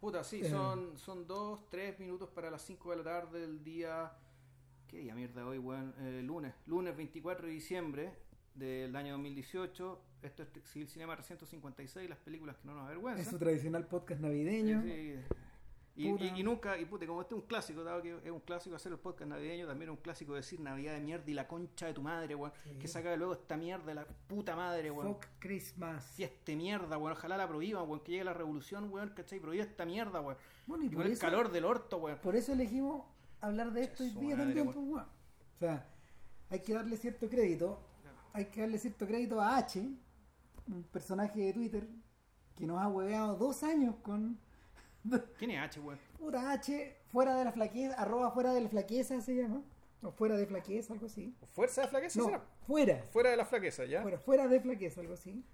Puta, sí, Eh. son, son dos, tres minutos para las 5 de la tarde del día. ¿Qué día mierda hoy, weón? Eh, lunes. Lunes 24 de diciembre del año 2018. Esto es Civil Cinema 356, las películas que no nos en avergüenzan. su tradicional podcast navideño. Sí. Y, y- y nunca, y puta, como este es un clásico, dado que es un clásico hacer el podcast navideño, también es un clásico decir Navidad de mierda y la concha de tu madre, weón. Sí. Que saca luego esta mierda de la puta madre, weón. Fuck Christmas. Fiesta de mierda, weón. Ojalá la prohíban, weón. Que llegue la revolución, weón. ¿Cachai? Prohíba esta mierda, weón. Bueno, y Y por el calor del orto, weón. por eso elegimos hablar de esto hoy día también, weón. pues, weón. O sea, hay que darle cierto crédito. Hay que darle cierto crédito a H, un personaje de Twitter que nos ha hueveado dos años con ¿Quién es H, weón? Puta H, fuera de la flaqueza, arroba fuera de la flaqueza se llama. O fuera de flaqueza, algo así. ¿Fuerza de flaqueza No, será? fuera. Fuera de la flaqueza, ¿ya? Fuera, fuera de flaqueza, algo así.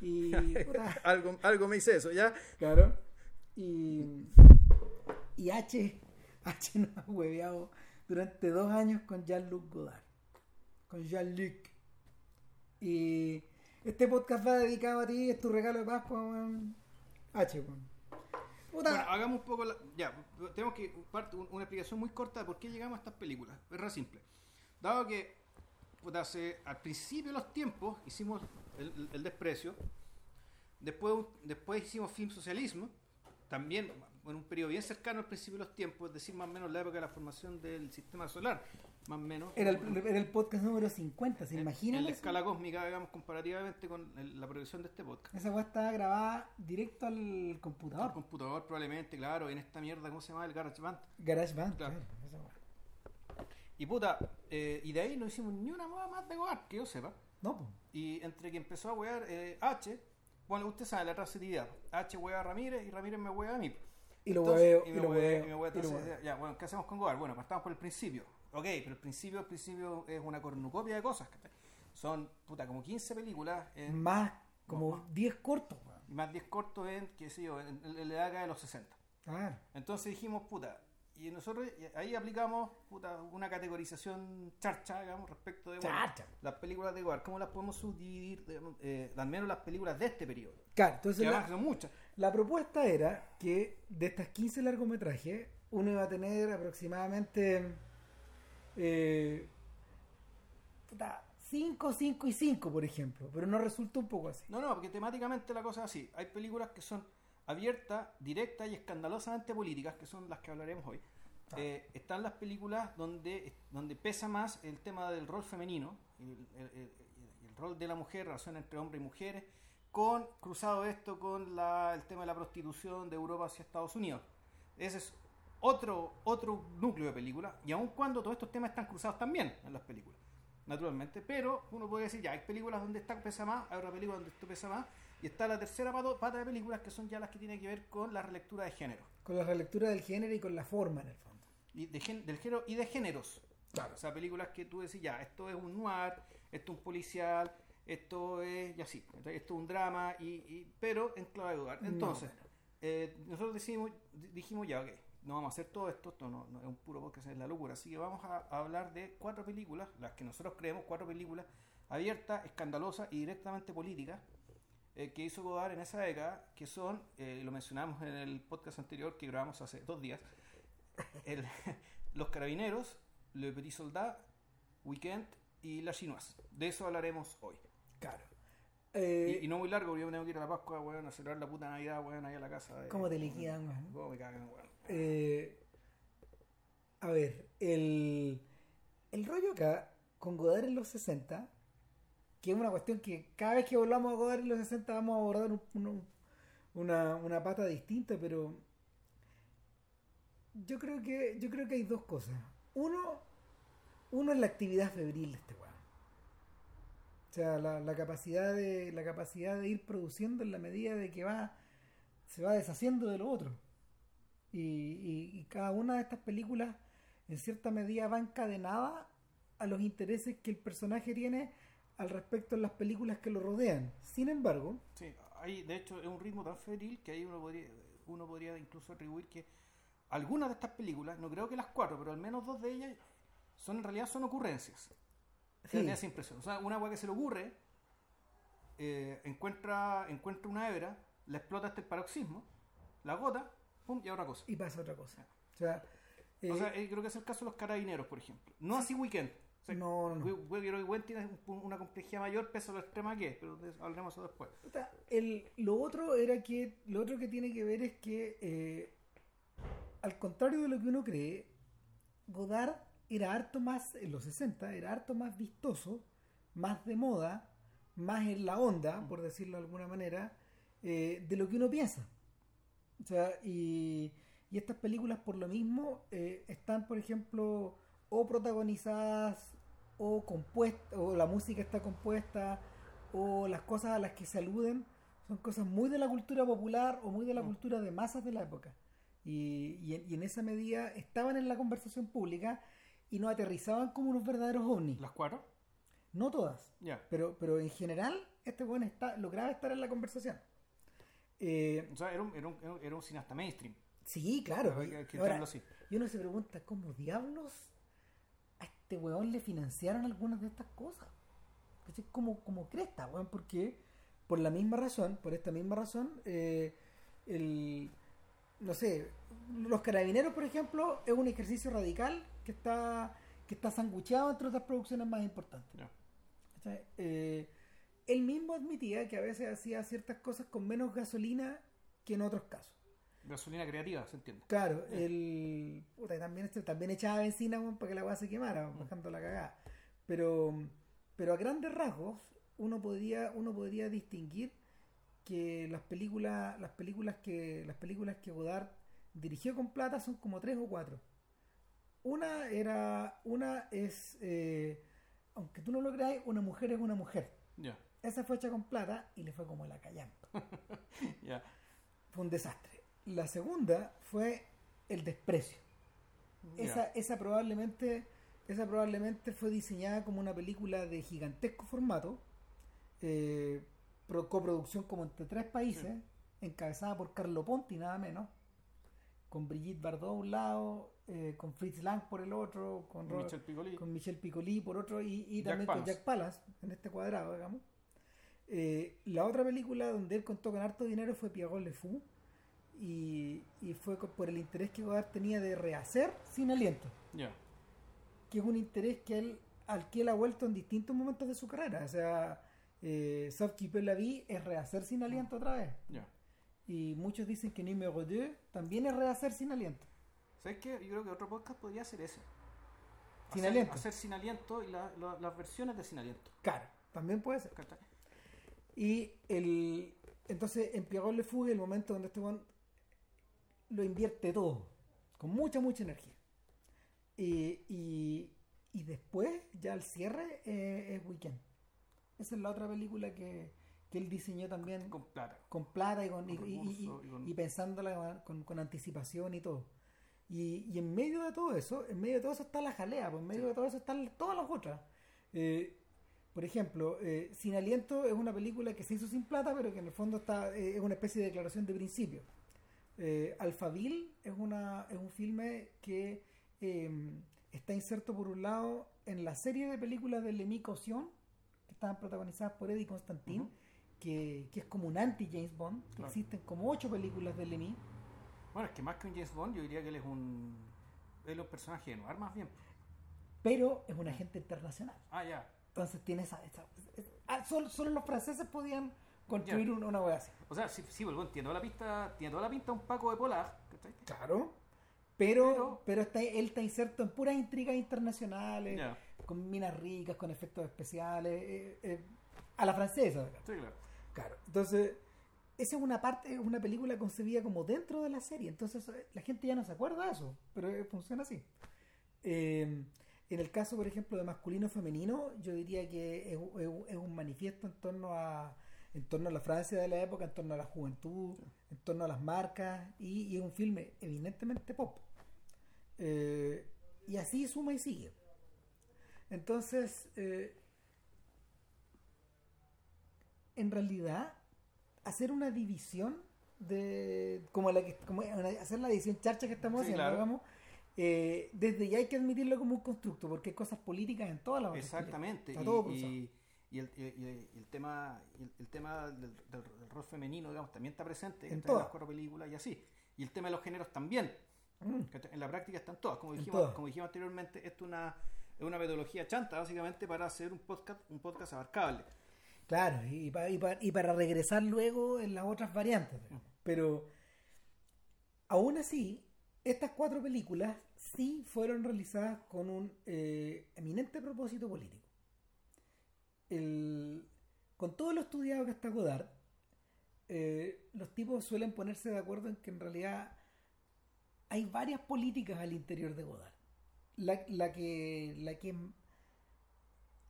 Y. puta, algo, algo me dice eso, ¿ya? claro. Y. Y H. H nos ha hueveado durante dos años con Jean-Luc Godard. Con Jean-Luc. Y. Este podcast va dedicado a ti, es tu regalo de Pascua, weón. H, weón. Bueno, hagamos un poco la... Ya, tenemos que... una explicación muy corta de por qué llegamos a estas películas. Es re simple. Dado que al principio de los tiempos hicimos el desprecio, después, después hicimos film socialismo, también en un periodo bien cercano al principio de los tiempos, es decir, más o menos la época de la formación del sistema solar, más o menos. Era el, era el podcast número 50, ¿se en, imaginan? en la eso? escala cósmica, digamos, comparativamente con la producción de este podcast. Esa weá estaba grabada directo al computador. computador probablemente, claro, en esta mierda, ¿cómo se llama? El GarageBand. GarageBand, Claro. claro. esa. Y puta, eh, y de ahí no hicimos ni una moda más de Goar, que yo sepa. No, pues. Y entre que empezó a wear eh, H, bueno, usted sabe la transitividad. H wea a Ramírez y Ramírez me wea a mí. Y lo Entonces, hueveo, y y lo hueveo, hueveo, y me hueveo. y lo ya, bueno, ¿qué hacemos con Goar? Bueno, partamos por el principio. Ok, pero el principio, el principio es una cornucopia de cosas. ¿cachai? Son, puta, como 15 películas en, Más, como No, 10 cortos, weón. más 10 cortos en, qué sé yo, en, en la década de los 60. Claro. Entonces dijimos, puta, y nosotros ahí aplicamos puta, una categorización charcha, digamos, respecto de bueno, las películas de Goar. ¿Cómo las podemos subdividir? digamos, eh, al menos las películas de este periodo. Claro, entonces la, son muchas. la propuesta era que de estas 15 largometrajes, uno iba a tener aproximadamente eh, 5, 5 y 5, por ejemplo. Pero no resulta un poco así. No, no, porque temáticamente la cosa es así. Hay películas que son abiertas, directas y escandalosamente políticas, que son las que hablaremos hoy. Ah. Eh, están las películas donde, donde pesa más el tema del rol femenino, el, el- el- el rol de la mujer, relación entre hombres y mujeres, con cruzado esto con la- el tema de la prostitución de Europa hacia Estados Unidos. Ese es otro, otro núcleo de películas, y aun cuando todos estos temas están cruzados también en las películas, naturalmente, pero uno puede decir, ya, hay películas donde esta pesa más, hay otra película donde esto pesa más, y está la tercera pata de películas que son ya las que tienen que ver con la relectura de género. Con la relectura del género y con la forma, en el fondo. y de gen- del género y de géneros. Claro. O sea, películas que tú decís, ya, esto es un noir, esto es un policial, esto es, ya sí, esto es un drama, y, y- pero en clave de lugar. Entonces, eh, nosotros decimos, di- dijimos, ya, ok, no vamos a hacer todo esto, esto no, no es un puro podcast, es la locura, así que vamos a, a hablar de cuatro películas, las que nosotros creemos, cuatro películas abiertas, escandalosas y directamente políticas, eh, que hizo Godard en esa década, que son, eh, lo mencionamos en el podcast anterior que grabamos hace dos días, el- Los Carabineros, Le Petit Soldat, Weekend y La Chinoise. De eso hablaremos hoy. Claro. Y, Eh, y no muy largo, porque yo tengo que ir a la Pascua, weón, a celebrar la puta Navidad, weón, ahí a la casa. De, ¿Cómo te liquidan, weón? ¿Cómo me cagan, weón? Eh, a ver, el, el rollo acá con Godard en los 60, que es una cuestión que cada vez que volvamos a Godard en los 60 vamos a abordar un- un- una, una pata distinta, pero yo creo que yo creo que hay dos cosas. Uno, uno es la actividad febril de este weón. O sea, la, la capacidad de la capacidad de ir produciendo en la medida de que va se va deshaciendo de lo otro. Y, y- y cada una de estas películas en cierta medida va encadenada a los intereses que el personaje tiene al respecto en las películas que lo rodean. Sin embargo, Sí, hay, de hecho, es un ritmo tan febril que ahí uno podría, uno podría incluso atribuir que algunas de estas películas, no creo que las cuatro, pero al menos dos de ellas, son en realidad son ocurrencias. sí, Tiene esa impresión. O sea, una agua que se le ocurre, eh, encuentra, encuentra una hebra, la explota hasta el paroxismo la gota, pum, y a otra cosa. y pasa otra cosa. O sea, o eh, sea, eh, creo que es el caso de los carabineros, por ejemplo. No así Weekend. O sea, No, creo que Weekend tiene un- una complejidad mayor, pese a lo extrema que es, pero de eso hablaremos eso después. El, lo otro era que lo otro que tiene que ver es que eh, al contrario de lo que uno cree Godard era harto más en los 60 era harto más vistoso más de moda más en la onda por decirlo de alguna manera eh, de lo que uno piensa o sea y, y estas películas por lo mismo eh, están por ejemplo o protagonizadas o compuestas o la música está compuesta o las cosas a las que se aluden son cosas muy de la cultura popular o muy de la Mm. cultura de masas de la época. Y, y en, y en esa medida estaban en la conversación pública y no aterrizaban como unos verdaderos ovnis. ¿Las cuatro? No todas, pero, pero en general este weón está, lograba estar en la conversación. Eh, O sea, era un, era un, era cineasta mainstream. sí, claro. Hay que- Ahora, así. y uno se pregunta, ¿cómo diablos a este weón le financiaron algunas de estas cosas? Como, como cresta, weón, porque por la misma razón, por esta misma razón, eh, el, no sé, los carabineros, por ejemplo, es un ejercicio radical que está que está sangucheado entre otras producciones más importantes. Eh, él mismo admitía que a veces hacía ciertas cosas con menos gasolina que en otros casos. Gasolina creativa, ¿se entiende? Claro, el puta, y también este, también echaba benzina weón, para que la weá se quemara, Mm. bajando la cagada. Pero, pero a grandes rasgos, uno podría, uno podría distinguir que las películas, las películas que, las películas que Godard dirigió con plata son como tres o cuatro. Una era, una es, eh, aunque tú no lo creas, una mujer es una mujer. Ya. Esa fue hecha con plata y le fue como la callampa. Fue un desastre. La segunda fue el desprecio. Esa, esa probablemente esa probablemente fue diseñada como una película de gigantesco formato, eh, pro- coproducción como entre tres países, encabezada por Carlo Ponti nada menos, con Brigitte Bardot a un lado, eh, con Fritz Lang por el otro, con, Michel Piccoli. con Michel Piccoli por otro y, y Jack también con. Jack Palance en este cuadrado, digamos. Eh, la otra película donde él contó con harto dinero fue Pierrot Le Fou y, y fue por el interés que Godard tenía de rehacer sin aliento, Ya. que es un interés que él, al que él ha vuelto en distintos momentos de su carrera. O sea, eh, Sauf qui peut la vie es rehacer sin aliento otra vez. Ya. Y muchos dicen que Numéro 2 también es rehacer sin aliento. ¿Sabes qué? Yo creo que otro podcast podría ser ese. Sin Hacer- aliento. Hacer sin aliento y la- la- las versiones de sin aliento. Claro, también puede ser. Y el, entonces en Fou es el momento donde este weón lo invierte todo, con mucha, mucha energía. Y, y, y después, ya al cierre, eh, es Weekend. Esa es la otra película que, que él diseñó también con, Con plata. plata y, con, Con y- y- con- y pensándola con, con anticipación y todo. Y, y en medio de todo eso, en medio de todo eso está la jalea, pues en medio Sí. de todo eso están todas las otras. Eh, por ejemplo, eh, Sin Aliento es una película que se hizo sin plata, pero que en el fondo está eh, es una especie de declaración de principio. Eh, Alphaville es, una, es un filme que eh, está inserto por un lado en la serie de películas de Lemmy Caution, que estaban protagonizadas por Eddie Constantine, que, que es como un anti-James Bond, que Claro. existen como ocho películas de Lemmy. Bueno, es que más que un James Bond, yo diría que él es un. Él es un personaje de noir más bien. pero es un agente internacional. Ah, ya. Entonces tiene esa... esa- es- ah, solo, solo los franceses podían construir una wea así. O sea, sí, sí bueno, tiene toda la pista, tiene toda la pinta un Paco de Polar, ¿cachai? Claro. Pero, Pero- pero está, él está inserto en puras intrigas internacionales, con minas ricas, con efectos especiales, eh, eh, a la francesa. Sí, claro. Claro. Entonces, esa es una parte, es una película concebida como dentro de la serie. Entonces, eh, la gente ya no se acuerda de eso, pero funciona así. Eh, en el caso, por ejemplo, de masculino-femenino, yo diría que es, es- es un manifiesto en torno a en torno a la Francia de la época, en torno a la juventud, en torno a las marcas, y, y es un filme evidentemente pop. Eh, y así suma y sigue. Entonces, eh, en realidad, hacer una división de como la que como una- hacer la división charcha que estamos Sí, haciendo, claro. digamos, eh, desde ya hay que admitirlo como un constructo, porque hay cosas políticas en todas las Exactamente. Y, Está todo cruzado. y- y el, y, y el tema el, el tema del, del- del rol femenino digamos también está presente En todas. las cuatro películas y así y el tema de los géneros también Mm. en la práctica están todas como dijimos todas. como dijimos anteriormente esto es una es una metodología chanta básicamente para hacer un podcast un podcast abarcable Claro, y, pa- y pa- y para regresar luego en las otras variantes. digamos. Pero aún así, estas cuatro películas sí fueron realizadas con un eh, eminente propósito político. Con todo lo estudiado que está Godard, eh, los tipos suelen ponerse de acuerdo en que en realidad hay varias políticas al interior de Godard. La, la que, la que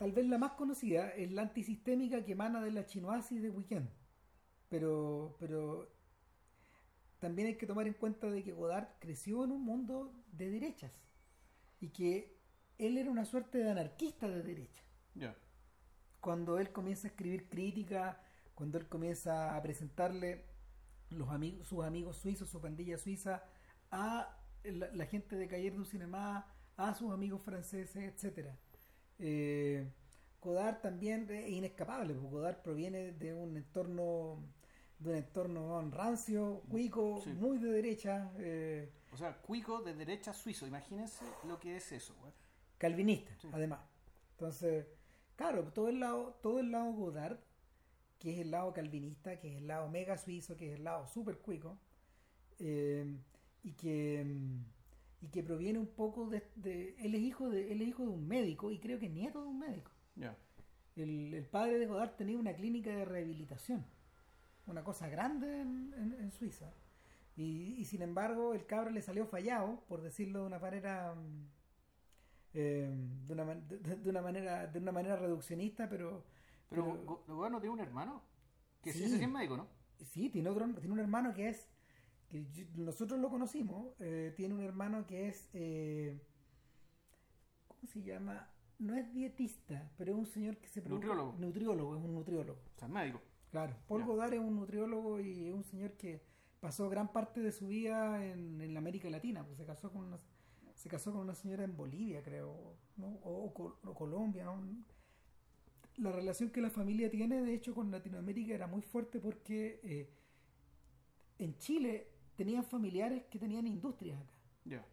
Tal vez la más conocida es la antisistémica que emana de la chinoasis de Weekend. Pero, pero también hay que tomar en cuenta de que Godard creció en un mundo de derechas y que él era una suerte de anarquista de derecha. Cuando él comienza a escribir crítica, cuando él comienza a presentarle los amigos, sus amigos suizos, su pandilla suiza, a la, la gente de Cayer du Cinema, a sus amigos franceses, etcétera. Eh, Godard también es inescapable, porque Godard proviene de un entorno de un entorno rancio, cuico, Sí. muy de derecha, eh, o sea cuico de derecha suizo imagínense lo que es eso güey. calvinista, Sí. además. Entonces, claro, todo el lado, todo el lado Godard, que es el lado calvinista, que es el lado mega suizo, que es el lado super cuico, eh, y que y que proviene un poco de, de- él es hijo de él es hijo de un médico y creo que nieto de un médico. El, el padre de Godard tenía una clínica de rehabilitación, una cosa grande en, en- en Suiza. Y, y sin embargo, el cabro le salió fallado, por decirlo de una manera mm, eh, de, una, de- de una manera de una manera reduccionista, pero, pero pero- Godard tiene un hermano que sí, Sí. es médico no sí, tiene otro, tiene un hermano que es que nosotros lo conocimos, eh, tiene un hermano que es eh, ¿cómo se llama? No es dietista, pero es un señor que se Nutriólogo. nutriólogo, es un nutriólogo. o sea es médico Claro, Paul. Godard es un nutriólogo y es un señor que pasó gran parte de su vida en, en la América Latina, pues se casó con una se casó con una señora en Bolivia, creo, ¿no? o, o o Colombia, ¿no? La relación que la familia tiene, de hecho, con Latinoamérica era muy fuerte porque eh, en Chile tenían familiares que tenían industrias acá. ya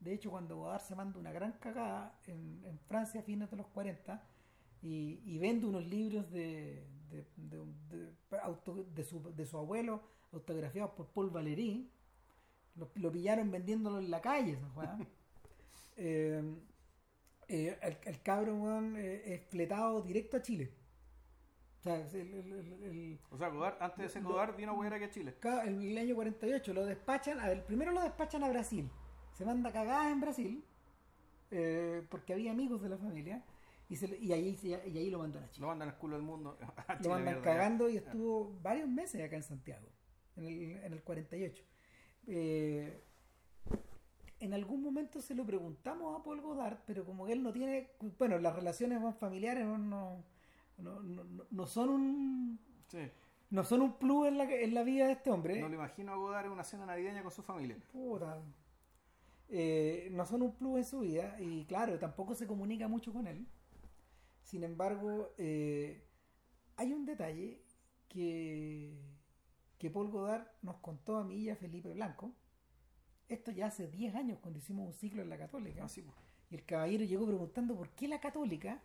De hecho, cuando Godard se manda una gran cagada en, en Francia a fines de los 40 y, y vende unos libros de, de, de- de auto- de su, de su abuelo autografiados por Paul Valéry, lo, lo pillaron vendiéndolo en la calle. weá. Eh, eh, el, el cabro weón, eh, es fletado directo a Chile. O sea, es el- el- el- el, o sea Godard antes de ser Godard vino a aquí a Chile en el año 48 lo despachan, a ver, primero lo despachan a Brasil, se manda cagadas en Brasil, eh, porque había amigos de la familia, y, se y, ahí, y ahí lo mandan a Chile. lo mandan al culo del mundo a Lo Chile, mandan mierda, cagando y estuvo varios meses acá en Santiago, en el, en el 48. Eh, en algún momento se lo preguntamos a Paul Godard, pero como que él no tiene, bueno, las relaciones familiares no, no, no, no- no son un... sí No son un plus en la, en la vida de este hombre. no lo imagino a Godard en una cena navideña con su familia Puta. Eh, no son un plus en su vida y claro, tampoco se comunica mucho con él. Sin embargo, eh, hay un detalle que, que Paul Godard nos contó a mí y a Felipe Blanco. Esto ya hace 10 años cuando hicimos un ciclo en la Católica. pues Y el caballero llegó preguntando por qué la Católica,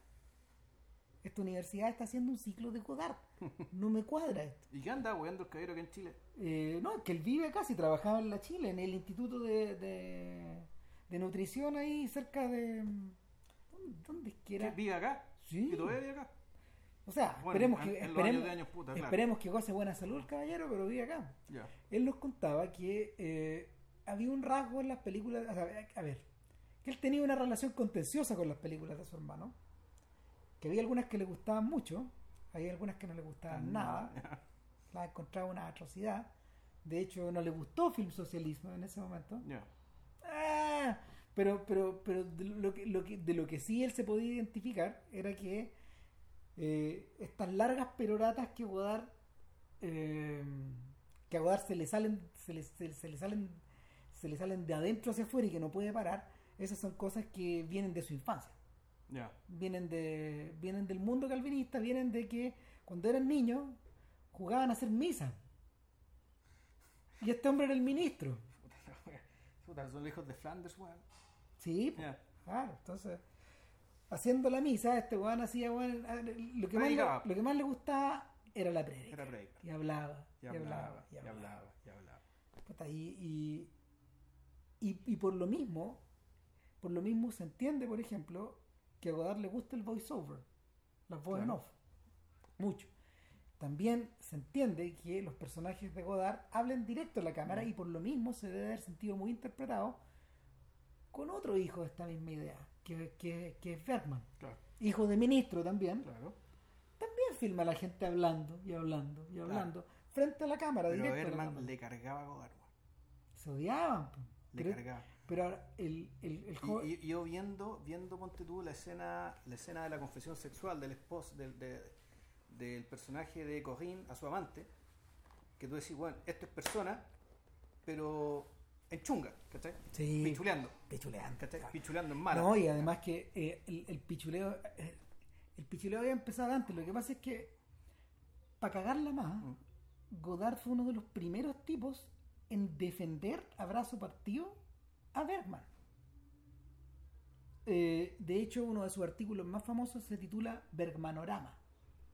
esta universidad está haciendo un ciclo de Godard. No me cuadra esto. ¿Y qué anda weando el caballero aquí en Chile? Eh, no, que él vive acá, si trabajaba en la Chile, en el Instituto de, de, de Nutrición ahí cerca de... ¿Dónde, es que ¿Qué, era? ¿Vive acá? Sí. ¿Y todavía vive acá? O sea, Bueno, esperemos, en- que, en esperemos, años años puta, claro. esperemos que goce buena salud el caballero, pero vive acá. Ya. Él nos contaba que eh, había un rasgo en las películas, o sea, a ver, que él tenía una relación contenciosa con las películas de su hermano, que había algunas que le gustaban mucho, había algunas que no le gustaban nada, las encontraba una atrocidad. De hecho, no le gustó Film Socialismo en ese momento. Ya. Ah, pero pero, pero de, lo que, lo que, de lo que sí él se podía identificar era que eh, estas largas peroratas que Godard, eh, que a Godard se le salen, se le, se, se le salen, se le salen de adentro hacia afuera y que no puede parar, esas son cosas que vienen de su infancia. Vienen, de, vienen del mundo calvinista, vienen de que cuando eran niños jugaban a hacer misa. Y este hombre era el ministro. Puta, son los hijos de Flanders, weón. Sí, pues, claro. Entonces, haciendo la misa, este weón hacía, weón, lo, que más le, lo que más le gustaba era la prédica. Era predica. Y hablaba, Y hablaba, y y hablaba. hablaba, y hablaba. Puta, y, por lo mismo, por lo mismo se entiende, por ejemplo, que a Godard le gusta el voiceover, las en Claro. off, mucho. También se entiende que los personajes de Godard hablen directo a la cámara y por lo mismo se debe haber sentido muy interpretado con otro hijo de esta misma idea, que, que, que es Bergman, Claro, hijo de ministro también. claro. También filma a la gente hablando y hablando y hablando frente a la cámara, Pero directo a la Bergman cámara. le cargaba a Godard. Se odiaban. Le Pero- cargaba. Pero ahora, el, el, el Y, joven. y- yo viendo, viendo, ponte tú, la escena, la escena de la confesión sexual del esposo, del, de- del personaje de Corinne a su amante, que tú decís, bueno, esto es persona, pero en chunga, ¿cachai? Sí. Pichuleando, Pichuleante. ¿cachai? claro. Pichuleando en mala. No, y además que eh, el, el pichuleo. eh, el pichuleo había empezado antes. Lo que pasa es que, para cagarla más, Mm. Godard fue uno de los primeros tipos en defender a brazo partido a Bergman. Eh, de hecho, uno de sus artículos más famosos se titula Bergmanorama.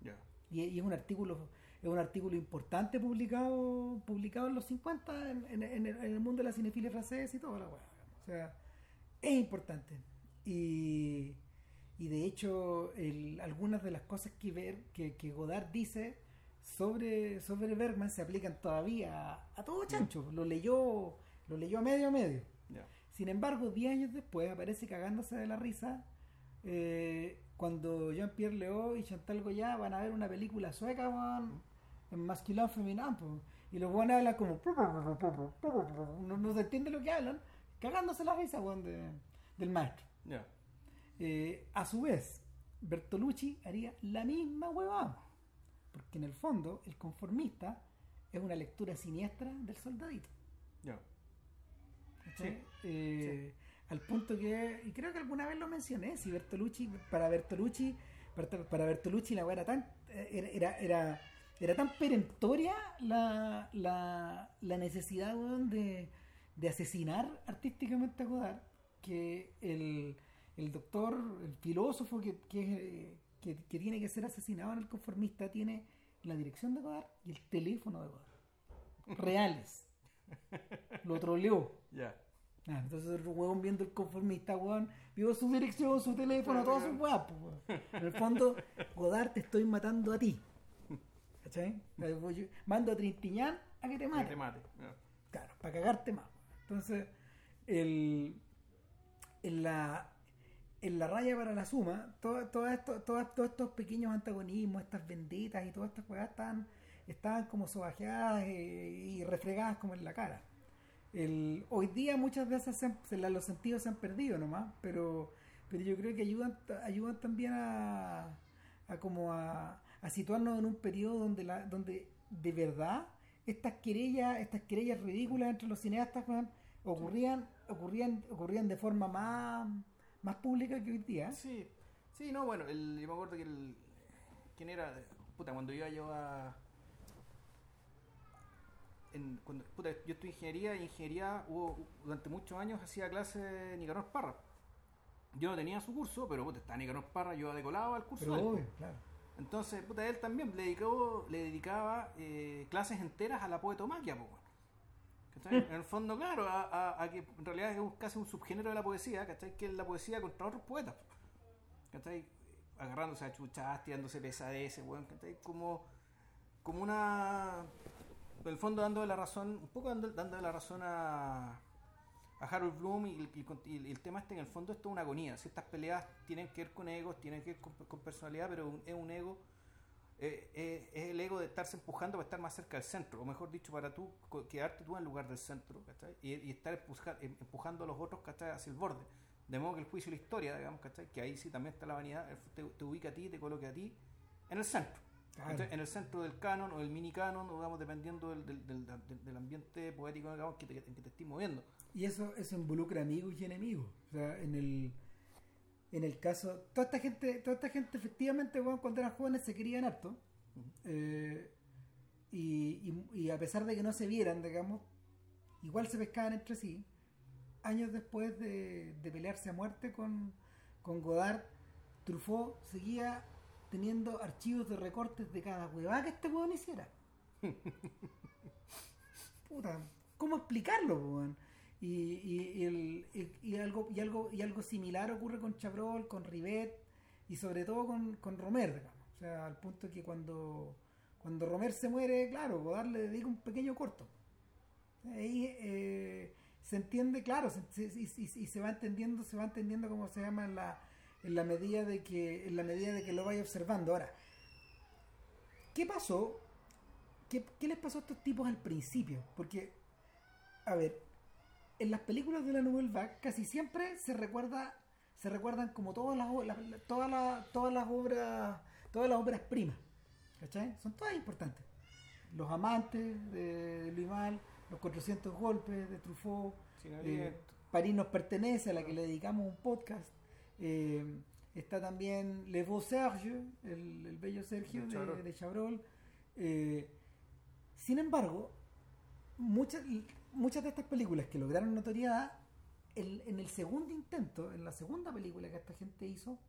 Ya. Y, y es un artículo es un artículo importante publicado publicado en los 50 en, en- en el, en el mundo de la cinefilia francesa y toda la weá. O sea, es importante. Y, y de hecho, el- algunas de las cosas que, ver, que, que Godard dice sobre, sobre Bergman se aplican todavía a, a todo chancho. Lo leyó, lo leyó a medio a medio. Ya. Sin embargo, 10 años después aparece cagándose de la risa eh, cuando Jean-Pierre Léo y Chantal Goya van a ver una película sueca en masculino femenino y los buenos hablan como no, no se entiende lo que hablan cagándose la risa weón, de- del maestro. Eh, a su vez Bertolucci haría la misma huevada porque en el fondo el conformista es una lectura siniestra del soldadito. Eh, Al punto que, y creo que alguna vez lo mencioné, si Bertolucci, para Bertolucci, para, Bertolucci la weá era tan, era, era, era, era tan perentoria la, la, la necesidad weón, de, de asesinar artísticamente a Godard, que el, el doctor, el filósofo que, que, que, que tiene que ser asesinado en el conformista tiene la dirección de Godard y el teléfono de Godard. Reales. Lo troleó. Ya. Ah, entonces el huevón viendo el conformista, weón, vio su dirección, su teléfono, todo su weá, pues, weón. En el fondo, Godard, te estoy matando a ti. ¿Cachai? Yo Mando a Trintiñán a que te Que mate. te mate. Ya. Claro, para cagarte más. Entonces, el, en, la, en la raya para la suma, todo, todo esto, todo- todos estos pequeños antagonismos, estas venditas y todas estas cosas estaban, estaban como sobajeadas eh, y refregadas como en la cara. El, hoy día muchas veces se se los sentidos se han perdido nomás, pero, pero yo creo que ayudan, ayudan también a, a como a, a situarnos en un periodo donde la, donde de verdad estas querellas, estas querellas ridículas entre los cineastas ocurrían, ocurrían, ocurrían de forma más, más pública que hoy día. Sí, sí, no, bueno, el, yo me acuerdo que el. ¿Quién era? Puta, cuando iba yo a. En, cuando, puta, yo estudié ingeniería y ingeniería hubo, durante muchos años hacía clase de Nicanor Parra. Yo no tenía su curso, pero puta, está Nicanor Parra, yo iba de colado al curso. Pero obvio, claro. Entonces, puta, él también le, dedicó, le dedicaba eh, clases enteras a la poetomaquia, po. ¿Cachai? En el fondo, claro, a, a- a que en realidad es casi un subgénero de la poesía, ¿cachai? Que es la poesía contra otros poetas, ¿cachai? Agarrándose a chuchas, tirándose pesadeces, weón, ¿cachai? Como, como una... En el fondo dándole la razón, un poco dando, dándole la razón a, a Harold Bloom y, el- tema este en el fondo esto es una agonía. Si estas peleas tienen que ver con egos, tienen que ver con, personalidad, pero es un ego, eh, eh, es el ego de estarse empujando para estar más cerca del centro, o mejor dicho, para tú quedarte tú en lugar del centro. Y, estar empuja- em- empujando a los otros, ¿cachai? Hacia el borde. De modo que el juicio y la historia, digamos. Que ahí sí también está la vanidad, te, te ubica a ti, te coloca a ti en el centro. En el centro del canon o del mini canon, digamos, dependiendo del, del, del- del- del ambiente poético digamos, que te, en que te estés moviendo. Y eso, eso involucra amigos y enemigos. O sea, en el En el caso, toda esta gente, toda esta gente efectivamente, bueno, cuando eran jóvenes se querían harto. Eh, y, y, a pesar de que no se vieran, digamos, igual se pescaban entre sí. Años después de, de pelearse a muerte con, con Godard, Truffaut seguía teniendo archivos de recortes de cada huevada que este huevón hiciera. Puta, ¿cómo explicarlo, weón? Y, y, el, y, algo, y, algo, y algo similar ocurre con Chabrol, con Rivet y sobre todo con, con Romer, digamos. O sea, al punto que cuando, cuando Romer se muere, claro, Godard le dedica un pequeño corto. Ahí eh, se entiende, claro, y, se va entendiendo, se va entendiendo cómo se llama la, en la medida de que, en la medida de que lo vaya observando. Ahora, ¿qué pasó? ¿Qué, ¿Qué les pasó a estos tipos al principio? Porque, a ver, en las películas de la Nouvelle Vague casi siempre se recuerda se recuerdan como todas las, todas las todas las obras todas las obras primas ¿cachai? son todas importantes los amantes de Louis Mal los 400 golpes de Truffaut eh, París nos pertenece a la que le dedicamos un podcast eh, está también Le Beau Serge el, bello Sergio de, Chabrol. eh, sin embargo muchas muchas de estas películas que lograron notoriedad, en el segundo intento, en la segunda película que esta gente hizo,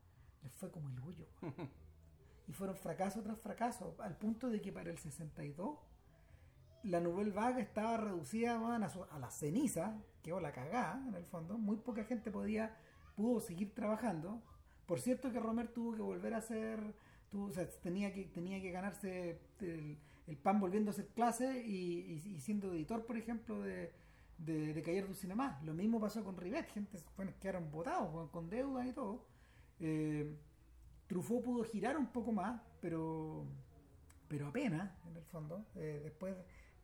les fue como el hoyo. y fueron fracaso tras fracaso, al punto de que para el 62 la Nouvelle Vague estaba reducida a, la ceniza, que o la cagada en el fondo, muy poca gente podía pudo seguir trabajando. Por cierto que Romer tuvo que volver a hacer, tenía que tenía que ganarse el, el pan volviendo a hacer clase y, siendo editor, por ejemplo, de, de, de du Cinema. Lo mismo pasó con Rivet, gente bueno, quedaron votados con, deudas y todo. Eh, Truffaut pudo girar un poco más, pero pero apenas, en el fondo. Eh, después,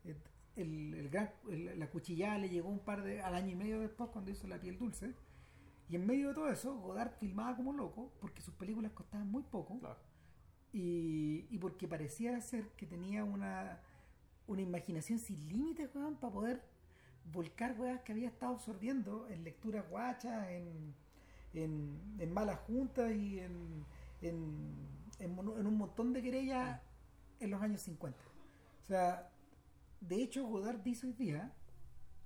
eh, el, la cuchillada le llegó un par de, al año y medio después cuando hizo La piel dulce. Y en medio de todo eso, Godard filmaba como loco, porque sus películas costaban muy poco. Y, y porque parecía ser que tenía una, una imaginación sin límites, para poder volcar weas que había estado absorbiendo en lecturas guachas, en, en, malas juntas y en, en, en, un montón de querellas en los años 50. O sea, de hecho, Godard dice hoy día,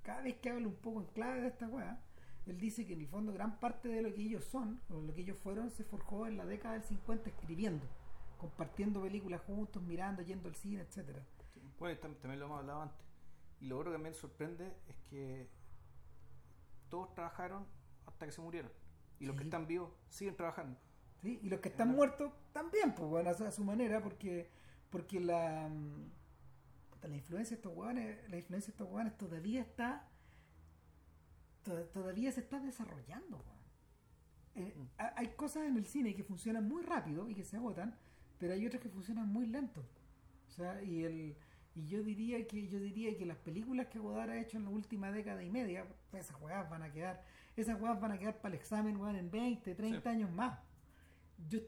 cada vez que habla un poco en clave de esta wea, él dice que en el fondo gran parte de lo que ellos son, o lo que ellos fueron, se forjó en la década del 50 escribiendo compartiendo películas juntos, mirando, yendo al cine, etcétera. bueno, también lo hemos hablado antes. Y lo otro que me sorprende es que todos trabajaron hasta que se murieron. Y los que están vivos siguen trabajando. Sí, y los que están muertos también, pues bueno, a su manera, porque porque la, mm, la influencia de estos hueones, la influencia de estos hueones todavía está todavía se está desarrollando. Eh, mm. Hay cosas en el cine que funcionan muy rápido y que se agotan, pero hay otras que funcionan muy lento. O sea, y el y yo diría que yo diría que las películas que Godard ha hecho en la última década y media, pues esas juegas van a quedar, esas juegas van a quedar para el examen en 20, 30 años más. Yo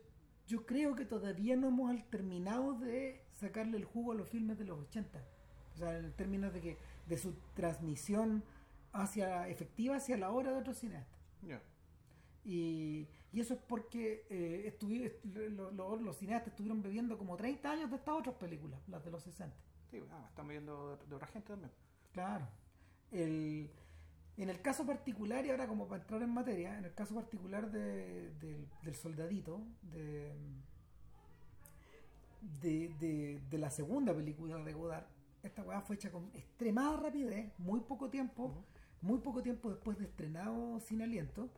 yo creo que todavía no hemos terminado de sacarle el jugo a los filmes de los 80. O sea, en términos de que de su transmisión hacia efectiva hacia la hora de otros cineastas. Y, y eso es porque eh, los cineastas estuvieron bebiendo como 30 años de estas otras películas, las de los 60. Sí, ah, están bebiendo de, otra gente también. Claro. El, en el caso particular, y ahora como para entrar en materia, en el caso particular de, del soldadito, de, de, de, la segunda película de Godard, esta weá fue hecha con extremada rapidez, muy poco tiempo, muy poco tiempo después de estrenado Sin Aliento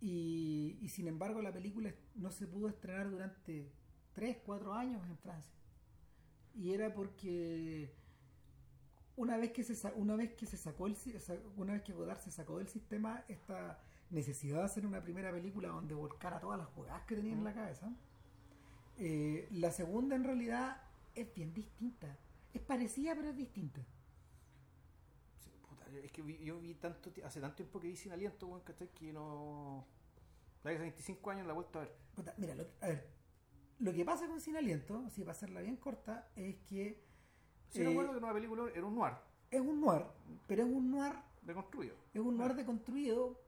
y, sin embargo la película no se pudo estrenar durante 3, 4 años en Francia. Y era porque una vez que se una vez que se sacó el una vez que Godard se sacó del sistema esta necesidad de hacer una primera película donde volcara todas las jugadas que tenía en la cabeza eh, la segunda en realidad es bien distinta. Es parecida pero es distinta es que yo vi tanto, hace tanto tiempo que vi sin aliento, bueno, Que no. Hace 25 años la he vuelto a ver. mira, lo, a ver, lo que pasa con Sin Aliento, si va a hacerla bien corta, es que. Si no recuerdo eh, que una película era un noir. Es un noir, pero es un noir. Deconstruido. Es un noir deconstruido,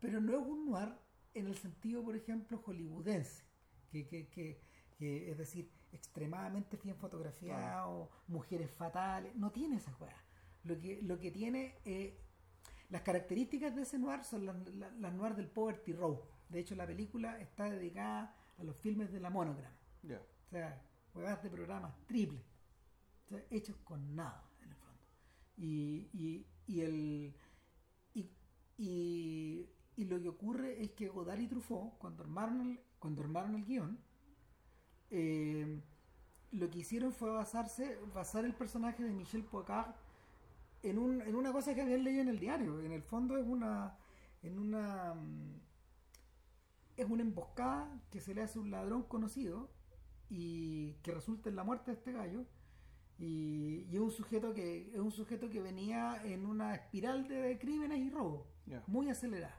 pero no es un noir en el sentido, por ejemplo, hollywoodense, que, que, que, que es decir, extremadamente bien fotografiado, mujeres fatales, no tiene esa juega. Lo que, lo que tiene, eh, las características de ese noir son las, las, las noir del Poverty Row. De hecho, la película está dedicada a los filmes de la Monogram. O sea, juegas de programas triple. O sea, hechos con nada, en el fondo. Y, y, y el. Y, y, y lo que ocurre es que Godard y Truffaut, cuando armaron el, cuando armaron el guion, eh, lo que hicieron fue basarse, basar el personaje de Michel Poicard en, un, en una cosa que habían leído en el diario. En el fondo es una. En una mm, es una emboscada que se le hace un ladrón conocido y que resulta en la muerte de este gallo y, y es un sujeto que es un sujeto que venía en una espiral de crímenes y robos muy acelerada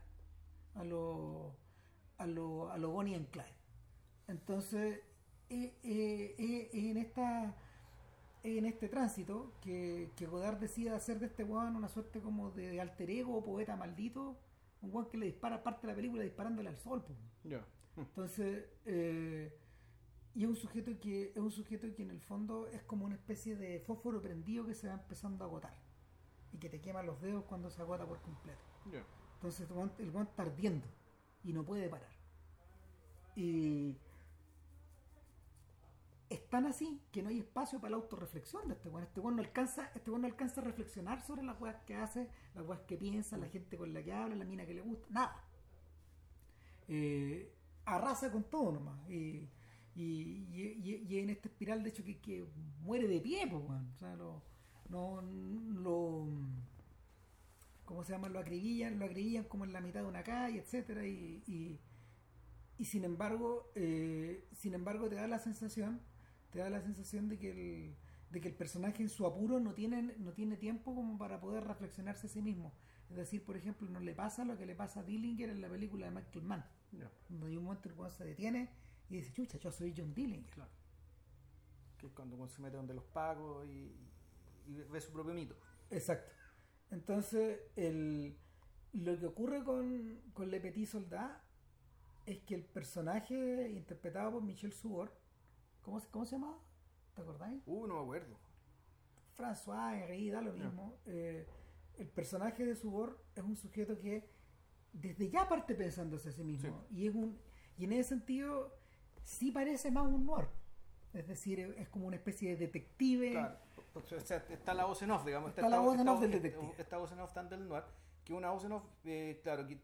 a lo a lo a lo Bonnie and Clyde entonces eh, eh, eh, en esta en este tránsito que, que Godard decide hacer de este weón una suerte como de alter ego o poeta maldito un weón que le dispara parte de la película disparándole al sol pues. Ya. Entonces, eh, y es un sujeto que es un sujeto que en el fondo es como una especie de fósforo prendido que se va empezando a agotar y que te quema los dedos cuando se agota por completo. Entonces el guan está ardiendo y no puede parar. Y es tan así que no hay espacio para la autorreflexión de este weón. Este weón no alcanza, este no alcanza a reflexionar sobre las weas que hace, las weas que piensa, la gente con la que habla, la mina que le gusta, nada. Eh, arrasa con todo nomás. Y, y, y- en esta espiral, de hecho, que, que muere de pie, pues, weón. O sea, lo, no, lo, ¿cómo se llama? Lo acribillan, lo acribillan como en la mitad de una calle, etcétera, y, y, y sin embargo, eh, sin embargo te da la sensación, te da la sensación de que el, de que el personaje en su apuro no tiene, no tiene tiempo como para poder reflexionarse a sí mismo. Es decir, por ejemplo, no le pasa lo que le pasa a Dillinger en la película de Michael Mann, Ya. donde hay un momento en el se detiene y dice, chucha, yo soy John Dillinger. Claro. Que es cuando uno se mete donde los pagos y, y ve su propio mito. Exacto. Entonces, el, lo que ocurre con, con Le Petit Soldat es que el personaje interpretado por Michel Subor, ¿cómo, cómo se llama? ¿Te acordáis? Uh, no me acuerdo. François Henry, da lo mismo. Eh, el personaje de Subor es un sujeto que desde ya parte pensándose a sí mismo. Y, es un, y en ese sentido, sí parece más un noir. Es decir, es como una especie de detective. Claro. O sea, está la voz en off, digamos. Está la voz en off del detective. Esta voz en off tan del noir, que una voz en off, eh, claro, que,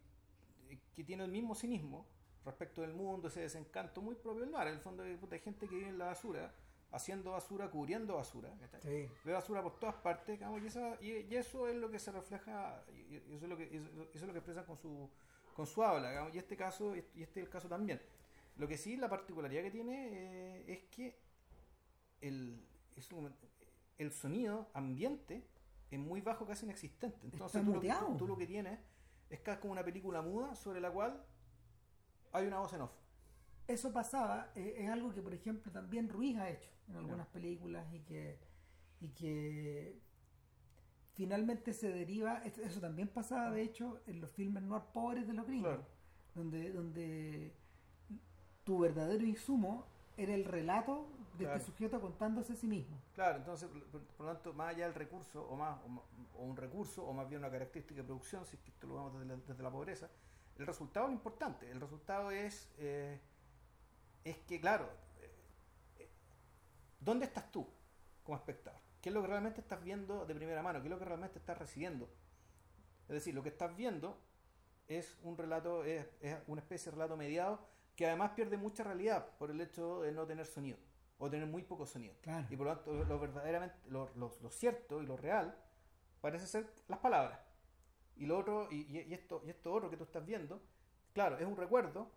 que tiene el mismo cinismo respecto del mundo, ese desencanto muy propio del noir. En el fondo, hay hay gente que vive en la basura, haciendo basura, cubriendo basura. Sí. Ve basura por todas partes, digamos, y, esa- y- y eso es lo que se refleja, y y eso es lo que, eso, eso es lo que expresan con su, con su habla, digamos, y este caso, y este es el caso también. Lo que sí, la particularidad que tiene eh, es que el, es un- el sonido ambiente es muy bajo, casi inexistente. Entonces tú lo, que- tú- tú lo que tienes es casi como una película muda sobre la cual hay una voz en off. Eso pasaba, eh, es algo que por ejemplo también Ruiz ha hecho en algunas películas y que, y que finalmente se deriva, eso también pasaba de hecho en los filmes noir pobres de los gringos, Claro. donde, donde tu verdadero insumo era el relato de Claro. este sujeto contándose a sí mismo. Claro, entonces, por, por lo tanto, más allá del recurso, o más o, un recurso, o más bien una característica de producción, si es que esto lo vemos desde la, desde la pobreza, el resultado es lo importante. El resultado es, eh, es que, claro, eh, ¿dónde estás tú como espectador? ¿Qué es lo que realmente estás viendo de primera mano? ¿Qué es lo que realmente estás recibiendo? Es decir, lo que estás viendo es un relato, es, es una especie de relato mediado que además pierde mucha realidad por el hecho de no tener sonido o tener muy poco sonido. Claro. Y por lo tanto, lo verdaderamente, lo, lo- lo cierto y lo real parece ser las palabras. Y lo otro, y, esto, y esto otro que tú estás viendo, claro, es un recuerdo,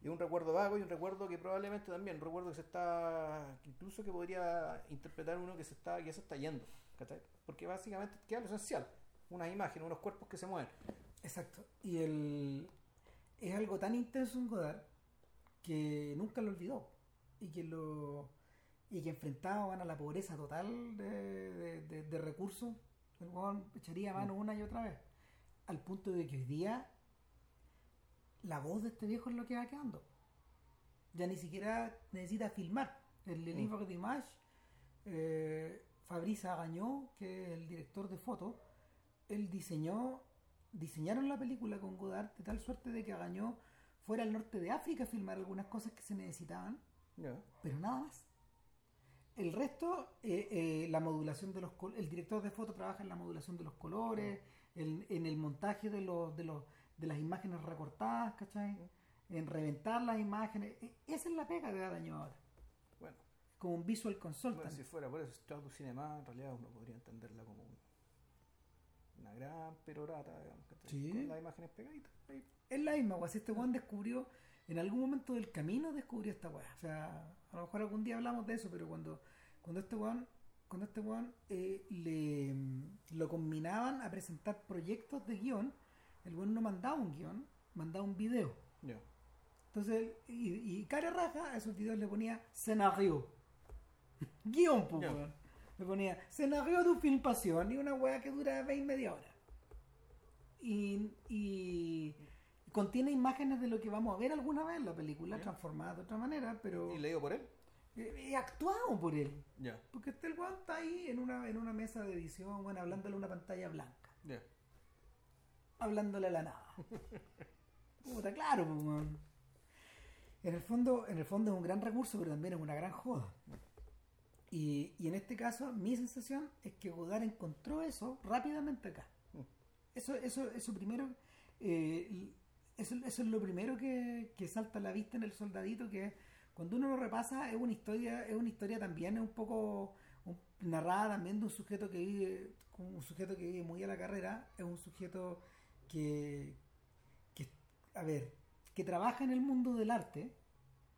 y es un recuerdo vago y un recuerdo que probablemente también, un recuerdo que se está, que incluso que podría interpretar uno que se está, que se está yendo, ¿cachai? Porque básicamente queda lo esencial, unas imágenes, unos cuerpos que se mueven. Exacto. Y el, es algo tan intenso en Godard que nunca lo olvidó. Y que lo y que enfrentaban a la pobreza total de, de- de- de recursos, el echaría mano una y otra vez. Al punto de que hoy día la voz de este viejo es lo que va quedando. Ya ni siquiera necesita filmar. El Mm. livre d'image, eh, Fabrice Agañó, que es el director de fotos, él diseñó, diseñaron la película con Godard de tal suerte de que Agañó fuera al norte de África a filmar algunas cosas que se necesitaban, pero nada más. El resto, eh, eh, la modulación de los el director de foto trabaja en la modulación de los colores, en, en el montaje de los, de los de las imágenes recortadas, ¿cachai? En reventar las imágenes. E- Esa es la pega que da daño ahora. Bueno, Como un visual consultant. bueno, si fuera por eso, Stratus Cinema, en realidad uno podría entenderla como un- una gran perorata, digamos, ¿cachai? Sí. con las imágenes pegaditas. ahí. Es la misma, weá. Si este weón descubrió, en algún momento del camino descubrió esta weá. O sea, a lo mejor algún día hablamos de eso, pero cuando, cuando este weón, cuando este weón eh, le, lo combinaban a presentar proyectos de guion, el weón no mandaba un guion, mandaba un video. Ya. Entonces, y, y cara raja a esos videos le ponía escenario. Guión, pues, weón. Le ponía escenario de un film pasión y una weá que dura 20 media hora. Y, y contiene imágenes de lo que vamos a ver alguna vez en la película, Ya. transformadas de otra manera, pero ¿Y leído por él? Eh, actuado por él. Porque este el weón está ahí en una, en una mesa de edición, bueno, hablándole a una pantalla blanca hablándole a la nada. Puta, claro, pues, weón. En el fondo, en el fondo es un gran recurso, pero también es una gran joda. Y, y en este caso, mi sensación es que Godard encontró eso rápidamente acá. Eso, eso, eso primero, eh, eso, eso es lo primero que, que salta a la vista en el soldadito, que cuando uno lo repasa es una historia, es una historia también es un poco un- narrada también de un sujeto que vive, un sujeto que vive muy a la carrera, es un sujeto que, que a ver, que trabaja en el mundo del arte,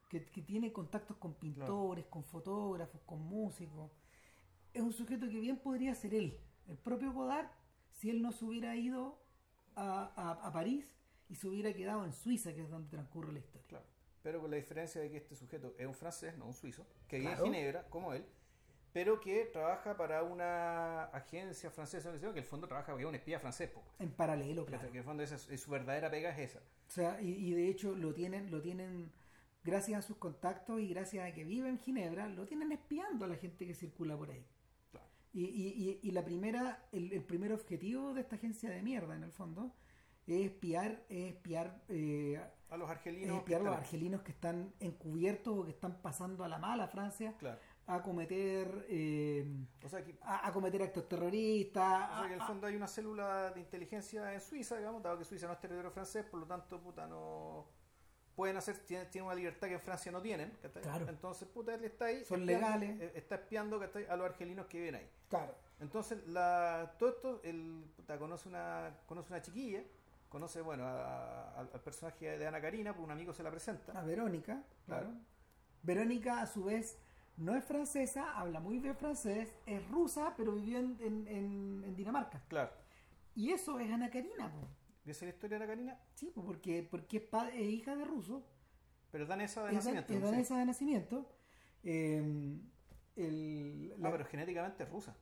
que, que tiene contactos con pintores, con fotógrafos, con músicos. Es un sujeto que bien podría ser él, el propio Godard, si él no se hubiera ido a, a- a París y se hubiera quedado en Suiza, que es donde transcurre la historia. Claro. Pero con la diferencia de que este sujeto es un francés, no un suizo, que vive Claro. en Ginebra, como él, pero que trabaja para una agencia francesa, que en el fondo trabaja porque es un espía francés, po, En paralelo, claro. que en el fondo esa es, es su verdadera pega es esa. O sea, y, y de hecho lo tienen, lo tienen, gracias a sus contactos y gracias a que vive en Ginebra, lo tienen espiando a la gente que circula por ahí. Claro. Y, y, y, y la primera, el, el primer objetivo de esta agencia de mierda, en el fondo, es espiar, es espiar, eh, A los es argelinos. espiar a que los están- argelinos que están encubiertos o que están pasando a la mala Francia Claro. a cometer eh, O sea, que, a, a cometer actos terroristas. o sea que en el fondo hay una célula de inteligencia en Suiza, digamos, dado que Suiza no es territorio francés, por lo tanto, puta, no. Pueden hacer, tienen, tienen una libertad que en Francia no tienen. Claro. Entonces, puta, él está ahí. Son espiando- legales. eh, Está espiando a los argelinos que viven ahí. Claro. Entonces, la, todo esto, el, puta, conoce una conoce una chiquilla, conoce, bueno, a- a- al personaje de Ana Karina, porque un amigo se la presenta. a Verónica, claro. Claro. Verónica, a su vez, no es francesa, habla muy bien francés, es rusa, pero vivió en, en- en- en Dinamarca. Claro. Y eso es Ana Karina, po. ¿Y esa es la historia de Ana Karina? Sí, po, porque, porque es, pa- es hija de ruso, Pero es danesa de es, nacimiento. es danesa de nacimiento. eh, el- Ah, pero genéticamente es rusa.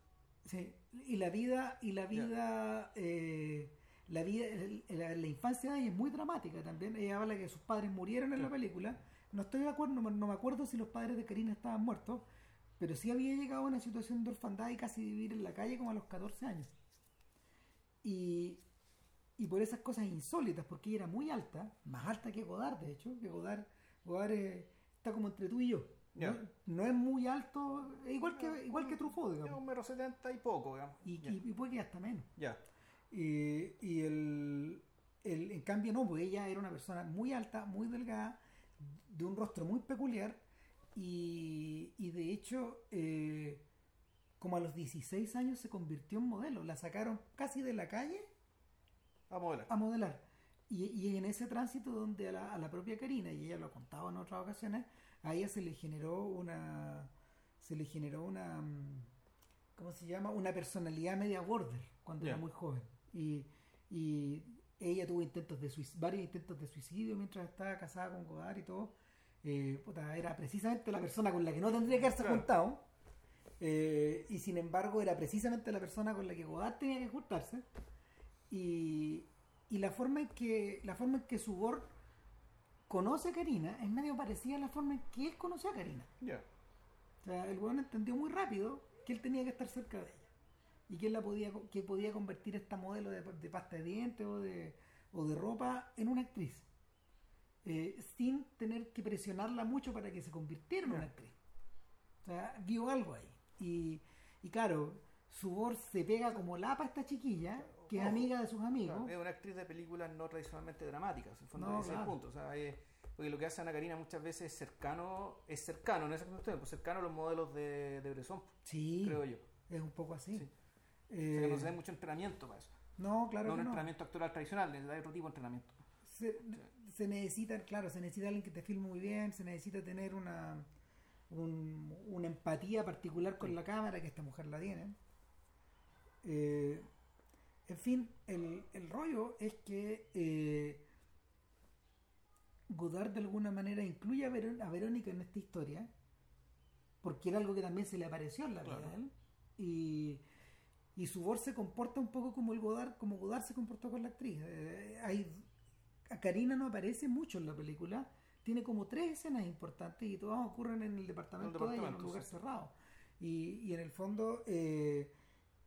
sí, y la vida, y la vida, eh, la vida, el- la, la infancia de ella es muy dramática también. Ella habla que sus padres murieron en la película. No estoy de acuerdo, no, me- no me acuerdo si los padres de Karina estaban muertos, pero sí había llegado a una situación de orfandad y casi vivir en la calle como a los 14 años. Y, y por esas cosas insólitas, porque ella era muy alta, más alta que Godard, de hecho, que Godard, Godard eh, está como entre tú y yo. No, no es muy alto, igual que, igual que Truffaut, Es digamos. un metro setenta y poco, digamos. Y, ya. y, y puede que hasta menos. Ya. Y, y el, el- en cambio no, pues ella era una persona muy alta, muy delgada, de un rostro muy peculiar y, y de hecho eh, como a los 16 años se convirtió en modelo, la sacaron casi de la calle A modelar. a modelar. Y, y en ese tránsito donde a la, a la propia Karina, y ella lo ha contado en otras ocasiones, a ella se le generó una se le generó una mm, ¿cómo se llama? una personalidad media border cuando era muy joven. Y, y ella tuvo intentos de suic- varios intentos de suicidio mientras estaba casada con Godard y todo. Eh, puta, era precisamente la persona con la que no tendría que haberse Claro. juntado. Eh, y sin embargo era precisamente la persona con la que Godard tenía que juntarse y, y la forma en que la forma en que su Bor conoce a Karina es medio parecida a la forma en que él conoció a Karina. Ya. O sea, el weón entendió muy rápido que él tenía que estar cerca de ella. Y que él la podía, que podía convertir esta modelo de, de pasta de dientes o de, o de ropa en una actriz. Eh, sin tener que presionarla mucho para que se convirtiera en una actriz. O sea, vio algo ahí. Y, y claro, su voz se pega como lapa a esta chiquilla, que es Ojo. amiga de sus amigos. Claro, es una actriz de películas no tradicionalmente dramáticas, en el fondo No, ese es claro. punto. O sea, es- porque lo que hace Ana Karina muchas veces es cercano, es cercano, en ese sentido, pues cercano a los modelos de, de Bresson, Sí, creo yo. es un poco así. Sí. O Eh, sea, que no se da mucho entrenamiento para eso. no, claro no que un no. entrenamiento actoral tradicional, necesita otro tipo de entrenamiento. se, se necesita, claro, se necesita alguien que te filme muy bien, se necesita tener una, un- una empatía particular con Sí. la cámara, que esta mujer la tiene. Eh, en fin, el, el rollo es que eh, Godard de alguna manera incluye a, Verón- a Verónica en esta historia, porque era algo que también se le apareció en la vida a él, y, y su voz se comporta un poco como el Godard, como Godard se comportó con la actriz. Eh, hay, a Karina no aparece mucho en la película, tiene como tres escenas importantes y todas ocurren en el departamento, de ella, en un lugar sí. cerrado. Y, y en el fondo, eh,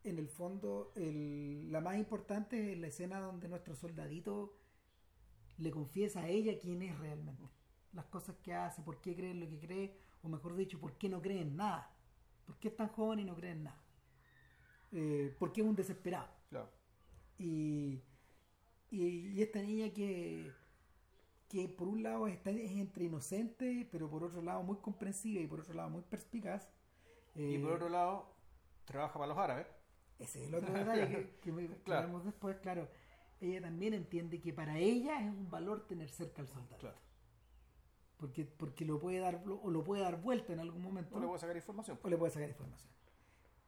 en el fondo, el- la más importante es la escena donde nuestro soldadito le confiesa a ella quién es realmente, las cosas que hace, por qué cree en lo que cree, o mejor dicho, por qué no cree en nada, por qué es tan joven y no cree en nada, eh, por qué es un desesperado. Claro. Y, y, y esta niña que, que por un lado está, es entre inocente, pero por otro lado muy comprensiva y por otro lado muy perspicaz. Y eh, por otro lado, trabaja para los árabes. ese es el otro detalle que, que me- Claro. veremos después, claro. Ella también entiende que para ella es un valor tener cerca al soldado. Claro. Porque, porque lo puede dar o lo puede dar vuelta en algún momento. No le a sacar información. o le puede sacar información.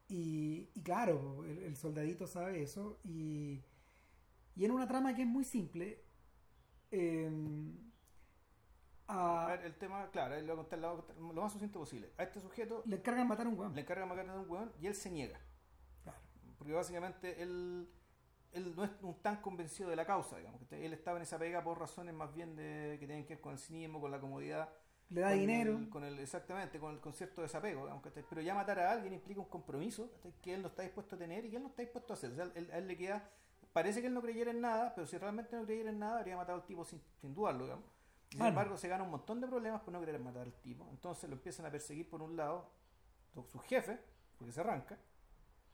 Y, y claro, el, el soldadito sabe eso. Y, y en una trama que es muy simple, eh, a- A ver, el tema, claro, lo, va a contar, lo va a contar lo más suficiente posible. A este sujeto le encargan matar a un hueón. le encarga matar a un hueón y él se niega. Claro. Porque básicamente él, él no es un tan convencido de la causa, digamos. Él estaba en esa pega por razones más bien de que tienen que ver con el cinismo, con la comodidad. Le da dinero. el- con el, exactamente, con el concierto de desapego. digamos. Pero ya matar a alguien implica un compromiso que él no está dispuesto a tener y que él no está dispuesto a hacer. O sea, él- a él le queda. Parece que él no creyera en nada, pero si realmente no creyera en nada, habría matado al tipo sin, sin dudarlo, digamos. Sin embargo, se gana un montón de problemas por no querer matar al tipo. Entonces lo empiezan a perseguir por un lado su- sus jefes, porque se arranca.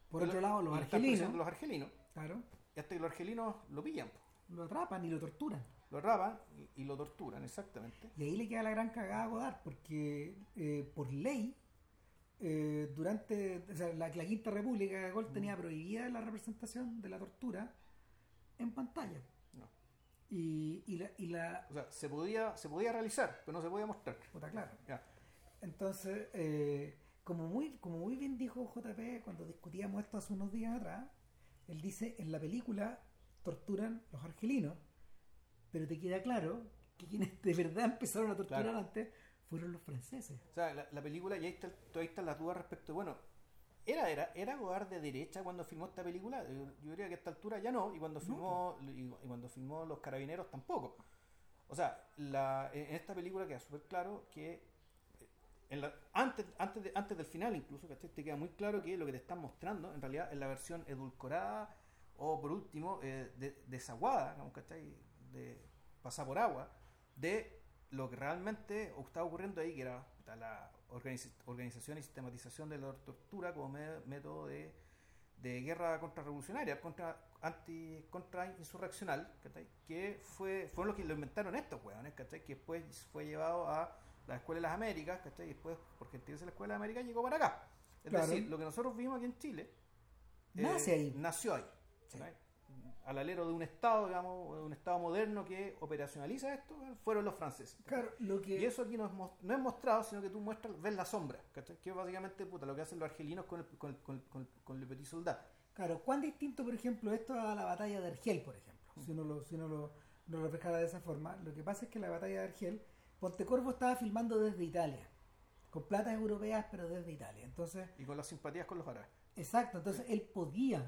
Por otro lado, los argelinos, los argelinos. claro, Y hasta que los argelinos lo pillan, lo atrapan y lo torturan. Lo atrapan y, y lo torturan, exactamente. Y ahí le queda la gran cagada a Godard, porque eh, por ley, eh, durante o sea, la, la Quinta República, de Gaulle tenía prohibida la representación de la tortura en pantalla. No. Y, y la, y la O sea, se podía, se podía realizar, pero no se podía mostrar. puta, claro. Ya. Entonces, eh, como, muy, como muy bien dijo JP cuando discutíamos esto hace unos días atrás, él dice, en la película torturan los argelinos, pero te queda claro que quienes de verdad empezaron a torturar Claro. antes fueron los franceses. O sea, la, la película, y ahí, está, ahí están las dudas respecto, bueno, ¿era, era, ¿era Godard de derecha cuando filmó esta película? Yo, yo diría que a esta altura ya no, y cuando filmó, y, y cuando filmó Los Carabineros tampoco. O sea, la, en esta película queda súper claro que eh, en la- antes, antes, de- antes del final incluso, ¿cachai? Te queda muy claro que lo que te están mostrando en realidad es la versión edulcorada o por último eh, de- desaguada, ¿cachai? De pasar por agua, de lo que realmente estaba ocurriendo ahí, que era la organiz- organización y sistematización de la tortura como me- método de, de guerra contrarrevolucionaria, contra anti contra insurreccional, ¿cachai? que fue fueron los que lo inventaron estos hueones, que después fue llevado a la Escuela de las Américas, y después, porque gentileza la Escuela de América llegó para acá. Es Claro. decir, lo que nosotros vimos aquí en Chile eh, Nace ahí. nació ahí. Sí. Al alero de un Estado, digamos, de un Estado moderno que operacionaliza esto, fueron los franceses. Claro, lo que... Y eso aquí no es, no es mostrado, sino que tú muestras, ves la sombra, ¿cachai? que es básicamente puta, lo que hacen los argelinos con el, con el, con con con el petit soldat. Claro, ¿cuán distinto, por ejemplo, esto a la batalla de Argel, por ejemplo? Si uno lo, si uno lo, lo reflejara de esa forma. Lo que pasa es que la batalla de Argel, Pontecorvo estaba filmando desde Italia, con platas europeas, pero desde Italia. Entonces, Y con las simpatías con los árabes. exacto, entonces él podía,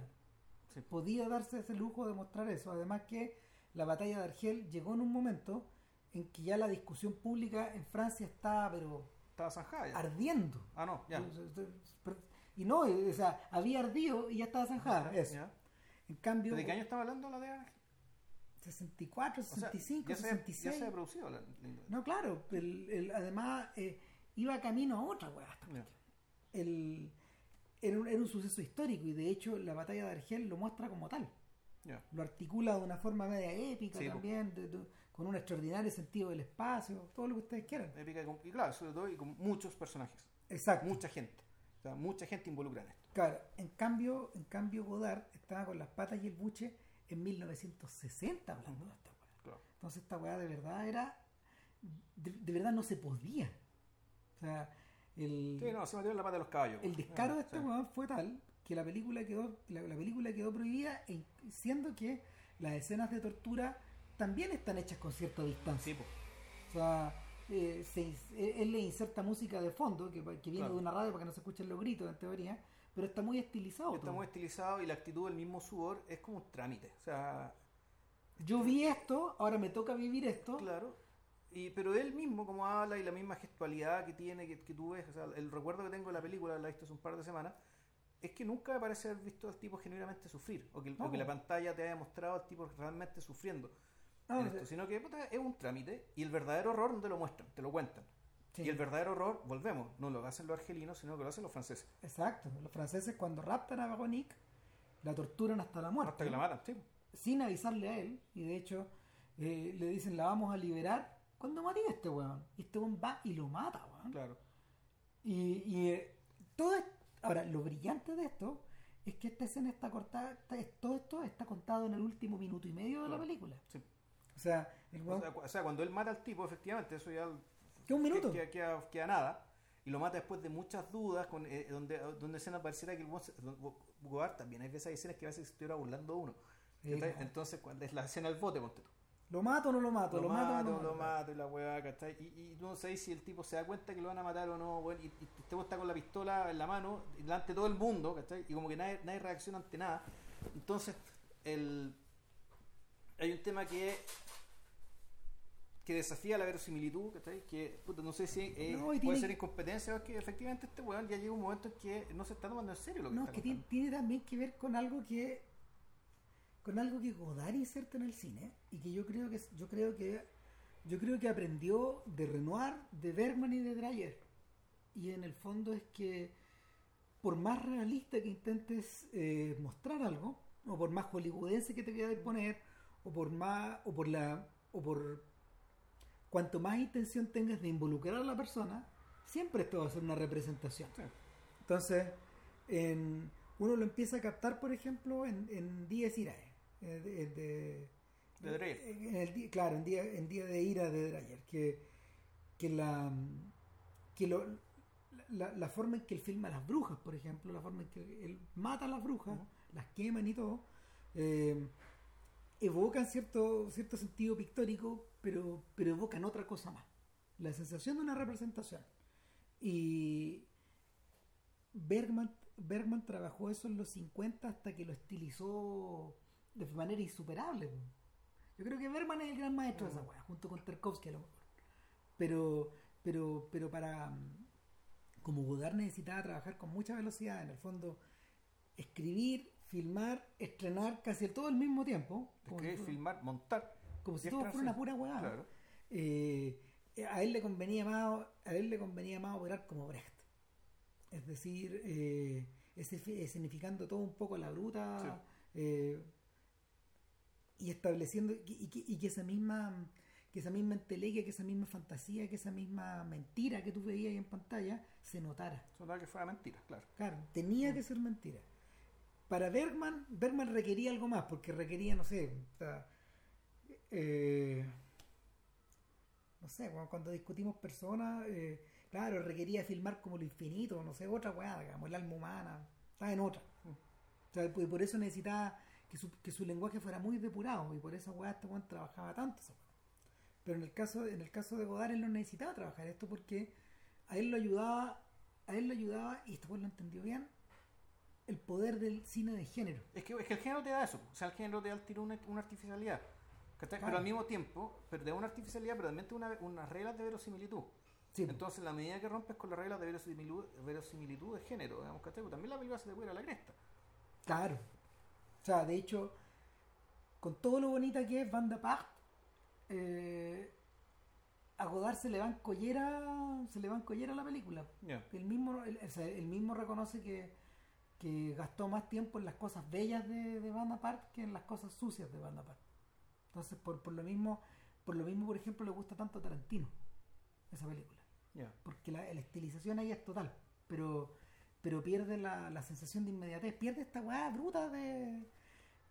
Sí. podía darse ese lujo de mostrar eso. Además que la batalla de Argel llegó en un momento en que ya la discusión pública en Francia estaba, pero Estaba zanjada ya. ardiendo. Ah, no, ya. Y no, o sea, había ardido y ya estaba zanjada. Eso. Ya. En cambio, ¿De qué año estaba hablando la de Ángel? 64, O sea, 65, ya se, 66. ya se ha producido la, la- No, claro, el- el- además eh, iba camino a otra weá. El, era, un, era un suceso histórico y de hecho la batalla de Argel lo muestra como tal. Lo articula de una forma media épica Sí, también, de- de- con un extraordinario sentido del espacio, todo lo que ustedes quieran. Épica y, con- y claro, sobre todo y con muchos personajes. Exacto. Mucha gente. O sea, mucha gente involucrada en esto. Claro, en cambio, en cambio Godard estaba con las patas y el buche en 1960 hablando de esta weá. Claro. Entonces esta weá de verdad era, de, de verdad no se podía. O sea, el, Sí, no, se metió en la pata de los caballos. el descaro de este sí. weón fue tal que la película quedó, la, la película quedó prohibida, e- siendo que las escenas de tortura también están hechas con cierta distancia. Sí. O sea, eh, se ins- él, él le inserta música de fondo, que, que viene Claro. de una radio para que no se escuchen los gritos en teoría, pero está muy estilizado. Está todo. muy estilizado y la actitud del mismo sudor es como un trámite. O sea, Yo vi esto, ahora me toca vivir esto. claro. Y, pero él mismo, como habla y la misma gestualidad que tiene, que, que tú ves, o sea, el recuerdo que tengo de la película, la he visto hace un par de semanas, es que nunca me parece haber visto al tipo genuinamente sufrir, o que, o No, que la pantalla te haya mostrado al tipo realmente sufriendo. En esto, sino que puta, es un trámite y el verdadero horror no te lo muestran, te lo cuentan. sí, Y el verdadero horror, volvemos, no lo hacen los argelinos, sino que lo hacen los franceses. Exacto. Los franceses cuando raptan a Vagonic, la torturan hasta la muerte. Hasta que la matan, sí. Sin avisarle a él. Y de hecho, eh, le dicen, la vamos a liberar cuando maté a este weón. Y este weón va y lo mata, weón. Claro. Y, y, eh, todo es- ahora, lo brillante de esto es que esta escena está cortada, está- todo esto está contado en el último minuto y medio de la Claro. película. Sí. O sea, el O weón, sea, cu- o sea, cuando él mata al tipo, efectivamente, eso ya que un minuto. queda, queda- queda nada. Y lo mata después de muchas dudas, con, eh, donde, donde escena pareciera que el weón también hay veces hay escenas que a veces estuviera burlando uno. Sí. Entonces, cuando es la escena del bote, ponte tú. ¿Lo mato o no lo mato? Lo, ¿Lo, mato o mato, no lo mato y la weá, ¿cachai? Y, y tú no sabes si el tipo se da cuenta que lo van a matar o no, weón, y, y este está con la pistola en la mano, delante de todo el mundo, ¿cachai? Y como que nadie, nadie reacciona ante nada. Entonces, el, hay un tema que que desafía la verosimilitud, ¿cachai? Que, puta, no sé si eh, No, puede tiene- ser incompetencia o es que efectivamente este weón ya llega un momento en que no se está tomando en serio lo que No, es está que tiene, contando. tiene también que ver con algo que con algo que Godard inserta en el cine y que yo creo que yo creo que yo creo que aprendió de Renoir, de Bergman y de Dreyer. Y en el fondo es que por más realista que intentes eh, mostrar algo, o por más hollywoodense que te quieras poner, o por más o por la o por cuanto más intención tengas de involucrar a la persona, siempre esto va a ser una representación. Sí. Entonces, en- uno lo empieza a captar, por ejemplo, en, en Irae. De, de- De Dreyer. en el día- claro, en día, en día de ira de Dreyer. Que, que, la, que lo, la, la forma en que él filma a las brujas, por ejemplo, la forma en que él mata a las brujas, las queman y todo, eh, evocan cierto, cierto sentido pictórico, pero, pero evocan otra cosa más. La sensación de una representación. Y Bergman, Bergman trabajó eso en los 50 hasta que lo estilizó de manera insuperable. po. Yo creo que Bergman es el gran maestro de esa weá, junto con Tarkovsky a lo mejor. Pero, pero, pero para. mm, Como Godard necesitaba trabajar con mucha velocidad, en el fondo, escribir, filmar, estrenar casi todo al mismo tiempo. Si Escribir, fuera- filmar, montar. como si todo fuera una pura weá. Claro. Eh, a él le convenía más a él le convenía más operar como Brecht es decir eh, todo un poco la bruta eh, y estableciendo y, y que- y que esa misma que esa misma entelequia, que esa misma fantasía, que esa misma mentira que tú veías ahí en pantalla se notara. Sonaba que fuera mentira, claro. Claro, tenía que ser mentira. Para Bergman, Bergman requería algo más, porque requería, no sé, o sea, eh, no sé, cuando, cuando discutimos personas, eh, claro, requería filmar como lo infinito, no sé, otra weá, digamos, el alma humana, estaba en otra. O sea, y por eso necesitaba que su, que su lenguaje fuera muy depurado, y por esa weá este weón trabajaba tanto. esa. Pero en el caso, en el caso de Godard él no necesitaba trabajar esto porque a él lo ayudaba, a él lo ayudaba, y este weón lo entendió bien, el poder del cine de género. Es que, es que el género te da eso. O sea, el género te da el tiro una, una artificialidad. Claro. Pero al mismo tiempo, pero de una artificialidad, pero también tiene una, unas reglas de verosimilitud. Sí, Entonces, en la medida que rompes con las reglas de verosimilitud, verosimilitud de género, digamos, ¿cachai? Pues también la película se te puede ir a la cresta. claro. O sea, de hecho, con todo lo bonita que es Van de Part, eh, a Godard se le van collera, se le van collera a la película. Ya. El mismo, el, mismo reconoce que, que gastó más tiempo en las cosas bellas de, de Van Apart que en las cosas sucias de Van Apart. Entonces, por, por lo mismo, por lo mismo, por ejemplo, le gusta tanto a Tarantino esa película. Porque la, la estilización ahí es total. Pero, pero pierde la, la sensación de inmediatez. Pierde esta weá bruta de.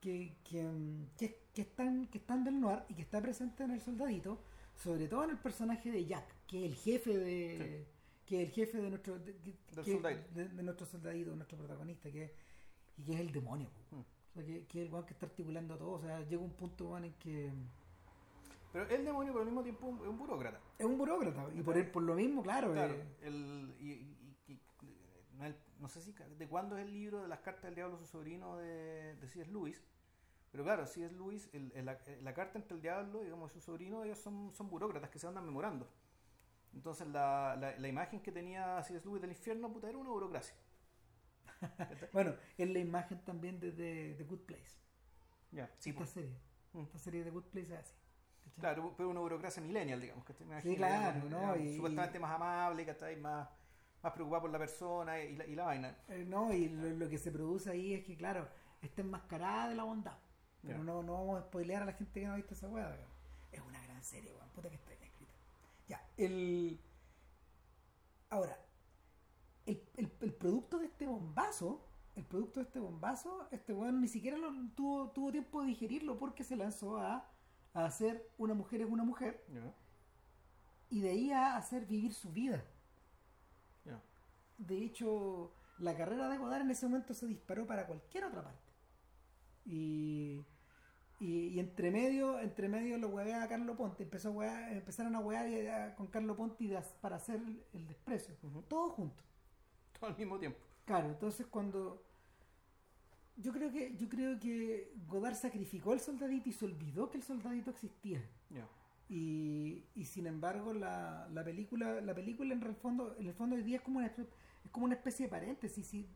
Que, que, mm, que, que es tan, que es tan del noir y que está presente en el soldadito, sobre todo en el personaje de Jack, que es el jefe de. que es el jefe de nuestro. de, de- de nuestro soldadito, nuestro protagonista, que, y que es el demonio. Mm. O sea, que, que es el weón que está articulando todo. O sea, llega un punto weón, en que. Pero el demonio, pero al mismo tiempo, es un burócrata. Es un burócrata. Y por, él, por lo mismo, claro. Claro, eh, el, y- no, sé si de cuándo es el libro de las cartas del diablo a su sobrino de, de C.S. Lewis, pero claro, C.S. Lewis, el- el- la, la carta entre el diablo digamos, y su sobrino, ellos son, son burócratas que se andan memorando. Entonces la, la, la imagen que tenía C.S. Lewis del infierno, puta, era una burocracia. Bueno, es la imagen también de The, The Good Place. Ya, sí, esta pues, serie. Mm. Esta serie de Good Place es así. ¿cachai? claro, pero una burocracia millennial, digamos, que Sí, claro, ¿no? Y- supuestamente más amable, está más, más preocupado por la persona y la, y la vaina. Eh, no, y lo, lo que se produce ahí es que, claro, está enmascarada de la bondad. Pero no, no vamos a spoilear a la gente que no ha visto esa weá. Es una gran serie, weón. Puta que está bien escrita. Ya, el. Ahora, el, el, el producto de este bombazo, el producto de este bombazo, este weón ni siquiera lo, tuvo, tuvo tiempo de digerirlo porque se lanzó a, a hacer Una mujer es una mujer y de ahí a hacer vivir su vida. De hecho, la carrera de Godard en ese momento se disparó para cualquier otra parte. Y, y, y entre medio, entre medio lo hueveaba a Carlo Ponte, empezó a huevear- empezaron a a- con Carlo Ponte de- para hacer el, desprecio. Ujú. Todo junto. Todo al mismo tiempo. Claro, entonces cuando yo creo que yo creo que Godard sacrificó el soldadito y se olvidó que el soldadito existía. Y, y sin embargo la, la película la película en el fondo en el fondo hoy día es como una es como una especie de paréntesis sí.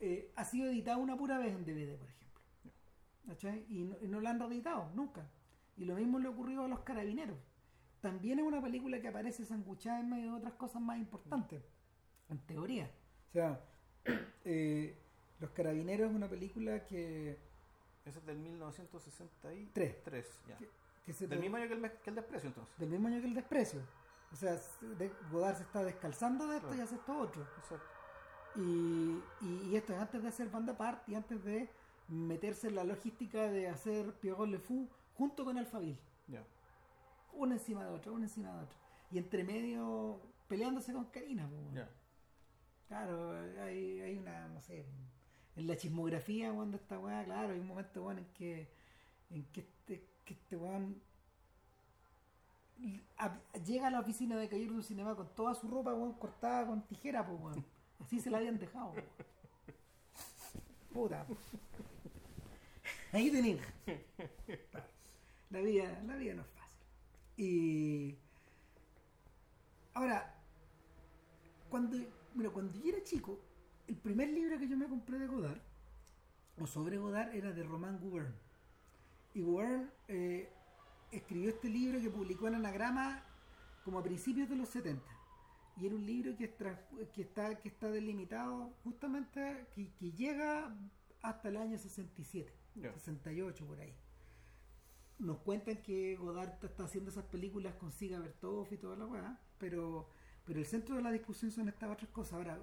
Eh, ha sido editada una pura vez en DVD por ejemplo ¿Cachai? y no, y no la han reeditado nunca y lo mismo le ocurrió a los carabineros también es una película que aparece sanguchada en medio de otras cosas más importantes en teoría o sea eh, los carabineros es una película que Ese es del 1963. Tres. ya. que, que se Del mismo año que el, que el desprecio, entonces. del mismo año que el desprecio. O sea, Godard se está descalzando de esto Claro. y hace esto otro. Exacto. Y, y, y esto es antes de hacer banda part y antes de meterse en la logística de hacer Pierrot Le Fou junto con Alphaville. Ya. Uno encima de otro, uno encima de otro. Y entre medio peleándose con Karina. weón. Ya. Claro, hay, hay una, no sé, en la chismografía, de esta weá, claro, hay un momento, weón, en que, en que este, que este weón llega a la oficina de Cayer del Cinema con toda su ropa, cortada con tijera, pues. Así se la habían dejado. Puta. Ahí tenéis. La vida, la vida no es fácil. Y ahora, cuando, cuando yo era chico, el primer libro que yo me compré de Godard, o sobre Godard, era de Romain Gouverne. Y Gouverne eh, escribió este libro que publicó en Anagrama como a principios de los 70. Y era un libro que, está, que está delimitado justamente, que, que llega hasta el año 67, Ya. 68 por ahí. Nos cuentan que Godard está haciendo esas películas con Siga Bertov y toda la weá, pero, pero el centro de la discusión son estas otras cosas. Ahora,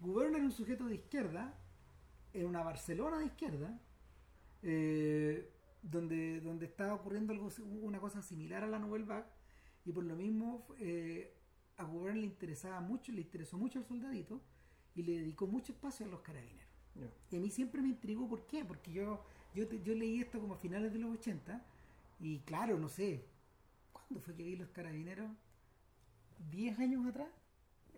Gouverne era un sujeto de izquierda, en una Barcelona de izquierda, eh, donde, donde estaba ocurriendo algo, una cosa similar a la Nouvelle Vague, y por lo mismo eh, a Gouverne le interesaba mucho, le interesó mucho el soldadito, y le dedicó mucho espacio a los carabineros. Y a mí siempre me intrigó, ¿por qué? Porque yo, yo, te- yo leí esto como a finales de los 80, y claro, no sé, ¿cuándo fue que vi los carabineros? ¿10 años atrás?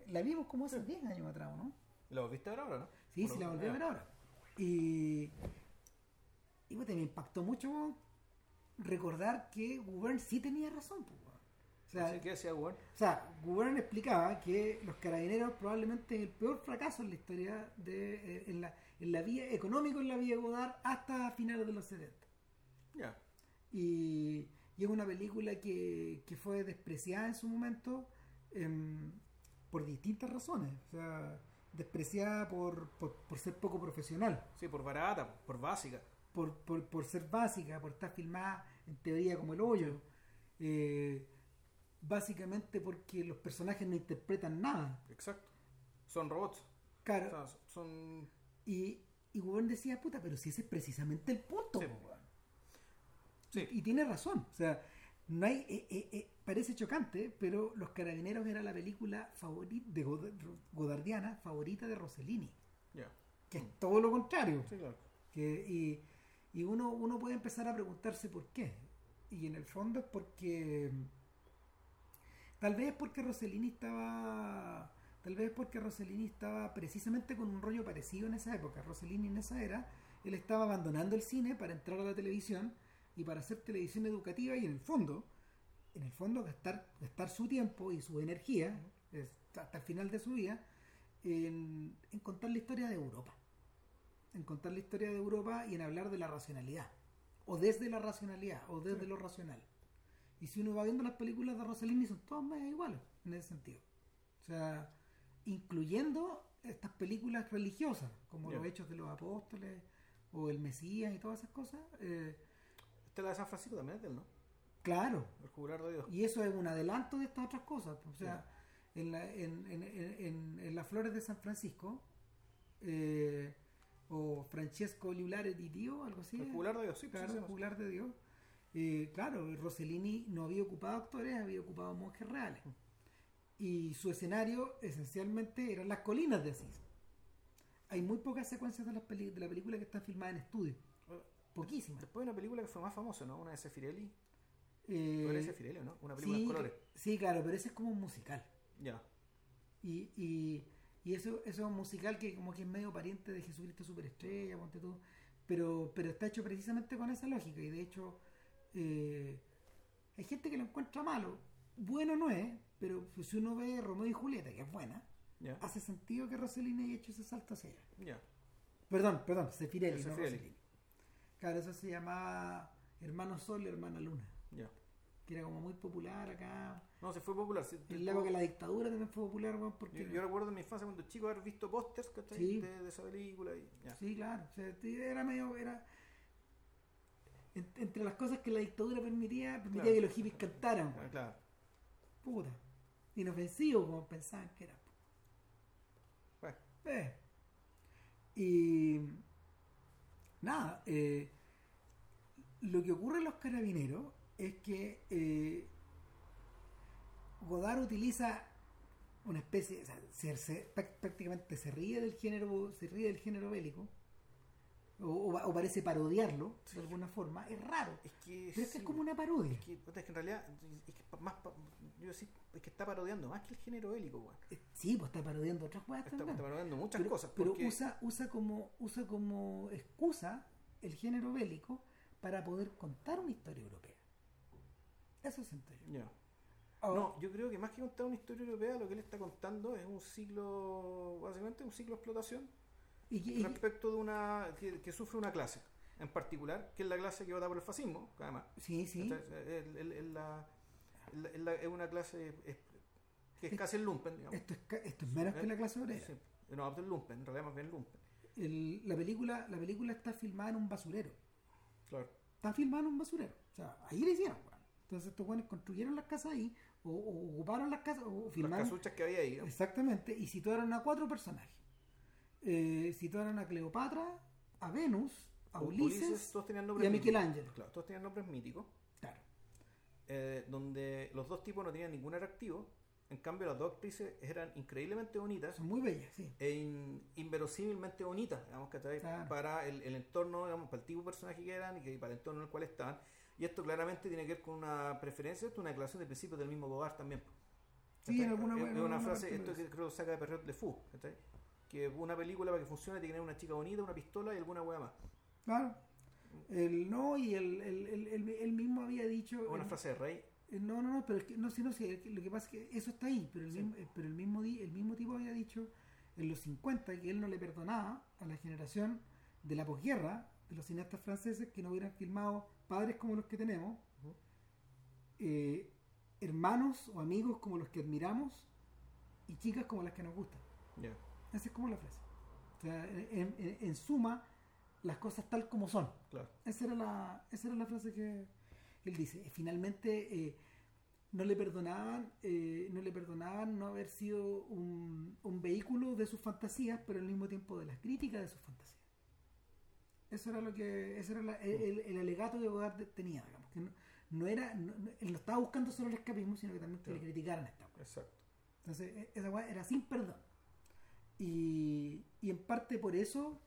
La vimos como hace 10 años atrás, ¿o ¿no? ¿Lo viste ahora ahora, no? Sí, sí, la volví a ver ahora. Y, y puta, me impactó mucho recordar que Gubern sí tenía razón. pues. O sea, Así que decía, weón. o sea, Gubern explicaba que los carabineros probablemente es el peor fracaso en la historia de eh, en la, en la vía económico en la vía Godard hasta finales de los 70. Ya. Y, y es una película que, que fue despreciada en su momento em, por distintas razones. O sea, despreciada por, por, por ser poco profesional, Sí, por barata, por básica. Por, por, por ser básica, por estar filmada en teoría como el hoyo. Eh, básicamente porque los personajes no interpretan nada. Exacto. Son robots. Claro, O sea, son. y, y decía, puta, pero si ese es precisamente el punto. Sí. po, weón". Sí. Y tiene razón. O sea, no hay, eh, eh, eh, parece chocante, pero Los Carabineros era la película favorita de God- Godardiana favorita de Rossellini. Ya. Que es todo lo contrario. Sí, claro. Que, y y uno, uno puede empezar a preguntarse por qué. Y en el fondo es porque. Tal vez porque Rossellini estaba. Tal vez porque Rossellini estaba precisamente con un rollo parecido en esa época. Rossellini en esa era, él estaba abandonando el cine para entrar a la televisión y para hacer televisión educativa y en el fondo, en el fondo gastar, gastar su tiempo y su energía, hasta el final de su vida, en contar la historia de Europa. En contar la historia de Europa y en hablar de la racionalidad. O desde la racionalidad, o desde lo racional. Y si uno va viendo las películas de Rossellini, son todas más iguales en ese sentido. O sea, incluyendo estas películas religiosas, como los Hechos de los Apóstoles, o El Mesías y todas esas cosas. eh, Esta es la de San Francisco también es de él, ¿no? claro, El jugular de Dios. y eso es un adelanto de estas otras cosas. O sea, en, la- en, en- en- en- en las flores de San Francisco, eh, o Francesco Liulare di Dio, algo así. El jugular de Dios, sí. claro, sí, el de Dios. Eh, claro, Rossellini no había ocupado actores, había ocupado monjes reales. Y su escenario esencialmente eran las colinas de Asís. Hay muy pocas secuencias de, las peli- de la película que están filmadas en estudio. Poquísimas. Después hay una película que fue más famosa, ¿no? Una de Sefirelli. Eh, ¿No era Sefirelli o no? Una película sí, en colores. sí, claro, pero ese es como un musical. Ya. Y, y, y eso, eso es un musical que como que es medio pariente de Jesucristo Superestrella, ponte tú. Pero, pero está hecho precisamente con esa lógica. Y de hecho, eh, hay gente que lo encuentra malo. Bueno no es, pero pues, si uno ve Romeo y Julieta, que es buena, hace sentido que Rossellini haya hecho ese salto hacia allá. Ya. Perdón, perdón, Sefirelli, El no. Rossellini. Claro, eso se llamaba Hermano Sol y Hermana Luna, Ya. Que era como muy popular acá. No, se fue popular. sí, En la época de la dictadura también fue popular, weón, porque... Yo, yo recuerdo en mi infancia cuando chico haber visto pósters. Sí. de, de esa película. Y, ya. Sí, claro. O sea, era medio. Era, en- entre las cosas que la dictadura permitía, permitía Claro. que los hippies cantaran. Ah, weón. claro. Puta. Inofensivo como pensaban que era. Bueno, Eh. Y. Nada. eh, lo que ocurre en los carabineros es que eh, Godard utiliza una especie, o sea, se- prácticamente se ríe del género, se ríe del género bélico, o, o- o parece parodiarlo de alguna forma, es raro, es que. pero es que sí, es como una parodia. Es que, puta, es que en realidad. Es que pa- más, pa- yo decir, es que está parodiando más que el género bélico, weón. Eh, Sí, pues está parodiando otras cosas Está, también. está parodiando muchas pero, cosas. pero porque- usa, usa como usa como excusa el género bélico para poder contar una historia europea. Eso yo. Ya. Ahora- No, yo creo que más que contar una historia europea, lo que él está contando es un ciclo, básicamente un ciclo de explotación y, y- respecto de una que, que sufre una clase en particular, que es la clase que vota por el fascismo, además. sí, sí. Es, la- la- una clase es- que es casi el lumpen, digamos. Esto es, esto es menos que la clase obrera. Sí. No, es el lumpen, en realidad más bien el lumpen. El- la, película, la película está filmada en un basurero. Claro. Está filmada en un basurero. O sea, ahí le hicieron, weón. Entonces estos buenos construyeron las casas ahí, o, o ocuparon las casas, o Las filmaron. casuchas que había ahí. digamos. Exactamente, y situaron a cuatro personajes. Eh, situaron a Cleopatra, a Venus, a Ulises, todos tenían y a. Michelangelo. Claro, todos tenían nombres míticos. Claro. eh, donde los dos tipos no tenían ningún atractivo. En cambio, las dos actrices eran increíblemente bonitas Son muy bellas, sí. e in- inverosímilmente bonitas, digamos. Claro. Para el, el entorno, digamos, para el tipo de personaje que eran y que, para el entorno en el cual estaban. Y esto claramente tiene que ver con una preferencia, esto es una declaración de principios del mismo Bogart también. Sí, en alguna- es, una frase, esto que creo que saca de Perriot Le Fou. Que una película para que funcione tiene que tener una chica bonita, una pistola y alguna hueá más. Claro. El no, y el, el, el, él mismo había dicho... Una frase de Rey. eh, No, no, no, pero es que, no, sí, no, sí, lo que pasa es que eso está ahí, pero el, Sí. mismo, eh, pero el, mismo, el mismo tipo había dicho en los 50 que él no le perdonaba a la generación de la posguerra, de los cineastas franceses que no hubieran filmado padres como los que tenemos, eh, hermanos o amigos como los que admiramos y chicas como las que nos gustan. Ya. Esa es como la frase. O sea, en, en- en suma, las cosas tal como son. Claro. Esa era la, esa era la frase que él dice. Finalmente eh, no le perdonaban, eh, no le perdonaban no haber sido un, un vehículo de sus fantasías, pero al mismo tiempo de las críticas de sus fantasías. Eso era lo que, ese era la- el, el alegato que Godard tenía, digamos, que no, no era, no- no- él no estaba buscando solo el escapismo, sino que también que le criticaran esta weá. Exacto. Entonces, e- esa weá era sin perdón. Y, y en parte por eso,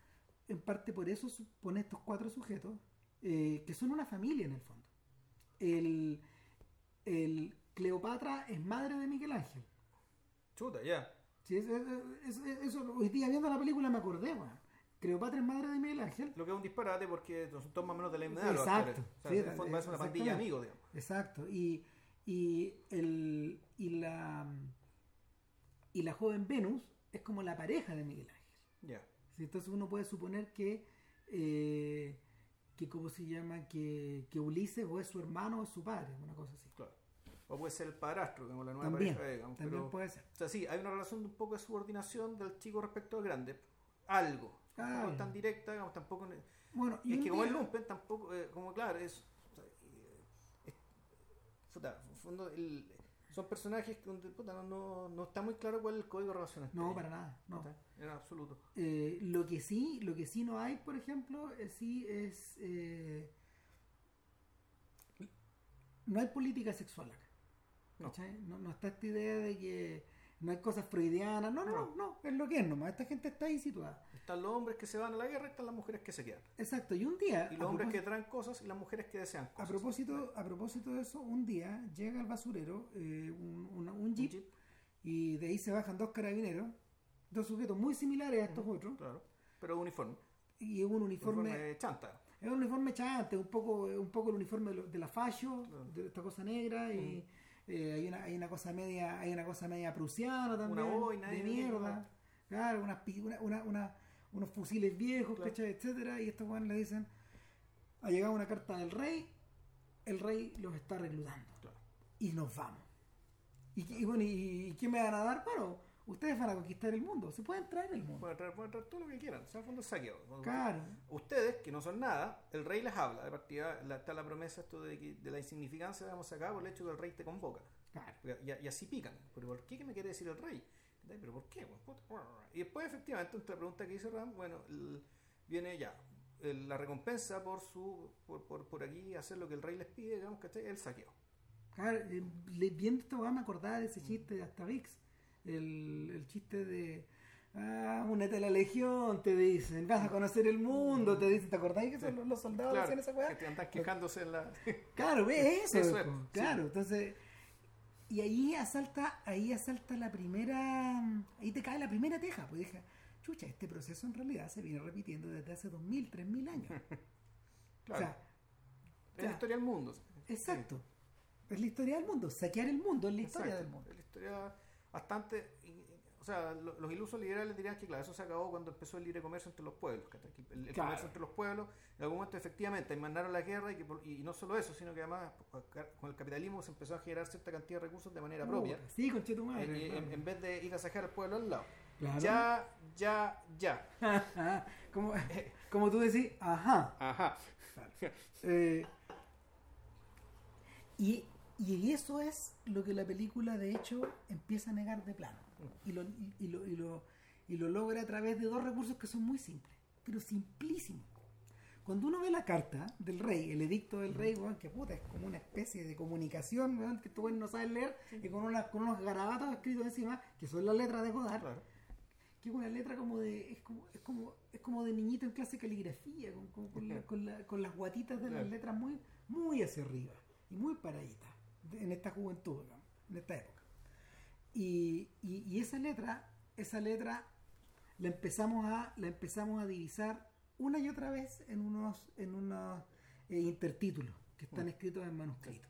en parte por eso pone estos cuatro sujetos, eh, que son una familia en el fondo. El, el Cleopatra es madre de Miguel Ángel. Chuta, ya. Sí, es- es- eso, hoy día viendo la película me acordé, weón. Cleopatra es madre de Miguel Ángel. Lo que es un disparate porque son todos más o menos de la misma edad. Exacto. actores. O sea, Sí, en el fondo parece una pandilla amigos, digamos. Exacto. Y, y, el, y, la, y la joven Venus es como la pareja de Miguel Ángel. Ya. Sí, Entonces uno puede suponer que, eh, que ¿cómo se llama? Que, que Ulises o es su hermano o es su padre, una cosa así. Claro. O puede ser el padrastro, como la nueva También, pareja, digamos. también pero- puede ser. O sea, sí, hay una relación de un poco de subordinación del chico respecto al grande. Algo. Algo. No tan directa, digamos, tampoco. Bueno, y es que como día- el lumpen, tampoco, eh, como claro, es. o sea, eh, es- puta, en el fondo, el- son personajes donde puta, no, no, no está muy claro cuál es el código relacional. No, para nada, no. En absoluto. Eh, lo que sí, lo que sí no hay, por ejemplo, eh, sí es no hay política sexual acá. No, no está esta idea de que no hay cosas freudianas, no, no, no, no, es lo que es nomás, esta gente está ahí situada. Están los hombres que se van a la guerra y están las mujeres que se quedan. Exacto, y un día, Y a los hombres que traen cosas y las mujeres que desean a cosas. propósito, a propósito de eso, un día llega al basurero eh, un, una- un Un jeep, jeep, y de ahí se bajan dos carabineros, dos sujetos muy similares a estos otros, Claro. Pero uniforme. y un uniforme, Uniforme chanta. es un uniforme chante, un poco, un poco el uniforme de, la fallo, Claro. de esta cosa negra, y eh, hay, una, hay una cosa media, hay una cosa media prusiana también, Una boina de mierda, claro. unas una, una, una- unos fusiles viejos, Claro. ¿cachai? etcétera, y estos weones le dicen, ha llegado una carta del rey, el rey los está reclutando Claro. y nos vamos. Y, y bueno, ¿y, y qué me van a dar? Bueno, ustedes van a conquistar el mundo, se pueden traer el mundo. Pueden traer, pueden traer todo lo que quieran. O sea, al fondo es saqueo. Claro, Ustedes, que no son nada, el rey les habla. De partida la- está la promesa esto de, que- de la insignificancia vamos acá por el hecho que el rey te convoca. claro. Y, y así pican. ¿Pero por qué? ¿Qué me quiere decir el rey? ¿Pero por qué? Pues, Y después, efectivamente, otra pregunta que hizo Ram, bueno, el- viene ya. el- la recompensa por su por, por, por aquí hacer lo que el rey les pide, digamos, que el saqueo. Claro, eh, viendo esta me acordaba de ese chiste de Asterix, el, el chiste de ah, únete a la legión, te dicen, vas a conocer el mundo, te dicen, ¿te acordáis que son los, los soldados que hacían esa que weá? te andan quejándose en la... Claro, ve eso, Eso es, sí. claro, entonces y ahí asalta, ahí asalta la primera, ahí te cae la primera teja, pues dije, chucha, este proceso en realidad se viene repitiendo desde hace 2000, 3000 años. Claro, O sea, es la historia del mundo. exacto. Es la historia del mundo, saquear el mundo es la historia Exacto. del mundo. Es la historia bastante. O sea, lo- los ilusos liberales dirían que, claro, eso se acabó cuando empezó el libre comercio entre los pueblos. El, el Claro. comercio entre los pueblos, en algún momento, efectivamente, mandaron la guerra y, que y no solo eso, sino que además con el capitalismo se empezó a generar cierta cantidad de recursos de manera propia. Puta, Sí, En, madre. en- en vez de ir a sacar al pueblo al lado. Claro. Ya, ya, ya. Como, como tú decís, ajá. Ajá. Eh, y, y eso es lo que la película de hecho empieza a negar de plano. Y lo, y, y lo, y, lo, y lo logra a través de dos recursos que son muy simples, pero simplísimos. Cuando uno ve la carta del rey, el edicto del rey, weón, que puta, es como una especie de comunicación, weón, que tú no sabes leer, y con, una- con unos garabatos escritos encima, que son las letras de Godard, Claro. que es una letra como de es como es como es como de niñito en clase de caligrafía con, con- con la- con la- con las guatitas de las letras muy muy hacia arriba y muy paraditas en esta juventud digamos, en esta época y, y- y esa letra esa letra la empezamos a la empezamos a divisar una y otra vez en unos en unos eh, intertítulos que están escritos en manuscrito.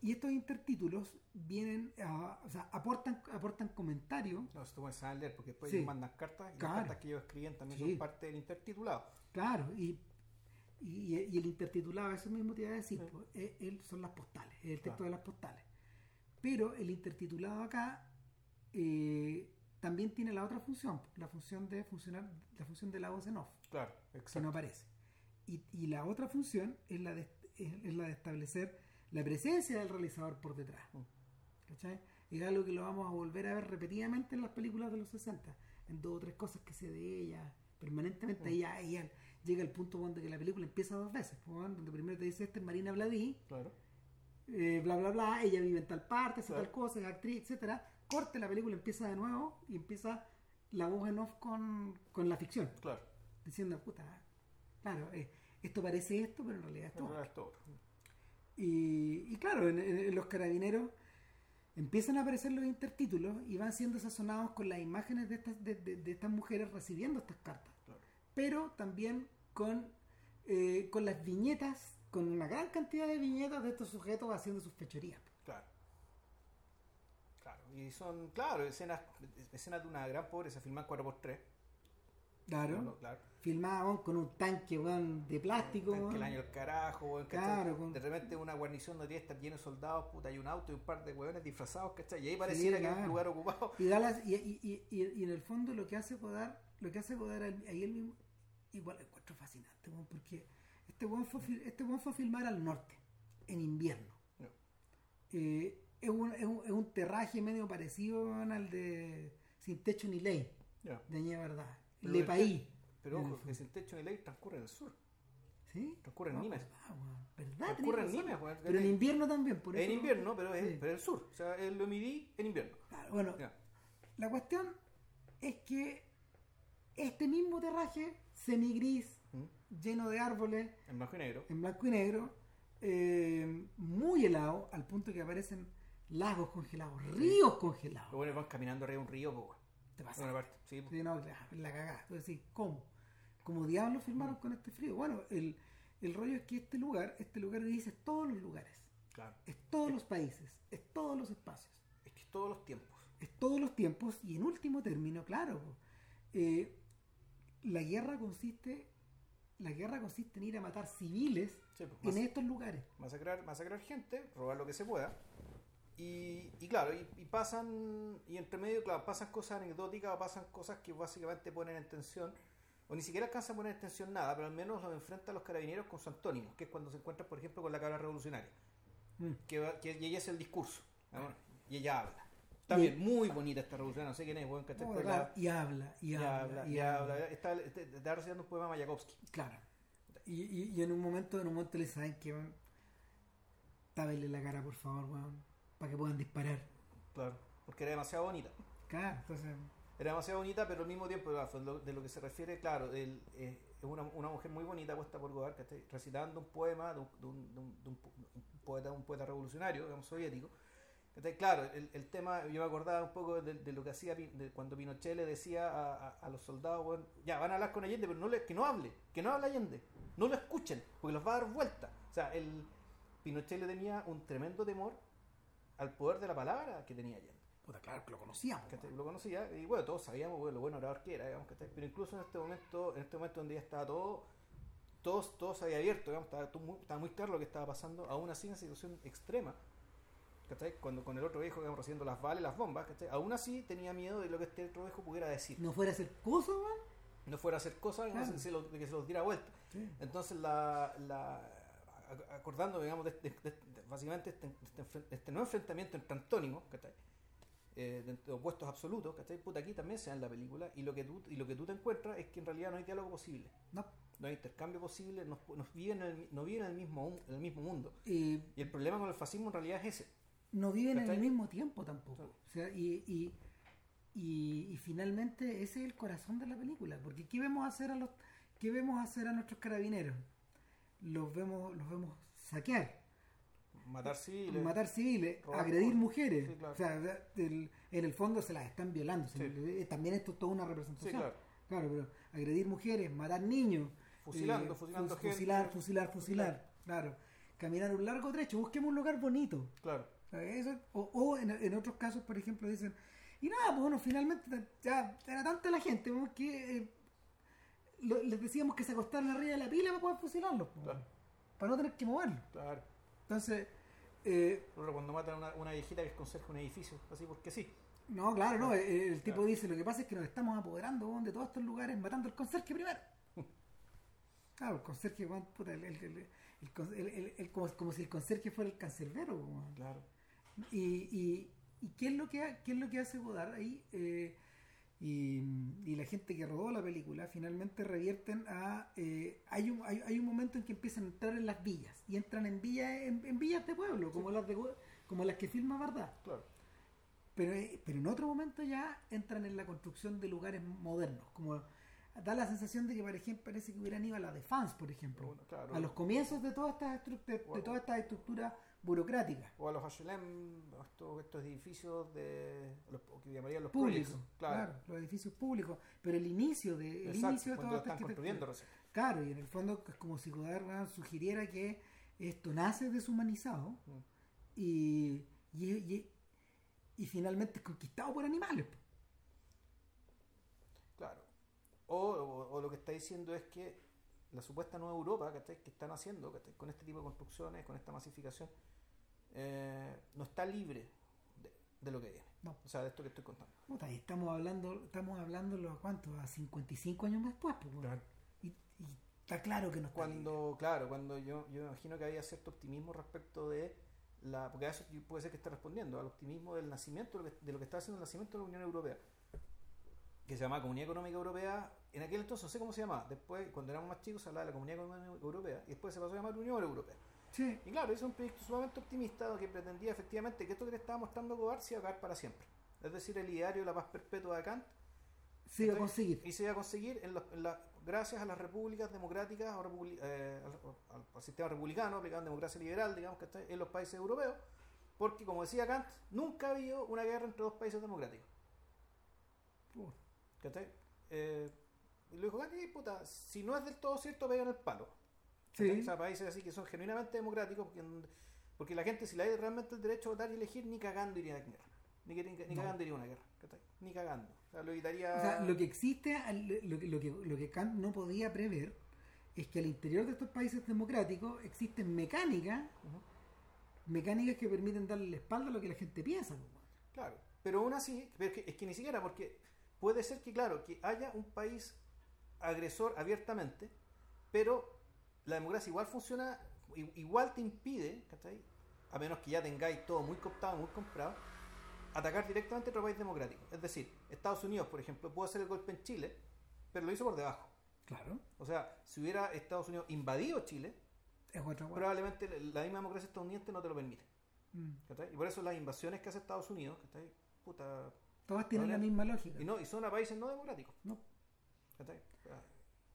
Y estos intertítulos vienen, a, o sea, aportan, aportan comentarios. No, puede a leer, porque después Sí. ellos mandan cartas y Claro. las cartas que ellos escriben también Sí. son parte del intertitulado. Claro, y, y, y el intertitulado, eso mismo te iba a decir, Sí. pues, es- es- son las postales, es el texto Claro. de las postales. Pero el intertitulado acá eh, también tiene la otra función, la función de funcionar, la función de la voz en off, Claro, que no exacto. aparece. Y, y la otra función es la de, es, la de establecer la presencia del realizador por detrás. Mm. ¿Cachai? Es algo que lo vamos a volver a ver repetidamente en las películas de los 60, en dos o tres cosas que sé de ella, permanentemente. Ya- ahí ya llega el punto donde que la película empieza dos veces, donde primero te dice, este es Marina Bladí, Claro. eh, bla, bla, bla, ella vive en tal parte, hace Claro. tal cosa, es actriz, etcétera Corte, la película empieza de nuevo y empieza la voz en off con, con la ficción, Claro. diciendo, puta, claro, eh, esto parece esto, pero en realidad es esto. realidad es todo. Y, y claro, en, en- en los carabineros empiezan a aparecer los intertítulos y van siendo sazonados con las imágenes de estas, de, de- de estas mujeres recibiendo estas cartas. Claro. Pero también con, eh, con las viñetas, con una gran cantidad de viñetas de estos sujetos haciendo sus fechorías. Claro. Claro. Y son, claro, escenas, escenas de una gran pobreza, filman 4x3. Claro. ¿no? Claro. Filmaban con un tanque weón, de plástico. El año del carajo, weón. Claro, con- De repente una guarnición donde está lleno de soldados, puta, hay un auto y un par de hueones disfrazados, ¿cachai? Y ahí pareciera que claro. un lugar ocupado. Y, da las- y, en el fondo lo que hace Godard, lo que hace ahí ahí el mismo, igual lo encuentro fascinante, weón, porque este weón fue, este weón fue a filmar al norte, en invierno. No. Eh, es, un, es, un, es un terraje medio parecido al de Sin Techo ni Ley, de Añé Verdad. Pero Le País. Pero ojo, que sin techo ni ley transcurre en el sur. ¿Sí? transcurre en No, Nimes. verdad, weón, verdad, Transcurre en. Nimes, weón. Pero en invierno también, por eso. En invierno, pero es, Sí. pero el sur. O sea, lo midí en invierno. Claro, bueno. La cuestión es que este mismo terraje semigris, ¿Mm? lleno de árboles, En blanco y negro. en blanco y negro, eh, muy helado, al punto que aparecen lagos congelados, ríos congelados. Los buenos van caminando arriba de un río, pues. ¿Te pasa? una parte. Sí. Sí, no, la, la cagada. Tú decís, ¿cómo? ¿Cómo diablos filmaron con este frío? Bueno, el, el rollo es que este lugar, este lugar dice todos los lugares, claro. es todos los países, es todos los espacios. Es que es todos los tiempos. es todos los tiempos y en último término, claro, eh, la guerra consiste la guerra consiste en ir a matar civiles Sí, pues, en estos lugares. masacrar, masacrar gente, robar lo que se pueda. Y, y claro, y, y pasan, y entre medio, claro, pasan cosas anecdóticas pasan cosas que básicamente ponen en tensión, o ni siquiera alcanzan a poner en tensión nada, pero al menos los enfrentan los carabineros con su antónimo, que es cuando se encuentran, por ejemplo, con la cabra revolucionaria, Mm. que, que y ella es el discurso, ¿no? y ella habla. También, muy bonita esta revolución, no sé quién es, bueno, que Oh, claro, y habla, y, y habla, habla, y y habla. habla. Está, está, está recitando un poema Mayakovsky. Claro. Y, y- y en un momento, en un momento le saben que weón, tápenle la cara, por favor, weón, para que puedan disparar. Claro, porque era demasiado bonita. Claro, entonces, Era demasiado bonita, pero al mismo tiempo, de lo que se refiere, claro, eh, es una, una mujer muy bonita puesta por Godard, que está recitando un poema de un, de un- de un- de un poeta, un poeta revolucionario, digamos, soviético. Claro, el, el tema, yo me acordaba un poco de, de lo que hacía de cuando Pinochet le decía a, a- a los soldados, bueno, ya, van a hablar con Allende, pero no le, que no hable, que no hable Allende, no lo escuchen, porque los va a dar vuelta. O sea, el Pinochet le tenía un tremendo temor al poder de la palabra que tenía Allende. puta, claro que lo conocíamos. Lo conocía y bueno, todos sabíamos bueno, lo buen orador que era, digamos, ¿cachai? pero incluso en este momento, en este momento donde ya estaba todo, todos, todo se había abierto, digamos, estaba, estaba muy claro lo que estaba pasando, aún así en una situación extrema, ¿cachai? Cuando con el otro viejo, digamos, recibiendo las balas, las bombas, ¿cachai? aún así tenía miedo de lo que este otro viejo pudiera decir, No fuera a hacer cosas, weón. no fuera a hacer cosas y no Claro. se- se lo- de que se los diera vuelta. Sí. Entonces, la, la, ac- acordando, digamos, de, de- de- básicamente este, este, este nuevo enfrentamiento entre antónimos, ¿cachai? Eh, de, opuestos absolutos, ¿cachai? Puta, aquí también se da en la película y lo, que tú, y lo que tú te encuentras es que en realidad no hay diálogo posible, No. no hay intercambio posible, nos, nos viven en el, no viven en el, mismo, en el mismo mundo. Eh, Y el problema con el fascismo en realidad es ese. No viven en el mismo tiempo tampoco. Claro. O sea, y, y, y, y finalmente ese es el corazón de la película. Porque ¿qué vemos hacer a los qué vemos hacer a nuestros carabineros? Los vemos, los vemos saquear, Matar civiles. matar civiles, robar agredir mujeres. Sí, claro. O sea, en el fondo se las están violando. Sí. eh, También esto es toda una Sí, representación. claro. Claro, pero agredir mujeres, matar niños. Fusilando, eh, fusilando fus- gente. Fusilar, fusilar, fusilar. Claro. caminar un largo trecho, busquemos un lugar bonito. Claro. Eso, o o en, en otros casos, por ejemplo, dicen, y nada, pues bueno, finalmente ya era tanta la gente pues, que eh, lo- les decíamos que se acostaran arriba de la pila para poder fusilarlos, pues, Claro. para no tener que moverlos. Claro. Entonces, eh, cuando matan a una, una viejita que es conserje un edificio, así porque sí. no, claro, no, el, el tipo Claro. dice, lo que pasa es que nos estamos apoderando de todos estos lugares matando al conserje primero. Claro, el conserje, el, como, como si el conserje fuera el cancerbero. Claro. Y, y, y qué es lo que ha- qué es lo que hace Godard ahí Eh, y, y la gente que rodó la película finalmente revierten a eh, hay, un, hay, hay un momento en que empiezan a entrar en las villas y entran en villas en, en villas de pueblo como las de como las que filma verdad Claro. pero eh, pero en otro momento ya entran en la construcción de lugares modernos como da la sensación de que por ejemplo parece que hubieran ido a la Defense por ejemplo Bueno, claro. a los comienzos de todas estas de, de todas estas estructuras burocráticas O a los HLM, estos, estos edificios de. Los, que llamarían los públicos, projects, claro. los edificios públicos, pero el inicio de el Exacto, inicio de lo esta están construyendo recién. Claro, y en el fondo es como si Godard sugiriera que esto nace deshumanizado Mm. y, y, y- y finalmente es conquistado por animales. Claro. O, o- o lo que está diciendo es que la supuesta nueva Europa ¿cachai? que están haciendo ¿cachai? con este tipo de construcciones, con esta masificación, eh, no está libre de, de lo que viene. No. O sea, de esto que estoy contando. Puta, y estamos hablando, estamos hablando los cuántos, a 55 años después. Claro. y, y está claro que no está libre. Cuando, claro, cuando yo, yo imagino que había cierto optimismo respecto de la. Porque a eso puede ser que esté respondiendo, al optimismo del nacimiento, de lo que, de lo que está haciendo el nacimiento de la Unión Europea. Que se llama Comunidad Económica Europea. En aquel entonces no sé cómo se llamaba. Después, cuando éramos más chicos, se hablaba de la Comunidad Económica Europea. Y después se pasó a llamar Unión Europea. Sí, Y claro, es un proyecto sumamente optimista que pretendía efectivamente que esto que le estaba mostrando Godard se iba a acabar para siempre. Es decir, el ideario de la paz perpetua de Kant se iba a conseguir. Y se iba a conseguir en los- en la- gracias a las repúblicas democráticas o republi- eh, al, al- al sistema republicano aplicado en democracia liberal, digamos que está en los países europeos, porque como decía Kant, nunca ha habido una guerra entre dos países democráticos. Puta. ¿cachai? Eh, y lo dijo y puta, si no es del todo cierto, pegan el palo. Sí. O sea, países así que son genuinamente democráticos, porque, porque la gente, si le da realmente el derecho a votar y elegir, ni cagando iría a la guerra. Ni, ni, ni No. cagando iría a una guerra. Ni cagando. O sea, lo evitaría. O sea, lo que existe, lo que, lo, que, lo que Kant no podía prever es que al interior de estos países democráticos existen mecánicas, mecánicas que permiten darle la espalda a lo que la gente piensa. Claro, pero aún así, pero es que, es que ni siquiera, porque puede ser que, claro, que haya un país agresor abiertamente, pero la democracia igual funciona, igual te impide, ¿cachai? A menos que ya tengáis todo muy cooptado, muy comprado, atacar directamente a otro país democrático. Es decir, Estados Unidos, por ejemplo, pudo hacer el golpe en Chile, pero lo hizo por debajo. Claro, O sea, si hubiera Estados Unidos invadido Chile, es probablemente la misma democracia estadounidense no te lo permite. Mm. Y por eso las invasiones que hace Estados Unidos, ¿cachai? Puta, Todas tienen la misma lógica. y, no, y son a países no democráticos. No. ¿cachai?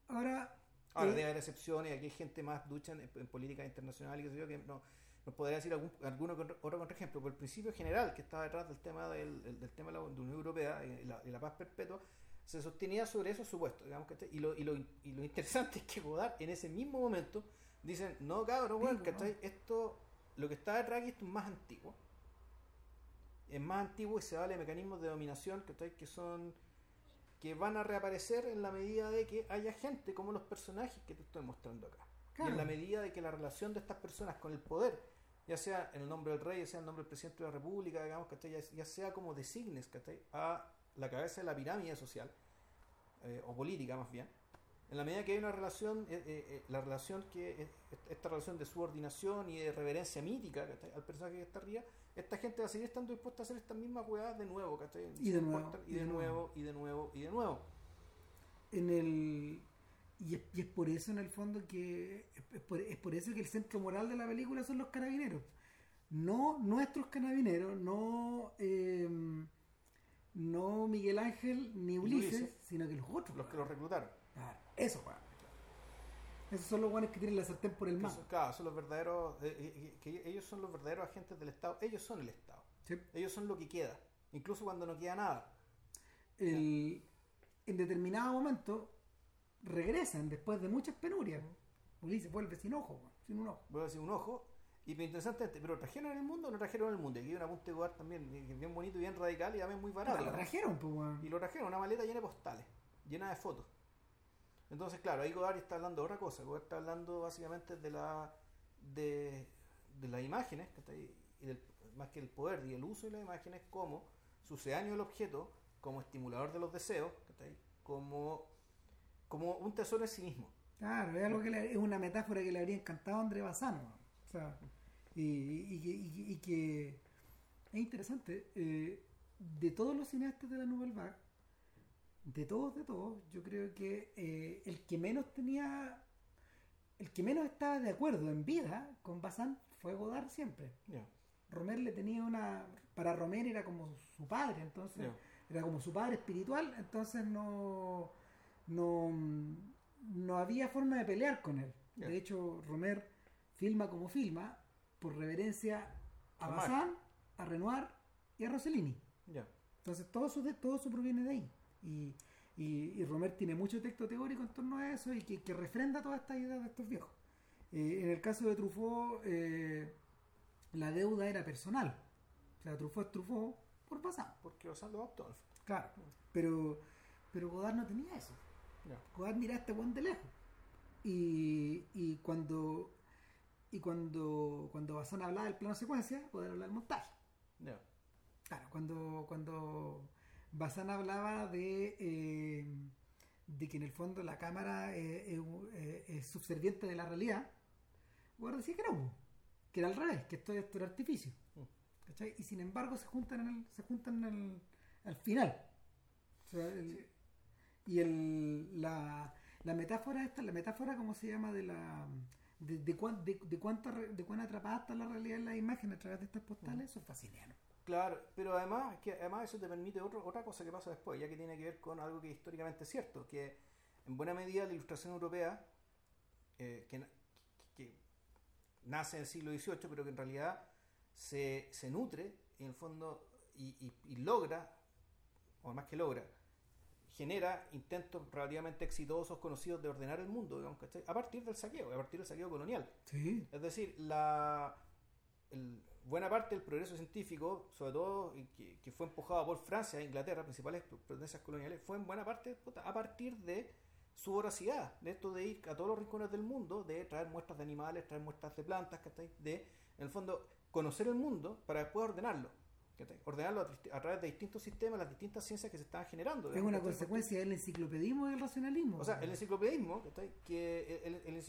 Ahora, Ahora, eh, debe haber excepciones, aquí hay gente más ducha en, en política internacional y qué sé yo, que no, nos podría decir algún, alguno otro contraejemplo, pero el principio general que estaba detrás del tema del, del- del tema de la Unión Europea y la, y la paz perpetua se sostenía sobre esos supuestos, digamos, ¿cachai? Y lo, y, lo, y lo interesante es que Godard en ese mismo momento dicen, no cabrón, bueno, ¿cachai? Esto, lo que está detrás aquí esto es más antiguo. Es más antiguo y se vale de mecanismos de dominación, ¿cachai? Que son que van a reaparecer en la medida de que haya gente como los personajes que te estoy mostrando acá. Y en la medida de que la relación de estas personas con el poder, ya sea en el nombre del rey, ya sea en el nombre del presidente de la república, digamos. Ya, ya sea como designes ¿cachai? a la cabeza de la pirámide social, eh, o política más bien, en la medida que hay una relación, eh, eh, eh, la relación que, esta relación de subordinación y de reverencia mítica ¿cachai? al personaje que está arriba, esta gente va a seguir estando dispuesta a hacer estas mismas hueadas de nuevo, ¿cachai? Y de nuevo, y de nuevo, y de nuevo, y de nuevo. en el y es, y es por eso en el fondo que es es por, es por eso que el centro moral de la película son los carabineros no nuestros carabineros no eh, no Miguel Ángel ni Ulises, Ulises. sino que los otros Los que los reclutaron. Ah, eso weón. esos son los guanes que tienen la sartén por el son, claro, son los verdaderos, eh, eh, que ellos son los verdaderos agentes del Estado. Ellos son el Estado. Sí. Ellos son lo que queda. Incluso cuando no queda nada. El- en determinado momento regresan después de muchas penurias Ulises vuelve sin ojo sin un ojo a decir un ojo. Y pero interesante, pero ¿lo trajeron en el mundo o no trajeron en el mundo? Y aquí hay un apunte de Godard también, eh, bien bonito y bien radical y también muy barato. Puta, lo trajeron, pues. Y lo trajeron, una maleta llena de postales, llena de fotos. Entonces, claro, ahí Godard está hablando de otra cosa. Godard está hablando básicamente de la de, las imágenes, ¿cachai? y del, más que el poder y el uso de las imágenes como sucedáneo del objeto, como estimulador de los deseos, ¿cachai? como, como un tesoro en sí mismo. Claro, es, algo que le- es una metáfora que le habría encantado a André Bazán. O sea, y, y, que- y que- y que es interesante. eh, de todos los cineastas de la Nouvelle Vague, de todos, de todos, yo creo que eh, el que menos tenía, el que menos estaba de acuerdo en vida con Bazán fue Godard siempre. Romer le tenía una. Para Romer era como su padre, entonces. Era como su padre espiritual, entonces no. No, no había forma de pelear con él. De hecho, Romer filma como filma por reverencia a A Bazán, a Renoir y a Rossellini. Entonces todo eso, de, todo eso proviene de ahí. Y, y, y Romer tiene mucho texto teórico en torno a eso y que, que refrenda todas estas ideas de estos viejos. Eh, en el caso de Truffaut, eh, la deuda era personal. O sea, Truffaut es Truffaut por pasar. Porque Bazán lo adoptó. Claro. Pero, pero Godard no tenía eso. Godard mira a este buen de lejos. Y, y cuando y cuando cuando Bazán hablaba del plano secuencia, Godard hablaba del montaje. Claro, cuando, cuando Bazán hablaba de, eh, de que en el fondo la cámara eh, es, eh, es subserviente de la realidad, Godard decía que no, que era al revés, que esto, esto era artificio. Mm. ¿cachai? Y sin embargo se juntan, en el, se juntan en el, al final. O sea, el- y el, la, la metáfora esta, la metáfora, ¿cómo se llama? De la de, de, cuán, de, de cuánta re- de cuán atrapada está la realidad en la imagen a través de estas postales, eso es fascinante. Claro, pero además, que además eso te permite otro- otra cosa que pasa después, ya que tiene que ver con algo que históricamente es cierto, que en buena medida la ilustración europea, eh, que, que nace en el siglo XVIII, pero que en realidad se, se nutre, en el fondo, y, y- y logra, o más que logra, genera intentos relativamente exitosos, conocidos de ordenar el mundo, digamos, ¿cachai? a partir del saqueo, a partir del saqueo colonial. Sí. Es decir, la el- buena parte del progreso científico, sobre todo que, que fue empujado por Francia e Inglaterra, principales potencias coloniales, fue en buena parte a partir de su voracidad, de esto de ir a todos los rincones del mundo, de traer muestras de animales, traer muestras de plantas, de, en el fondo, conocer el mundo para después ordenarlo. Ordenarlo a, través de distintos sistemas, las distintas ciencias que se estaban generando. Es una consecuencia del enciclopedismo y del racionalismo. O sea, el enciclopedismo, que el, el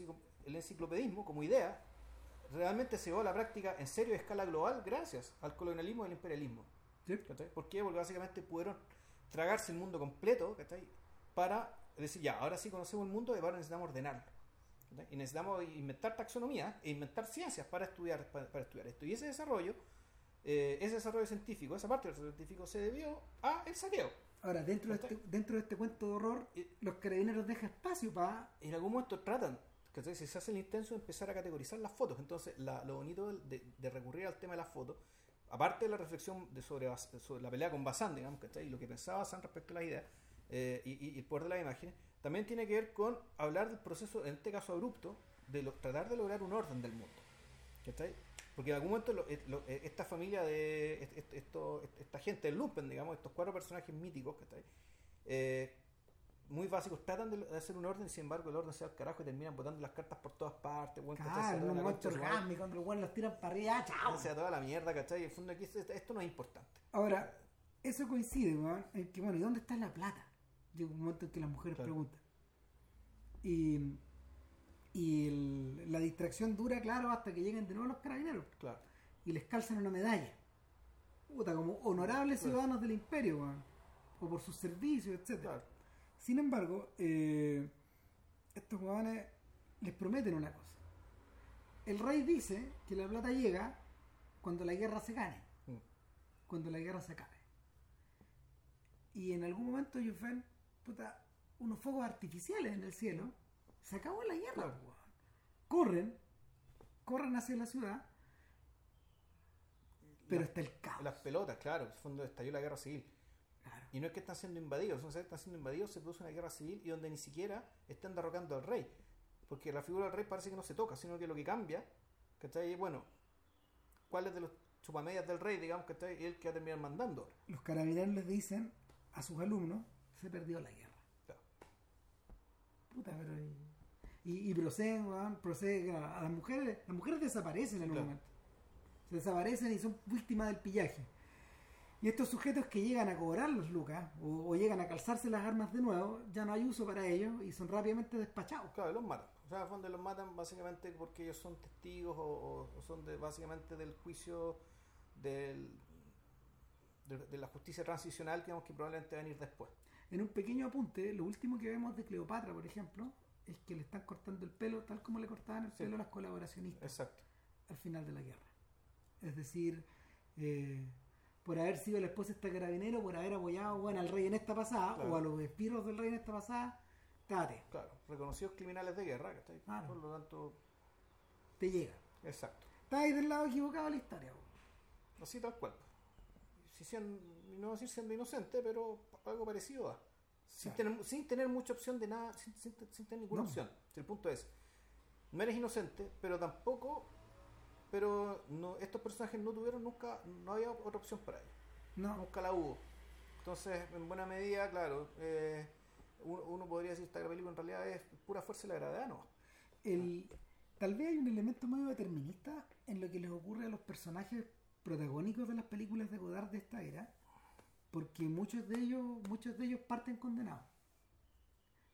el enciclopedismo como idea realmente se llevó a la práctica en serio a escala global gracias al colonialismo y al imperialismo. Sí. ¿Por qué? Porque básicamente pudieron tragarse el mundo completo ¿cachai? para decir, ya, ahora sí conocemos el mundo y ahora necesitamos ordenarlo. ¿cachai? Y necesitamos inventar taxonomía e inventar ciencias para estudiar, para, para estudiar esto. Y ese desarrollo, eh, ese desarrollo científico, esa parte del desarrollo científico se debió a el saqueo. Ahora, dentro de, este, dentro de este cuento de horror, los carabineros dejan espacio para... en algún momento tratan, ¿cachai? Si se hace el intenso de empezar a categorizar las fotos. Entonces, lo bonito de, recurrir al tema de las fotos, aparte de la reflexión sobre, la pelea con Bazán, digamos, ¿cachai? Y lo que pensaba Bazán respecto a las ideas eh, y, y- el poder de las imágenes, también tiene que ver con hablar del proceso, en este caso abrupto, de tratar de lograr un orden del mundo. ¿cachai? Porque en algún momento eh, eh, esta familia de esta gente del Lumpen, digamos, estos cuatro personajes míticos, ¿cachai? Eh, muy básicos, tratan de, hacer un orden y sin embargo el orden se va al carajo y terminan botando las cartas por todas partes. Se Claro, madre, orgánico, cuando los buenos los tiran para arriba, chao. se va toda la mierda, ¿cachai? Y el fondo aquí esto, esto no es importante. Ahora, eso coincide, weón, en que, bueno, ¿y dónde está la plata? Llega un momento en que las mujeres Claro. preguntan. Y, y el- la distracción dura, claro, hasta que lleguen de nuevo los carabineros Claro. y les calzan una medalla. Puta, como honorables Claro. ciudadanos del imperio, weón. O por sus servicios, etcétera. Claro. Sin embargo, eh, estos huevones les prometen una cosa. El rey dice que la plata llega cuando la guerra se gane, Mm. cuando la guerra se acabe. Y en algún momento ellos ven, puta, unos fuegos artificiales en el cielo. Se acabó la guerra, Claro. weón. Corren, corren hacia la ciudad, pero está el caos. Las pelotas, claro, en el fondo estalló la guerra civil. Claro. Y no es que están siendo invadidos, están siendo invadidos, se produce una guerra civil y donde ni siquiera están derrocando al rey. Porque la figura del rey parece que no se toca, sino que lo que cambia, ¿cachai? Bueno, cuáles de los chupamedias del rey, digamos, que está el que va a terminar mandando. Los carabineros les dicen a sus alumnos, se perdió la guerra. Claro. Puta, pero... Y, y proceden, weón, proceden a, las mujeres, las mujeres desaparecen en Claro. momento. Se desaparecen y son víctimas del pillaje. Y estos sujetos que llegan a cobrar los lucas o, o llegan a calzarse las armas de nuevo, ya no hay uso para ellos y son rápidamente despachados. Claro, los matan. O sea, donde los matan básicamente porque ellos son testigos o, son de, básicamente del juicio del, de, de la justicia transicional que, digamos, que probablemente va a venir después. En un pequeño apunte, lo último que vemos de Cleopatra, por ejemplo, es que le están cortando el pelo tal como le cortaban el Sí. pelo a las colaboracionistas Exacto. al final de la guerra. Es decir, eh, por haber sido la esposa de este carabinero, por haber apoyado bueno, al rey en esta pasada, Claro. o a los esbirros del rey en esta pasada, date, Claro, reconocidos criminales de guerra, que Claro. por lo tanto, te llega. exacto. Está ahí del lado equivocado de la historia. po. Así tal cual. Si sean, no decir siendo inocente, pero algo parecido. Sin, Claro. tener, sin tener mucha opción de nada, sin, sin- sin tener ninguna No. opción. El punto es, no eres inocente, pero tampoco, pero no, estos personajes no tuvieron nunca, no había otra opción para ellos. No, Nunca la hubo. Entonces, en buena medida, claro, eh, uno, uno podría decir que esta película en realidad es pura fuerza de la gravedad, ¿no? el, tal vez hay un elemento medio determinista en lo que les ocurre a los personajes protagónicos de las películas de Godard de esta era, porque muchos de ellos, muchos de ellos parten condenados.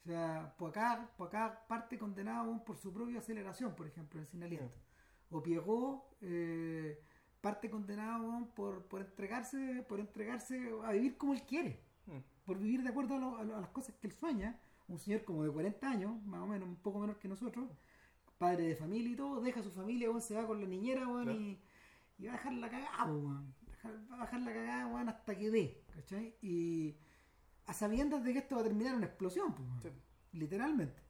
O sea, Poacá, Poacá parte condenado por su propia aceleración, por ejemplo, en Sin Aliento. O Pierrot eh, parte condenado por, por entregarse, por entregarse a vivir como él quiere Mm. por vivir de acuerdo a, lo- a lo- a las cosas que él sueña, un señor como de 40 años, más o menos, un poco menor que nosotros, padre de familia y todo, deja a su familia, weón, se va con la niñera, Claro. y, y va a dejar la cagada. Dejar- Va a bajar la cagada, hasta que dé, ¿cachai? Y a sabiendas de que esto va a terminar en una explosión, pues. Sí. literalmente.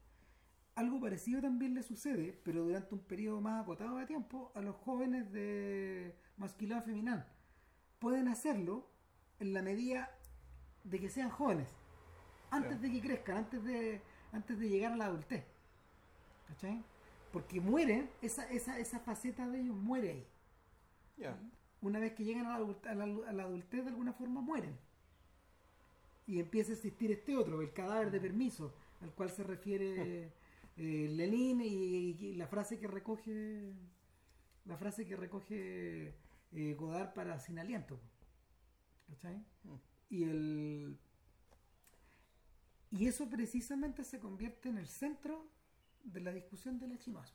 Algo parecido también le sucede, pero durante un periodo más acotado de tiempo, a los jóvenes de masculino femenino. Pueden hacerlo en la medida de que sean jóvenes, antes de que crezcan, antes de, antes de llegar a la adultez. ¿Cachai? Porque mueren, esa, esa, esa faceta de ellos muere ahí. Una vez que llegan a la, a la- a la adultez, de alguna forma mueren. Y empieza a existir este otro, el cadáver de permiso, al cual se refiere eh, Lenin y, y la frase que recoge la frase que recoge eh, Godard para Sin Aliento. ¿Cachai? Mm. Y el y eso precisamente se convierte en el centro de la discusión del chinoas.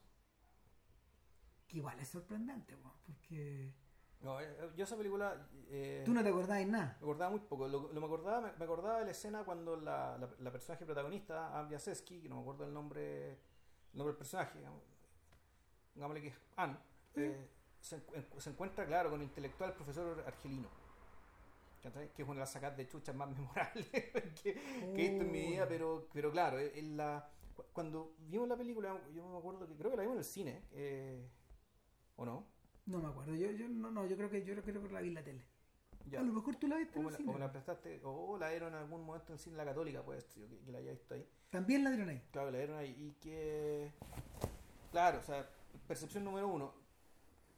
Que igual es sorprendente, weón, porque No, eh, yo esa película... eh, tú no te acordás de nada. Me acordaba muy poco. Lo, lo me, acordaba, me, me acordaba de la escena cuando la, la, la personaje protagonista, Anne Biaseski, que no me acuerdo el nombre, el nombre del personaje, digamos, pongámosle que es Anne, eh, se, se encuentra, claro, con el intelectual profesor argelino. Que es una de las sacadas de chuchas más memorables que, he visto en mi vida, pero, pero claro, en la, cu- cuando vimos la película, yo me acuerdo que creo que la vimos en el cine, eh, ¿o no? No me acuerdo. Yo, yo no, no, yo creo que yo creo que la vi en la tele. Ya. A lo mejor tú la viste O en el la, cine. o la prestaste, o la dieron en algún momento en el cine La Católica, pues, que, que la haya visto ahí. También la dieron ahí. Claro, la dieron ahí. Y que. Claro, o sea, percepción número uno.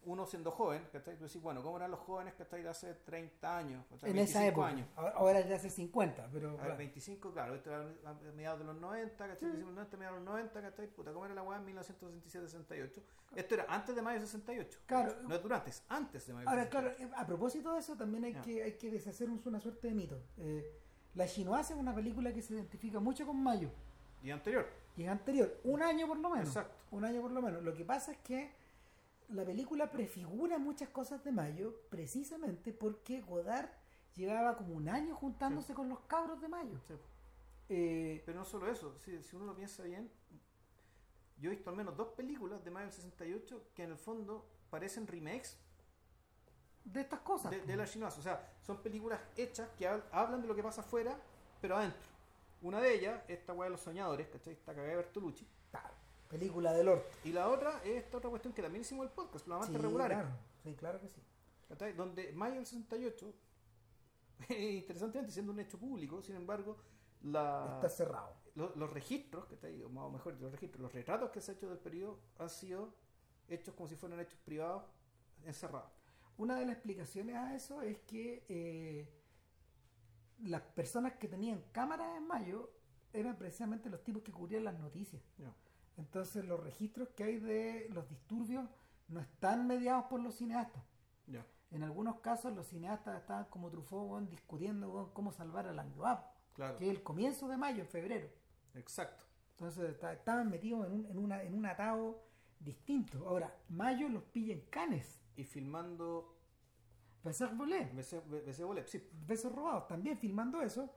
Uno siendo joven, ¿cachai? Tú decís, bueno, ¿cómo eran los jóvenes que de hace 30 años? ¿cachai? En esa 25 época. años. Ahora, es de hace 50, pero. A claro. 25, claro, esto era a mediados de los 90, ¿cachai? Principios de los 90, mediados de los 90, ¿cachai? Puta, ¿cómo era la weá en 1967-68? Esto era antes de mayo de 68. Claro. No es durante, es antes de mayo de Ahora, 68. claro, eh, a propósito de eso, también hay, que, hay que deshacer un- una suerte de mito. Eh, la Chinoise es una película que se identifica mucho con Mayo. Y anterior. Y anterior, un año por lo menos. Exacto. Un año por lo menos. Lo que pasa es que la película prefigura muchas cosas de Mayo precisamente porque Godard llevaba como un año juntándose con los cabros de Mayo. Sí. Eh, Pero no solo eso, si, si uno lo piensa bien, yo he visto al menos dos películas de mayo del 68 que en el fondo parecen remakes de estas cosas. de, de la chinoise. O sea, son películas hechas que hab- hablan de lo que pasa afuera, pero adentro. Una de ellas, esta weá de los soñadores, ¿cachai? Esta cagada de Bertolucci. Película del orto. Y la otra es esta otra cuestión que también hicimos el podcast, los amantes Sí, regulares. claro. Sí, claro que sí. Donde mayo del 68, interesantemente siendo un hecho público, sin embargo, la, Está cerrado. lo- los registros, que está ahí, o mejor, los registros, los retratos que se han hecho del periodo han sido hechos como si fueran hechos privados encerrados. una de las explicaciones a eso es que eh, las personas que tenían cámaras en mayo eran precisamente los tipos que cubrían las noticias. Entonces los registros que hay de los disturbios no están mediados por los cineastas. En algunos casos los cineastas estaban como Truffaut discutiendo weón, cómo salvar al Anglois, Claro. que es el comienzo de mayo, en febrero. Exacto. Entonces estaban metidos en un, en, una, en un atado distinto. Ahora, mayo los pilla en Canes, Y filmando Becer Volé, Volep, sí. Besos Robados, también filmando eso.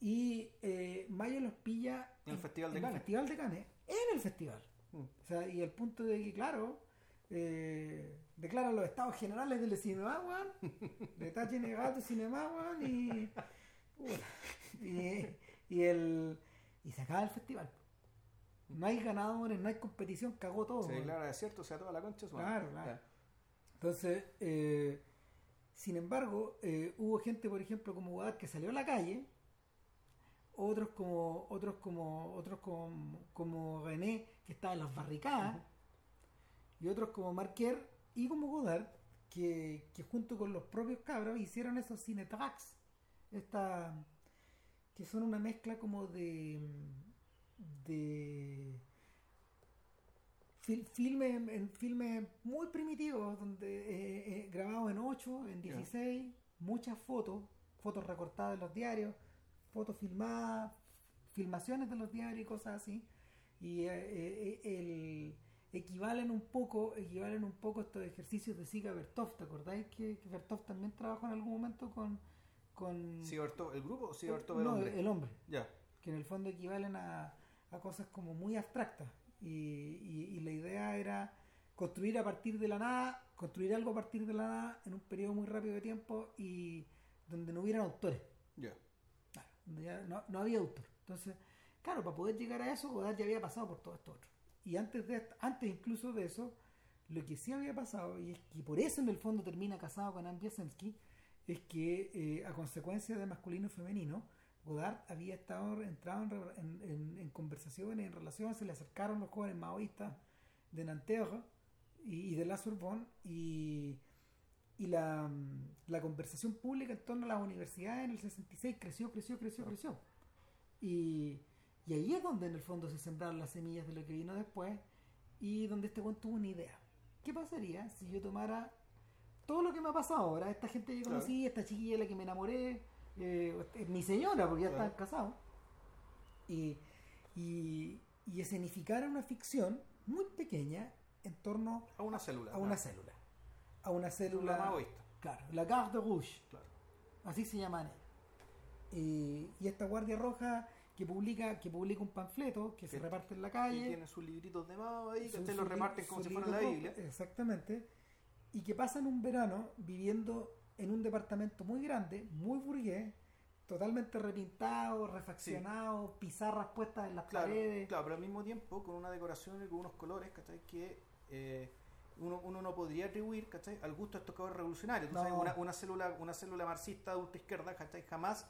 Y eh, mayo los pilla En el Festival de en el Festival de Cannes, en el festival. Mm. O sea, y el punto de que, claro, eh, declaran los estados generales del cinema, de tache negado de cinema, weón, y, y, y el y se acaba el festival. No hay ganadores, no hay competición, cagó todo. Se weón. declara desierto, o sea, toda la concha. su madre. Claro, claro. Entonces, eh, sin embargo, eh, hubo gente, por ejemplo, como Godard que salió a la calle, otros como otros como otros como, como René que estaba en las barricadas, y otros como Marquer y como Godard que, que junto con los propios cabros hicieron esos cinetracks, esta que son una mezcla como de de fil- filmes en filmes muy primitivos donde eh, eh, grabados en 8 en 16 muchas fotos fotos recortadas de los diarios fotos filmadas filmaciones de los diarios y cosas así y eh, eh, el equivalen un poco equivalen un poco estos ejercicios de Siga Bertov ¿te acordáis que, que Bertov también trabajó en algún momento con con Siberto, ¿el grupo o Siberto el no, hombre? el hombre Ya. que en el fondo equivalen a, a cosas como muy abstractas. Y, y- y la idea era construir a partir de la nada, construir algo a partir de la nada en un periodo muy rápido de tiempo y donde no hubieran autores. Ya. Donde ya no, no había autor. Entonces, claro, para poder llegar a eso, Godard ya había pasado por todo esto otro. Y antes, de, antes incluso de eso, lo que sí había pasado, y es que por eso en el fondo termina casado con Anne Biesensky, es que eh, a consecuencia de masculino y femenino, Godard había estado entrado en, en- en conversaciones, en relaciones, se le acercaron los jóvenes maoístas de Nanterre y, y de La Sorbonne y, y la, mm, la conversación pública en torno a las universidades en el 66 creció, creció, creció, creció. Y, y ahí es donde en el fondo se sembraron las semillas de lo que vino después y donde este buen tuvo una idea. ¿Qué pasaría si yo tomara todo lo que me ha pasado ahora, esta gente que yo Claro. conocí, esta chiquilla de la que me enamoré, eh, este, mi señora, porque ya Claro. están casados, y, y, y escenificara una ficción muy pequeña en torno A una célula. a una claro. célula. A una Célula maoísta. Claro, la Garde Rouge. Claro. Así se llaman. Y, y esta Guardia Roja que publica, que publica un panfleto que se reparte en la Y calle. tiene sus libritos de Mao ahí, que ustedes los reparten como si fuera la Biblia. Exactamente. Y que pasan un verano viviendo en un departamento muy grande, muy burgués, totalmente repintado, refaccionado, pizarras puestas en las Claro, paredes. claro, pero al mismo tiempo con una decoración y con unos colores, ¿cachai? Que eh, uno, uno no podría atribuir, ¿cachai? Al gusto de estos cabros revolucionarios. No. sabes, una, una célula, una célula marxista de ultra izquierda, ¿cachai? Jamás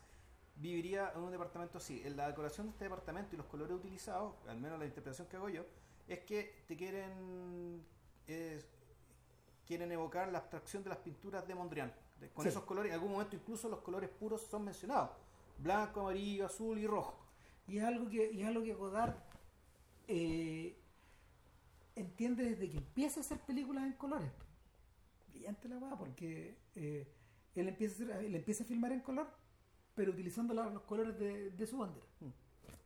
viviría en un departamento así. En la decoración de este departamento y los colores utilizados, al menos la interpretación que hago yo, es que te quieren eh, quieren evocar la abstracción de las pinturas de Mondrian. Con Sí. esos colores, en algún momento incluso los colores puros son mencionados. Blanco, amarillo, azul y rojo. Y es algo que, y es algo que Godard eh, entiende desde que empieza a hacer películas en colores. Brillante la weá, porque eh, él, empieza a hacer- él empieza a filmar en color, pero utilizando la- los colores de, de su bandera. Mm.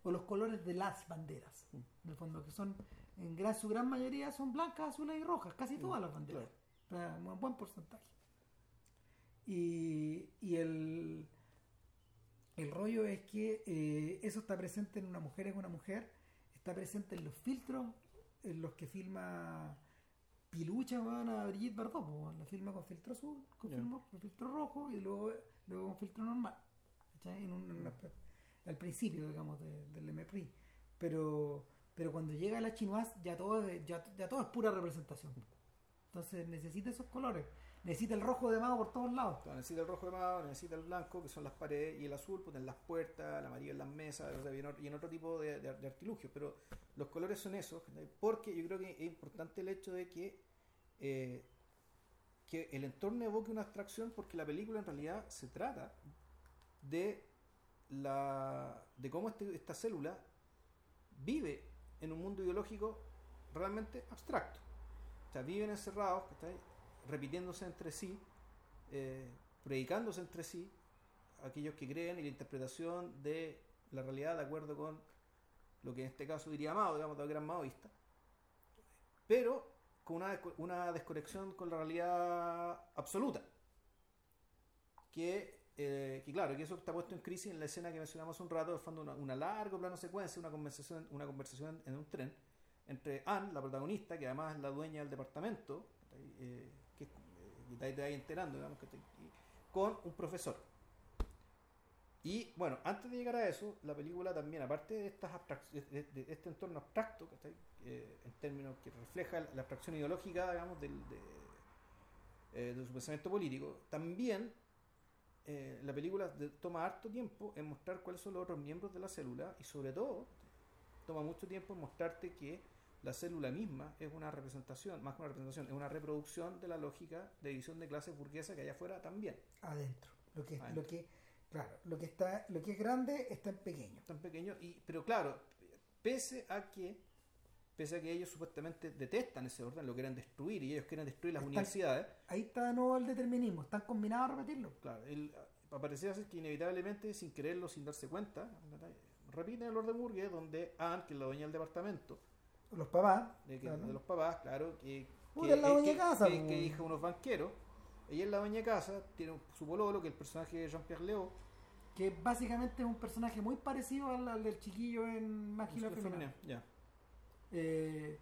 O los colores de las banderas. En el fondo, que son, en gran, su gran mayoría son blancas, azules y rojas, casi todas las banderas. Un buen porcentaje. Y, y el, el rollo es que eh, eso está presente en una mujer es una mujer, está presente en los filtros, en los que filma Pilucha, weón, a Brigitte Bardot, weón. la filma con filtro azul, con, filtro, con filtro rojo y luego, luego con filtro normal. ¿cachai? En un- en una- al principio, digamos, de- del MPRI. Pero, pero cuando llega la chinoise ya todo, es- ya, ya todo es pura representación. Entonces necesita esos colores. Necesita el rojo de mago por todos lados. Claro, necesita el rojo de mao, necesita el blanco, que son las paredes, y el azul, pues en las puertas, el amarillo en las mesas, y, en, otro- tipo de, artilugios. Pero los colores son esos, porque yo creo que es importante el hecho de que, eh, que el entorno evoque una abstracción porque la película en realidad se trata de la de cómo este- esta célula vive en un mundo ideológico realmente abstracto. O sea, viven encerrados, ¿cachai? Repitiéndose entre sí, eh, predicándose entre sí, aquellos que creen y la interpretación de la realidad de acuerdo con lo que en este caso diría Mao, digamos, de gran maoísta, pero con una, una desconexión con la realidad absoluta. Que, eh, que claro, que eso está puesto en crisis en la escena que mencionamos hace un rato, de fondo una, una larga plano secuencia, una conversación, una conversación en un tren entre Anne, la protagonista, que además es la dueña del departamento. Eh, que que te vas enterando, digamos. Y- con un profesor. Y bueno, antes de llegar a eso, la película también, aparte de, estas de, este entorno abstracto, ¿cachai? Eh, en términos que refleja la abstracción ideológica, digamos, del, de, eh, su pensamiento político, también eh, la película toma harto tiempo en mostrar cuáles son los otros miembros de la célula y sobre todo toma mucho tiempo en mostrarte que la célula misma es una representación, más que una representación, es una reproducción de la lógica de división de clases burguesa que hay afuera también. adentro. Lo que, Adentro. lo que, claro, lo que está, lo que es grande está en pequeño. tan pequeño y pero claro pese a que pese a que ellos supuestamente detestan ese orden lo quieren destruir y ellos quieren destruir las Están- universidades Ahí está de nuevo el determinismo. Están combinados a repetirlo. claro el, aparecía ser que inevitablemente sin quererlo sin darse cuenta repiten el orden burgués donde Anne que es la dueña del departamento Los papás. de, que- claro. de los papás claro que que, es la que- casa, que- que hija de unos banqueros ella es la de casa tiene su pololo que es el personaje de Jean-Pierre Léo Que básicamente es un personaje muy parecido al, al del chiquillo en Máquina Femenina. Eh,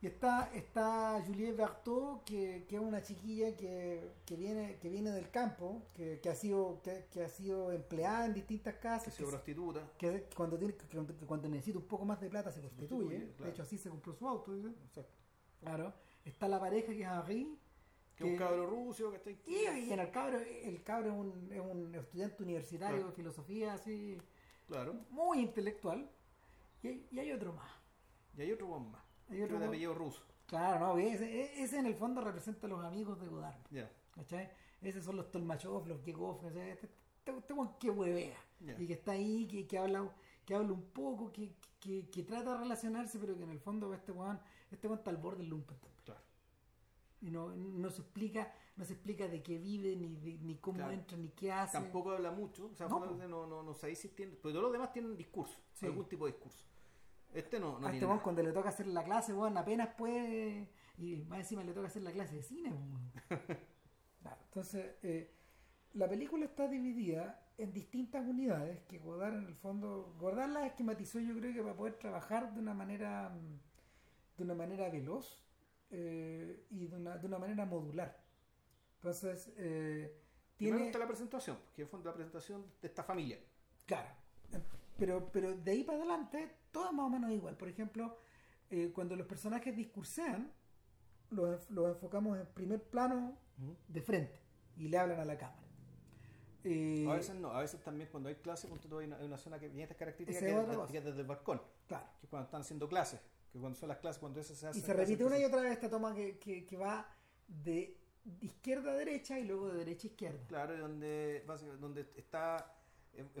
y está, está Juliette Berthaud, que, que es una chiquilla que, que viene, que viene del campo, que, que ha sido, que, ha sido empleada en distintas casas, que, prostituta que cuando, tiene, que cuando, necesita un poco más de plata se prostituye. prostituye, claro. De hecho, así se compró su auto. dice. Exacto. Claro. Está la pareja que es Henri. que es un cabro ruso que está Y, y en el cabro, el cabro es un, es un estudiante universitario Claro. de filosofía así, Claro. muy intelectual. Y hay, y hay otro más. Y hay otro más. Hay otro de apellido ruso. Claro, no, ese, ese en el fondo representa a los amigos de Godard. Ya. ¿Cachai? Esos son los Tolmachov, los Yegov, ¿cachai? Este, este, este que huevea. Y que está ahí, que, que habla que habla un poco, que, que, que trata de relacionarse, pero que en el fondo este weón, este weón está al borde del lumpen. Claro. Y no, no se explica, no se explica de qué vive, ni, de- ni cómo Claro. entra, ni qué hace. Tampoco habla mucho. O sea, No, no, no, no, tiene. Pero todos los demás tienen discurso. Sí. Algún tipo de discurso. Este no, no a este weón cuando le toca hacer la clase, weón, apenas puede. Y más encima le toca hacer la clase de cine, weón. Claro, entonces, eh, la película está dividida en distintas unidades que Godard en el fondo. Godard las esquematizó, yo creo que para poder trabajar de una manera. mm, de una manera veloz eh, y de una, de una manera modular. Entonces, eh, tiene. está la presentación, porque es la presentación de esta familia. Claro. Pero, pero de ahí para adelante, todo es más o menos igual. Por ejemplo, eh, cuando los personajes discursean, los, enf- los enfocamos en primer plano de frente y le hablan a la cámara. Eh, A veces no, a veces también cuando hay clases, hay una, hay una zona que tiene estas características que es de- desde el balcón, claro. que cuando están haciendo clases, que cuando son las clases, cuando eso se hace. Y se repite una y otra vez esta toma que, que, que va de izquierda a derecha y luego de derecha a izquierda. Claro, y donde, donde está,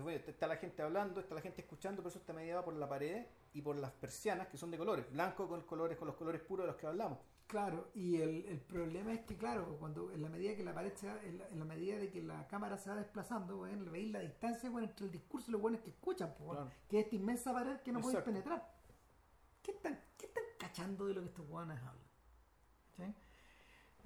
bueno, está la gente hablando, está la gente escuchando, pero eso está mediado por la pared y por las persianas que son de colores, blanco con colores, con los colores puros de los que hablamos. Claro, y el, el problema es que, claro, cuando en la medida que la pared se va- en la, en la medida de que la cámara se va desplazando, bueno, veis la distancia bueno, entre el discurso y los buenos que escuchan, pues, Claro. que es esta inmensa pared que no podéis penetrar. ¿Qué están, ¿Qué están cachando de lo que estos guanes hablan? ¿Sí?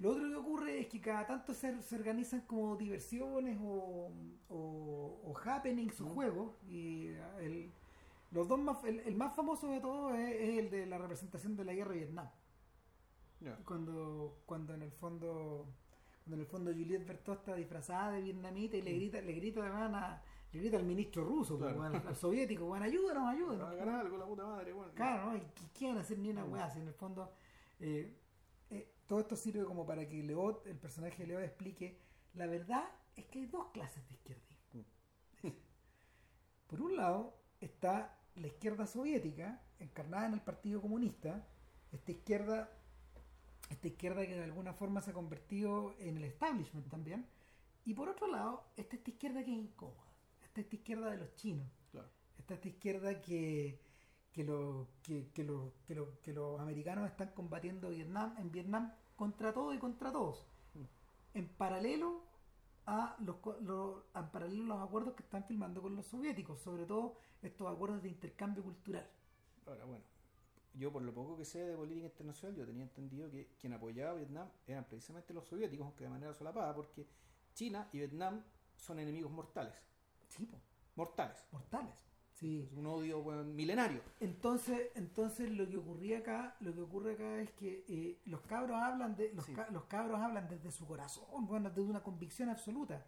Lo otro que ocurre es que cada tanto se, se organizan como diversiones o, o, o happenings o juegos y el, los dos más, el, el más famoso de todos es, es el de la representación de la guerra de Vietnam cuando cuando en el fondo cuando en el fondo Juliette Bertot está disfrazada de vietnamita y le grita le grita además a- le grita al ministro ruso Claro. pues, al, al soviético bueno ayúdanos ayúdanos a ganar algo la puta madre, bueno. claro ¿no? y quieren hacer ni una weá si en el fondo eh, todo esto sirve como para que Leot el personaje de Leot explique la verdad es que hay dos clases de izquierdismo por un lado está la izquierda soviética encarnada en el Partido Comunista esta izquierda esta izquierda que de alguna forma se ha convertido en el establishment también. Y por otro lado, está esta izquierda que es incómoda. Está esta izquierda de los chinos. Claro. Está esta izquierda que, que, lo, que, que, lo- que, lo- que los americanos están combatiendo Vietnam, en Vietnam contra todo y contra todos. Mm. En paralelo a los, lo- en paralelo a los acuerdos que están firmando con los soviéticos, sobre todo estos acuerdos de intercambio cultural. Ahora, bueno, yo por lo poco que sé de política internacional, yo tenía entendido que quien apoyaba a Vietnam eran precisamente los soviéticos, aunque de manera solapada, porque China y Vietnam son enemigos mortales. Sí, po, Mortales. mortales. Sí. Es un odio weón, milenario. Entonces, entonces lo que ocurría acá, lo que ocurre acá es que eh, los cabros hablan de, los, Sí. ca- los cabros hablan desde su corazón, bueno, desde una convicción absoluta.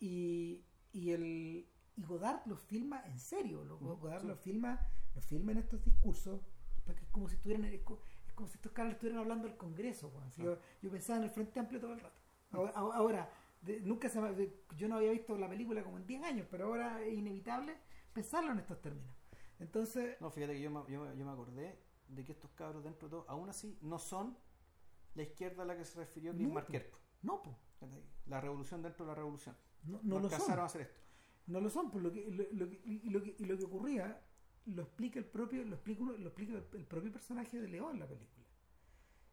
Y, y el y Godard los filma en serio, lo- Ujú, Godard sí. los filma, los filma en estos discursos, porque es como si estuvieran es co- es como si estos cabros estuvieran hablando al Congreso, weón. Si yo, yo pensaba en el Frente Amplio todo el rato. Ahora, ahora, de- nunca se de- yo no había visto la película como en 10 años, pero ahora es inevitable pensarlo en estos términos. Entonces, No, fíjate que yo me, yo, me- yo me acordé de que estos cabros dentro de todo, aún así, no son la izquierda a la que se refirió Chris No, no, po. La revolución dentro de la revolución. no, No, no lo alcanzaron a son. hacer esto. No lo son, por lo que, lo, lo que- y, lo que, y lo que ocurría lo explica el propio, lo explica, lo explica el, propio personaje de Leo en la película.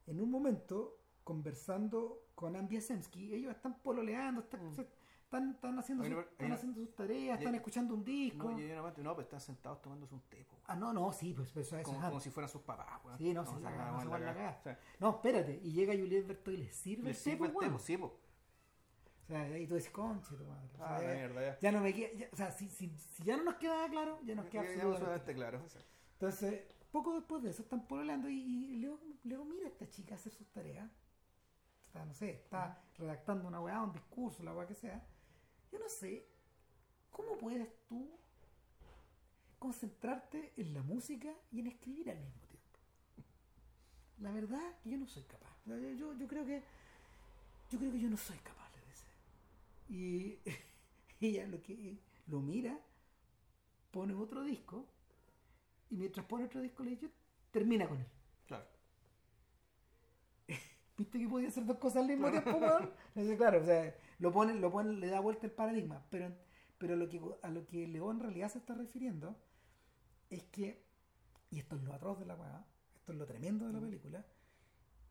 En un momento, conversando con Ambia Semsky, ellos están pololeando, están, Mm. se- están, están haciendo, su- están haciendo sus tareas, y- están escuchando un disco. No, y parte, no, pues están sentados tomándose un té, po, Ah, no, no, sí, pues, pues eso es como, como si fueran sus papás. weón. Sí, no, sí, se la- la van a cagada. cagar. O sea, No, espérate, y llega Juliette Berto y le sirve el té, sirve pues, el té, weón. po, sí, po. O sea, ahí tú dices, conche, tu madre. O sea, Ah, la ya- mierda, ya. ya no me queda, ya- o sea, si, si, si ya no nos queda claro, ya nos queda Ya- absolutamente absolutamente claro. o sea, Entonces, poco después de eso están pololeando y, y Leo, Leo mira a esta chica hacer sus tareas. Está, no sé, está redactando una weá, un discurso, la weá que sea. Yo no sé, ¿cómo puedes tú concentrarte en la música y en escribir al mismo tiempo? La verdad que yo no soy capaz. Yo, yo, creo que yo creo que yo no soy capaz de decir. Y ella lo que lo mira, pone otro disco y mientras pone otro disco le dice, termina con él. claro. ¿Viste que podía hacer dos cosas al mismo tiempo, claro, o sea, lo pone, lo pone, le da vuelta el paradigma. Pero, pero lo que, a lo que León en realidad se está refiriendo es que, y esto es lo atroz de la weá, esto es lo tremendo de la película,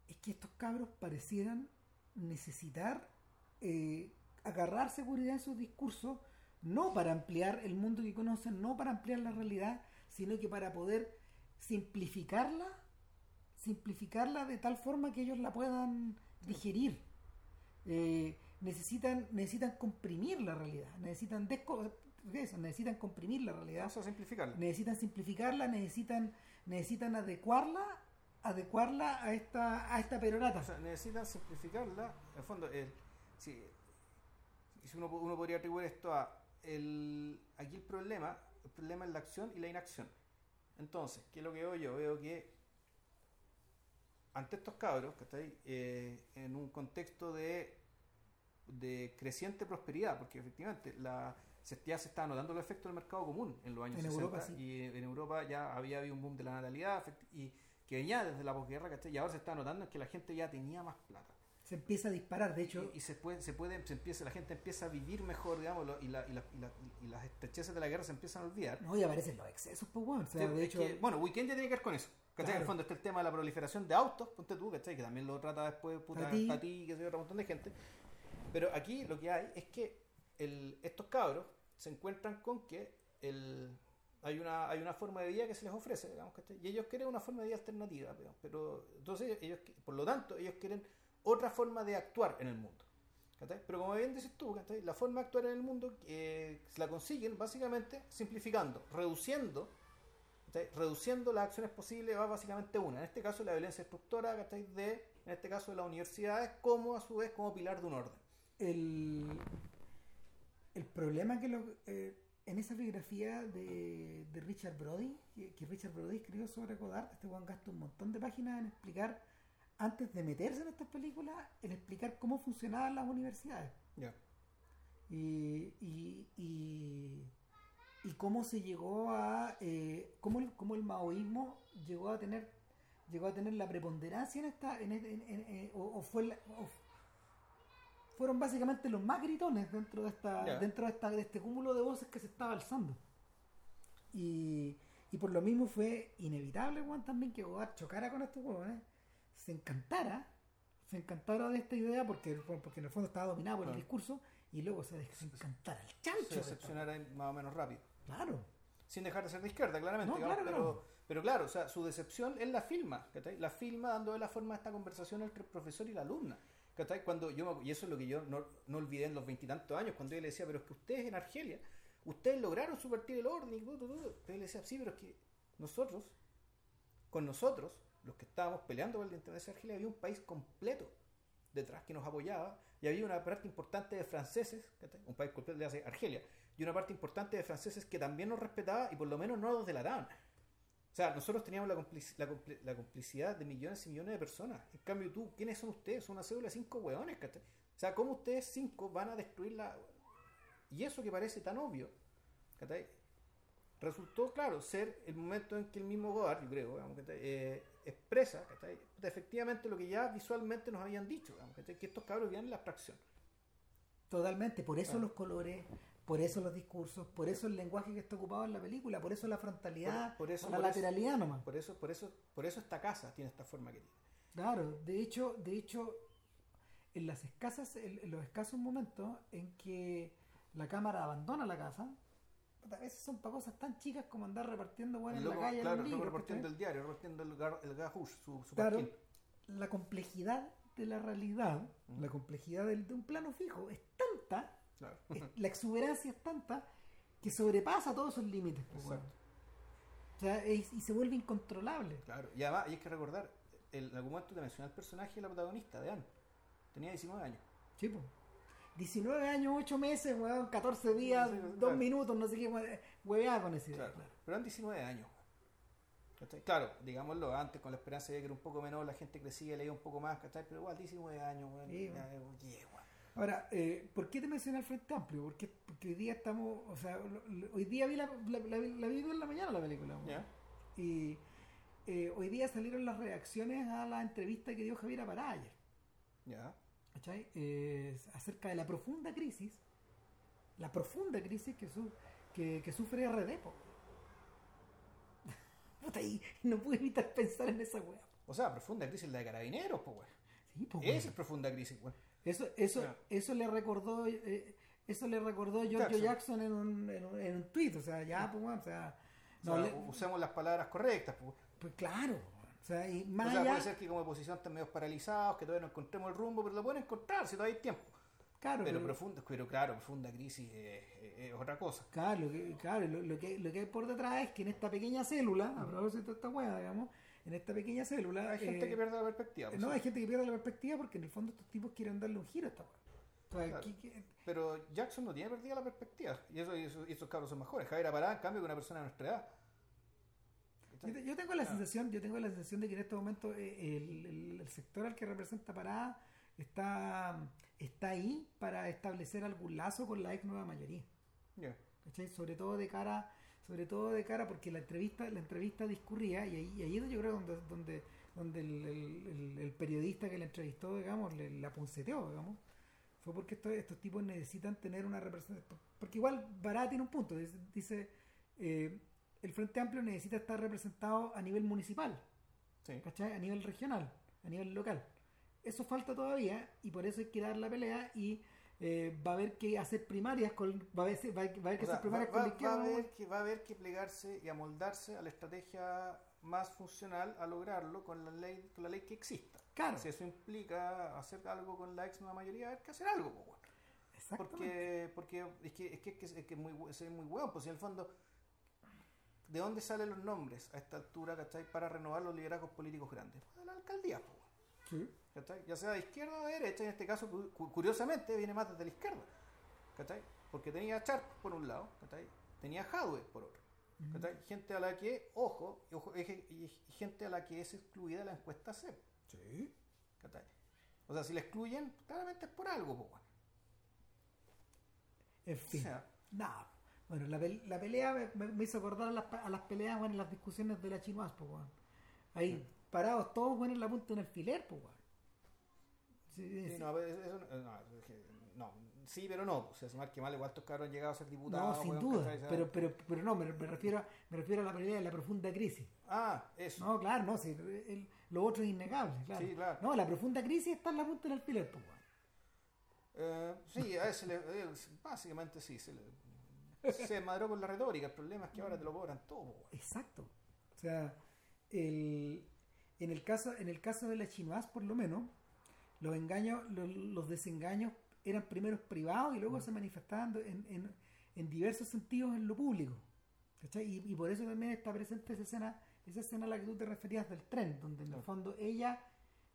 es que estos cabros parecieran necesitar eh, agarrar seguridad en sus discursos, no para ampliar el mundo que conocen, no para ampliar la realidad, sino que para poder simplificarla simplificarla de tal forma que ellos la puedan digerir. Eh, necesitan, necesitan comprimir la realidad, necesitan desco- eso, necesitan comprimir la realidad, Vamos a simplificarlo. necesitan simplificarla, necesitan, necesitan adecuarla, adecuarla a esta, a esta perorata. O sea, necesitan simplificarla. En el fondo, el, si, si uno, uno podría atribuir esto a. El, aquí el problema, el problema es la acción y la inacción. Entonces, ¿qué es lo que veo yo? Veo que ante estos cabros, que estáis en un contexto de, de creciente prosperidad, porque efectivamente la, se, ya se está notando el efecto del mercado común en los años En 60 Europa, sí. y en Europa ya había habido un boom de la natalidad y que venía desde la posguerra, ¿cachai? Y ahora se está notando que la gente ya tenía más plata. Se empieza a disparar, de hecho, Y, y se puede, se puede, se empieza, la gente empieza a vivir mejor, digamos, y, la- y la- y la- y las estrecheces de la guerra se empiezan a olvidar. no, y aparecen los excesos, pues bueno, o sea, Sí, de hecho, que, bueno, Weekend ya tiene que ver con eso. ¿Cachai? Claro. En el fondo está el tema de la proliferación de autos, ponte tú, ¿cachai? Que también lo trata después puta. Tati, que sé yo, otro montón de gente. Pero aquí lo que hay es que el, estos cabros se encuentran con que el, hay, una, hay una forma de vida que se les ofrece, digamos, ¿cachai? Y ellos quieren una forma de vida alternativa, pero, entonces ellos, por lo tanto, ellos quieren otra forma de actuar en el mundo. Pero como bien dices tú, la forma de actuar en el mundo eh, la consiguen básicamente simplificando, reduciendo reduciendo las acciones posibles va básicamente una. En este caso la violencia destructora ¿cachai? de, en este caso de las universidades, como a su vez como pilar de un orden. El, el problema que lo, eh, en esa biografía de, de Richard Brody, que, que Richard Brody escribió sobre Godard, este Juan gasta un montón de páginas en explicar, antes de meterse en estas películas, en explicar cómo funcionaban las universidades. Y, y, y, y cómo se llegó a eh, cómo, el, cómo el maoísmo llegó a tener llegó a tener la preponderancia en esta, en, en- en- en- o, o fue la- o fueron básicamente los más gritones dentro de esta, dentro de esta, de este cúmulo de voces que se estaba alzando. Y, y por lo mismo fue inevitable, Juan, también que Godard chocara con estos huevones, se encantara, se encantara de esta idea porque, porque en el fondo estaba dominado por el discurso y luego se, se encantara el Se chancho. decepcionara más o menos rápido. Claro. Sin dejar de ser de izquierda, claramente. No, digamos, claro, pero, claro. pero claro, o sea, su decepción él la filma. ¿cachai? La filma dándole la forma a esta conversación entre el profesor y la alumna. Cuando yo, y eso es lo que yo no, no olvidé en los veintitantos años, cuando yo le decía, pero es que ustedes en Argelia, ustedes lograron subvertir el orden. Y, tu". Pero él le decía, sí, pero es que nosotros, con nosotros, los que estábamos peleando por la independencia de Argelia, había un país completo detrás que nos apoyaba y había una parte importante de franceses, un país completo de Argelia, y una parte importante de franceses que también nos respetaba y por lo menos no nos delataban. O sea, nosotros teníamos la, complici- la, compli- la complicidad de millones y millones de personas. En cambio, tú, ¿quiénes son ustedes? Son una cédula de cinco hueones, ¿cachai? O sea, ¿cómo ustedes cinco van a destruir la... Y eso que parece tan obvio, ¿cachai? Resultó, claro, ser el momento en que el mismo Godard, yo creo, digamos. Eh, expresa, ¿cachai? Efectivamente lo que ya visualmente nos habían dicho, digamos, que estos cabros vivían en la abstracción. Totalmente, por eso Claro. los colores, por eso los discursos, por eso el lenguaje que está ocupado en la película, por eso la frontalidad, Por- por eso- la por eso- lateralidad nomás. Por eso, por eso, por eso esta casa tiene esta forma que tiene. Claro, de hecho, de hecho, en las escasas, en, los escasos momentos en que la cámara abandona la casa, a veces son para cosas tan chicas como andar repartiendo bueno, en la calle claro, repartiendo el diario, repartiendo el, gar, el gajush, su, su Claro, la complejidad de la realidad, Mm. la complejidad del- de un plano fijo es tanta, Claro. es- la exuberancia es tanta que sobrepasa todos esos límites. pues, Exacto. O sea, es- y se vuelve incontrolable. Claro, y además, y hay que recordar, el, en algún momento te mencioné el personaje de la protagonista, de Anne. Tenía 19 años. Sí, po. 19 años, 8 meses, weón, 14 días, Sí, sí, 2 claro. minutos, no sé qué, hueveada con idea. Claro. claro. Pero eran 19 años. ¿cachai? Claro, digámoslo, antes con la esperanza de que era un poco menor, la gente crecía, leía un poco más, ¿cachai? Pero igual 19 años, weón, Sí, eh, weón. Ahora, eh, ¿por qué te mencioné el Frente Amplio? Porque, porque hoy día estamos, o sea, hoy día vi la, la, la- la vi en la mañana la película. ¿Ya? Y eh, hoy día salieron las reacciones a la entrevista que dio Javier ayer, ¿Ya? ¿cachai? Eh, acerca de la profunda crisis, la profunda crisis que, su, que, que sufre RD, po. Puta, y no pude evitar pensar en esa weá. O sea, profunda crisis la de carabineros, pues. Sí, po, Esa es profunda crisis, weón. Eso, eso, eso le recordó, eh, eso le recordó Giorgio Jackson. Jackson, en, un, en, un, en un tweet, o sea, ya, pues, o sea, no, O sea, le- usemos las palabras correctas, pues. pues claro, o sea, y más O sea, allá, puede ser que como oposición estén medio paralizados, que todavía no encontremos el rumbo, pero lo pueden encontrar si todavía hay tiempo. claro, Pero, pero- profunda, pero claro, profunda crisis es, es- es otra cosa. Claro, lo que, claro lo, lo que, lo que hay por detrás es que en esta pequeña célula, a propósito de esta hueá, digamos, en esta pequeña célula. Hay gente eh, que pierde la perspectiva. pues, No, sí. hay gente que pierde la perspectiva porque en el fondo estos tipos quieren darle un giro a esta Claro. que- Pero Jackson no tiene perdida la perspectiva. Y, eso, y, eso- y esos cabros son mejores. Javier Apará, en cambio, que una persona de nuestra edad. yo, te- yo tengo la sensación, yo tengo la sensación de que en este momento eh, el, el- el sector al que representa Parada está, está ahí para establecer algún lazo con la ex nueva mayoría. ¿cachai? Sobre todo de cara, sobre todo de cara porque la entrevista, la entrevista discurría y ahí, y ahí es yo creo donde, donde, donde el, el- periodista que la entrevistó, digamos, le, la punceteó, digamos, fue porque estos, estos tipos necesitan tener una representación, porque igual Bará tiene un punto, dice, dice, eh, el Frente Amplio necesita estar representado a nivel municipal, Sí. ¿cachai? A nivel regional, a nivel local. Eso falta todavía y por eso hay que dar la pelea y eh, va a haber que hacer primarias con, va a haber, va a haber que O hacer va, primarias va- con la va izquierda. a haber que, va a haber que plegarse y amoldarse a la estrategia más funcional a lograrlo con la ley, con la ley que exista. Claro, Si eso implica hacer algo con la ex nueva mayoría, hay que hacer algo, bueno. Porque, porque es que es que, es que, es que muy, es muy hueón, pues en el fondo, ¿de dónde salen los nombres a esta altura, ¿cachai? Para renovar los liderazgos políticos grandes? Pues de la alcaldía, pues. Sí. ¿Cachai? Ya sea de izquierda o de derecha, en este caso, cu- cu- curiosamente, viene más desde la izquierda, ¿cachai? Porque tenía Sharp por un lado, ¿cachai? Tenía Hadwe por otro, ¿cachai? Gente a la que, ojo, y ojo, gente a la que es excluida la encuesta CEP, Sí. ¿cachai? O sea, si la excluyen, claramente es por algo, pues. En O fin. sea, Nada. Bueno, la, la pelea me, hizo acordar a las, a las peleas, bueno, en las discusiones de la Chinoas, pues. Ahí, parados todos bueno, en la punta de un alfiler, pues. Sí, no, pero eso, no, sí, pero no. O sea, más que mal, igual estos cabros han llegado a ser diputados. No, sin duda, pero, pero, pero no, me, me refiero, a- me refiero a la pelea de la profunda crisis. Ah, eso. No, claro, no, sí, el- lo otro es innegable, claro. Sí, claro. No, la profunda crisis está en la punta del alfiler, pues. Eh, sí, a ese le, básicamente sí, se, le, se madró con la retórica. El problema es que ahora te lo cobran todo. weón. Exacto. O sea, el, en, el caso, en el caso de la chinoise, por lo menos, los engaños, los, los desengaños eran primero privados y luego se manifestaban en, en, en diversos sentidos en lo público. Y, y por eso también está presente esa escena, esa escena a la que tú te referías del tren, donde en el Claro. fondo ella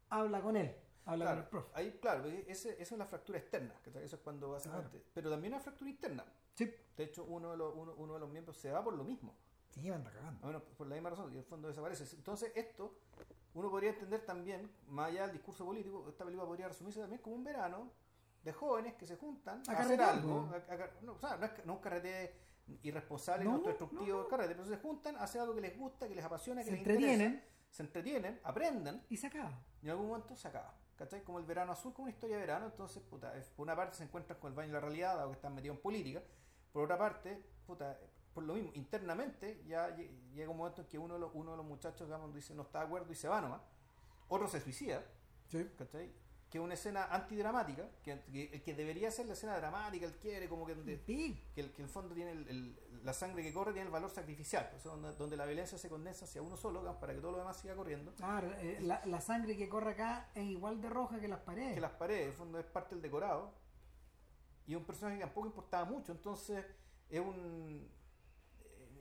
habla con él, habla con el Claro, profe. ahí, claro, ese, esa es la fractura externa. ¿cachai? Eso es cuando básicamente. Pero también una fractura interna. Sí, De hecho, uno de, los, uno, uno de los miembros se va por lo mismo. sí, anda cagando. A menos por la misma razón, y en el fondo desaparece. Entonces, esto uno podría entender también, más allá del discurso político, esta película podría resumirse también como un verano de jóvenes que se juntan A a, hacer algo. a- a- no, o sea, no es, no un carrete irresponsable, No, autodestructivo carrete, pero se juntan a hacer algo que les gusta, que les apasiona, que Se les interesa, se entretienen, aprenden y se acaba. y en algún momento se acaba. ¿Cachai? Como el verano azul, como una historia de verano. Entonces, puta, por una parte se encuentran con el baño de la realidad, dado que están metidos en política. Por otra parte, puta, por lo mismo, internamente ya lle- llega un momento en que uno de los, uno de los muchachos, digamos, dice no está de acuerdo y se va nomás. Otro se suicida, Sí. ¿cachai? Que es una escena antidramática, que, que, que debería ser la escena dramática, él quiere, como que, donde- Sí. que, el, que el fondo tiene el- el- la sangre que corre, tiene el valor sacrificial, pues, donde, donde la violencia se condensa hacia uno solo, digamos, para que todo lo demás siga corriendo. Claro, eh, la, la sangre que corre acá es igual de roja que las paredes. que las paredes, el fondo es parte del decorado. Y un personaje que tampoco importaba mucho, entonces es un.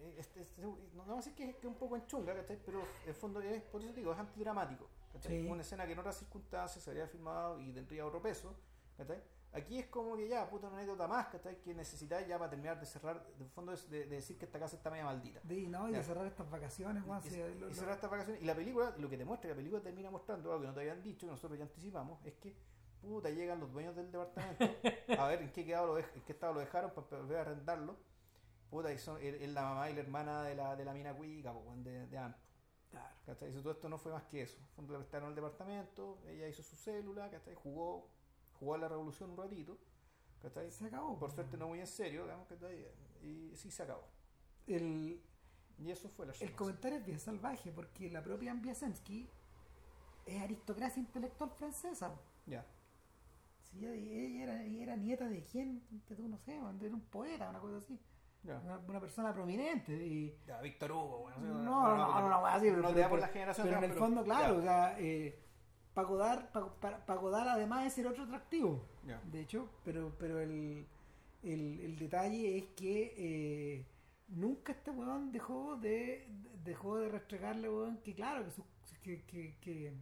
Eh, este- este- no, no a decir que es, que es un poco enchunga, ¿cachai? Pero en fondo es, por eso digo, es antidramático. ¿cachai? Sí. Una escena que en otras circunstancias se habría filmado y tendría otro peso. ¿cachai? Aquí es como que ya, puta, una anécdota más, ¿cachai? Que necesitáis ya para terminar de cerrar, de fondo es de, de decir que esta casa está media maldita. De, no, y de cerrar estas vacaciones. Y, y lo- lo- cerrar estas vacaciones. Y la película, lo que te muestra, la película termina mostrando algo que no te habían dicho, que nosotros ya anticipamos, es que puta llegan los dueños del departamento a ver en qué quedado lo en qué estado lo dejaron para a arrendarlo. Puta, y son es, la mamá y la hermana de la, de la mina cuica, de, de Amp. Claro. ¿cachai? Y todo esto no fue más que eso. Le prestaron el departamento, ella hizo su célula, ¿cachai? Jugó, jugó a la revolución un ratito, ¿cachai? Se acabó. Por suerte no muy en serio, digamos, ¿cachai? Y sí se acabó. El, Y eso fue la el comentario es bien salvaje porque la propia Biasensky es aristocracia intelectual francesa. Ya. Sí, ella, era, ella era nieta de quién, que tú no sé, era un poeta, una cosa así. Una, una persona prominente. Y, Ya, Víctor Hugo, bueno, no, no, no, no, no, así, pero, no te da por la generación, pero en el fondo, claro, o sea, eh, para Godard, pa- pa- pa Godard además es ser otro atractivo. De hecho, pero, pero el, el, el detalle es que eh, nunca este weón dejó de dejó de restregarle, weón, que claro, que, su- que, que, que,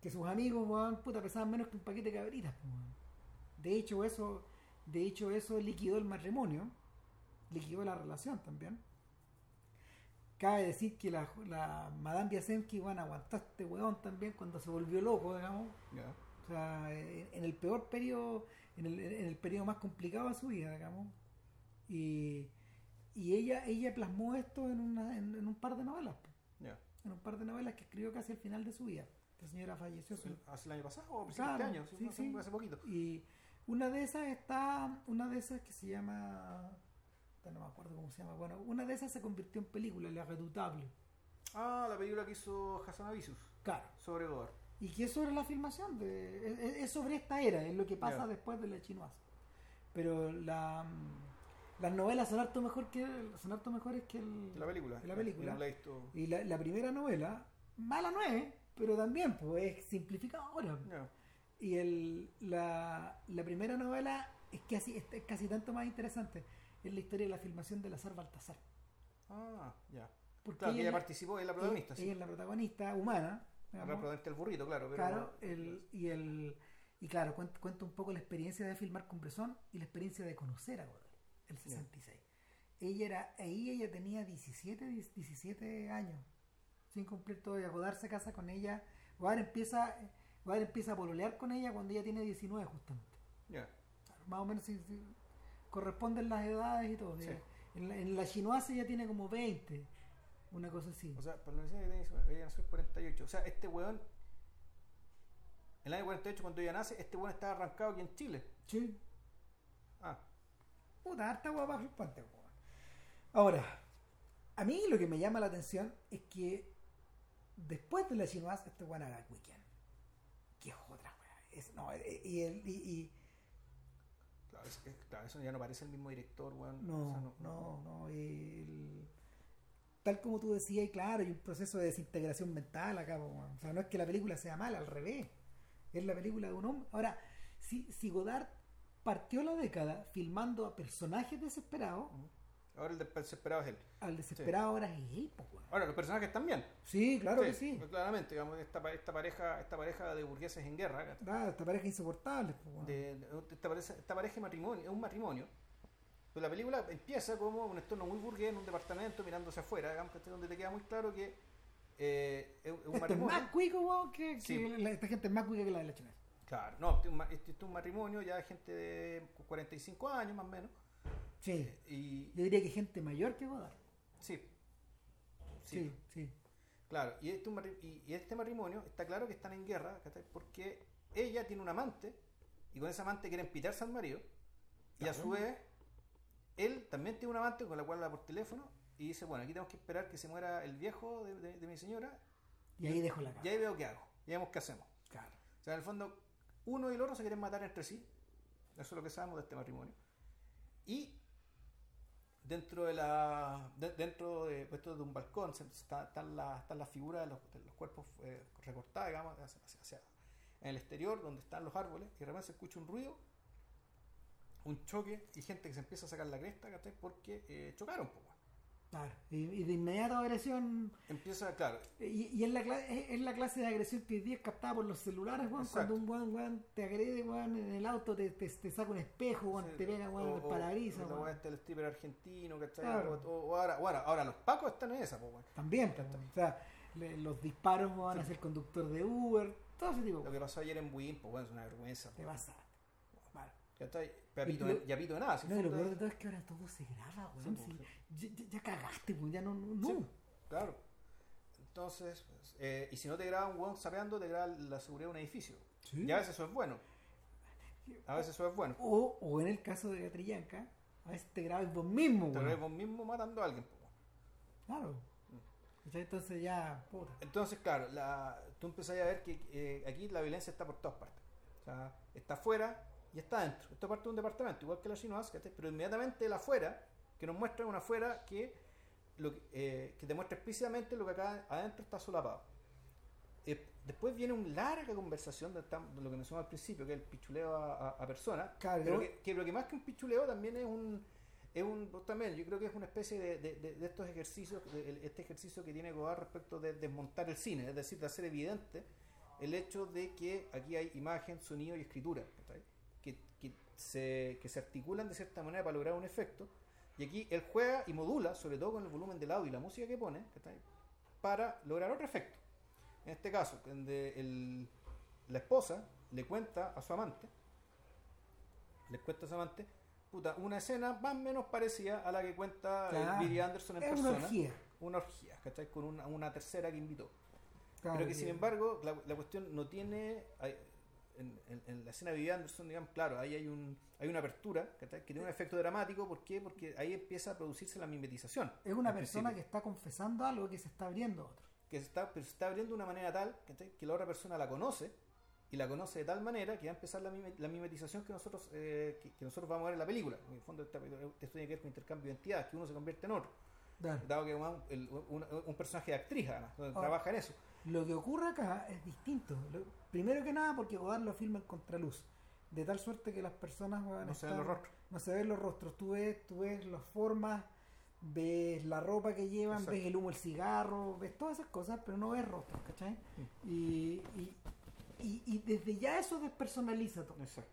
que sus amigos, weón, puta, pesaban menos que un paquete de cabritas, weón. De hecho, eso, de hecho, eso liquidó el matrimonio, liquidó la relación también. Cabe decir que la, la Madame Biasemki, weón, aguantó a este weón también cuando se volvió loco, digamos. Ya. O sea, en, en el peor periodo, en el, en el periodo más complicado de su vida, digamos. Y, y ella, ella plasmó esto en, una, en, en un par de novelas, en un par de novelas que escribió casi al final de su vida. La señora falleció. hace- ¿Hace el año pasado o Claro, de año? Sí, sí, hace, sí. hace poquito. Y una de esas está, una de esas que se llama, no me acuerdo cómo se llama, bueno, una de esas se convirtió en película, La Redoutable. Ah, la película que hizo Hassan Avisus Claro. sobre Godard. Y que es sobre la filmación, de, es, es- sobre esta era, es lo que pasa Ya. después de la chinoise. Pero la, mm, las novelas son harto mejor que son harto mejores que el, La película. la película. La. Y la, la primera novela, mala no es, pero también pues es simplificadora. Ya. Y el, la, la primera novela es casi, es casi tanto más interesante. Es la historia de la filmación de Lazar Baltasar. Ah, ya. Porque Claro, que ella, ella participó, es la protagonista, ella sí. es la protagonista humana. La protagonista del burrito, claro. Pero Claro, el, y el y claro, cuenta, cuenta un poco la experiencia de filmar con Bresson y la experiencia de conocer a Godard, el 66. Ella era, ahí ella tenía 17, 10 17 años, sin cumplir todavía. Godard se casa con ella, Godard empieza, Godard empieza a pololear con ella cuando ella tiene 19 justamente. Ya. Claro, más o menos corresponden las edades y todo. Sí. En, la, en la chinoise ella tiene como 20. Una cosa así. O sea, por lo que dice, ella nació en 48. O sea, este weón, en el año 48, cuando ella nace, este weón estaba arrancado aquí en Chile. Sí. Ah, Puta, harta el puente, weón. Ahora, a mí lo que me llama la atención es que después de la Chinoise, este weón haga Weekend. Que es otra weá. Es, no, eh, y, el, y, y- es- es- claro, eso ya no parece el mismo director, weón. no, O sea, no, no, el- tal como tú decías, y claro, hay un proceso de desintegración mental acá, weón. o sea, no es que la película sea mala, al revés. Es la película de un hombre. Ahora, si, si Godard partió la década filmando a personajes desesperados, Ahora el desesperado es él. al desesperado ahora es él. Ahora, los personajes también. Sí, claro que sí. Claramente, digamos, esta, esta pareja esta pareja de burgueses en guerra. Ah, esta pareja insoportable. de, esta, pareja, esta pareja de matrimonio, es un matrimonio. Pero la película empieza como un entorno muy burgués en un departamento mirándose afuera, digamos, donde te queda muy claro que eh, es, un Esto es matrimonio. más cuico, que, que Sí. la- esta gente es más cuica que la de la China. Claro, no, este es un ma- este es un matrimonio ya de gente de 45 años más o menos. Sí. Y Yo diría que gente mayor que Godard. sí, Sí, sí. Claro, y este, y, y este matrimonio está claro que están en guerra. Porque ella tiene un amante y con ese amante quieren pitarse al marido. Y a su vez, él también tiene un amante con la cual habla por teléfono y dice, bueno, aquí tenemos que esperar que se muera el viejo de, de- de mi señora Y ahí dejo la y cara. ahí veo qué hago, y vemos qué hacemos. Claro. O sea, en el fondo, uno y el otro se quieren matar entre sí. Eso es lo que sabemos de este matrimonio. Y dentro de la de- dentro de de un balcón está- están las están las figuras de los, de los cuerpos eh, recortadas, digamos, hacia, en el exterior, donde están los árboles, y de repente se escucha un ruido, un choque, y gente que se empieza a sacar la cresta. Porque eh, chocaron, weón. Claro. Y, y de inmediato agresión. Empieza, claro, Y, y es, la, cla- es, la clase de agresión que hoy día es captada por los celulares, weón. Cuando un weón, weón, te agrede, weón, en el auto, te, te, te saca un espejo, weón, Sí, te pega, weón, o- en el parabrisas, weón. este, el stripper argentino, ¿cachai? Claro. O, o ahora, bueno, ahora los pacos están en esa, pues, weón. También, pues, weón. O sea, le- los disparos weón, hacia el conductor de Uber, todo ese tipo Lo que pasó ayer en Buin, pues bueno, es una vergüenza. Te pasa. Vale. ¿Cachai? Lo- ya pito de nada. si No, y lo peor de todo es que ahora todo se graba, weón. Sí, pues, Ya, cagaste, weón. Ya no. no, no. Sí, claro. Entonces, pues, eh, y si no te graba un weón sapeando, te graba la seguridad de un edificio. Sí. Y a veces eso es bueno. A veces eso es bueno. O, o en el caso de Catrillanca, a veces te grabas vos mismo, Te grabas vos mismo matando a alguien. pues. Claro. Mm. Entonces ya, puta. Entonces, claro, la, tú empezás a ver que eh, aquí la violencia está por todas partes. O sea, está afuera y está adentro. Esto parte de un departamento, igual que la Chinoas, pero inmediatamente el afuera, que nos muestra una afuera que, lo, que, eh, que te muestra explícitamente lo que acá adentro está solapado. Eh, después viene una larga conversación de, lo que mencionaba al principio, que es el pichuleo a, a, a personas. Claro, pero que, que lo que más que un pichuleo también es un es un también yo creo que es una especie de, de- estos ejercicios este ejercicio que tiene Godard respecto de desmontar el cine es decir de hacer evidente el hecho de que aquí hay imagen sonido y escritura se, que se articulan de cierta manera para lograr un efecto y aquí él juega y modula sobre todo con el volumen del audio y la música que pone para lograr otro efecto en este caso donde el- la esposa le cuenta a su amante le cuenta a su amante puta, una escena más o menos parecida a la que cuenta eh, Claro. Billy Anderson en Es persona. una orgía. Una orgía, ¿cachai? Con una, una tercera que invitó. Claro Pero que sin embargo, la, la cuestión no tiene. En, en- en la escena de Billy Anderson, digamos, claro, ahí hay un hay una apertura que tiene un efecto dramático. ¿Por qué? Porque ahí empieza a producirse la mimetización. Es una persona que principio. está confesando algo que se está abriendo a otro. que se está, pero se está abriendo de una manera tal que la otra persona la conoce y la conoce de tal manera que va a empezar la, mime- la mimetización que nosotros eh, que, que nosotros vamos a ver en la película. En el fondo, esto tiene que ver con intercambio de identidades, que uno se convierte en otro. Claro. Dado que un, un- un personaje de actriz, además, Ahora, trabaja en eso. Lo que ocurre acá es distinto. Lo- primero que nada porque Godard lo filma en contraluz. De tal suerte que las personas No se ven los rostros. No se ven los rostros. Tú ves, tú ves las formas, ves la ropa que llevan, Exacto. ves el humo del cigarro, ves todas esas cosas, pero no ves rostros, ¿cachai? Mm. Y, y, y- y desde ya eso despersonaliza todo. Exacto.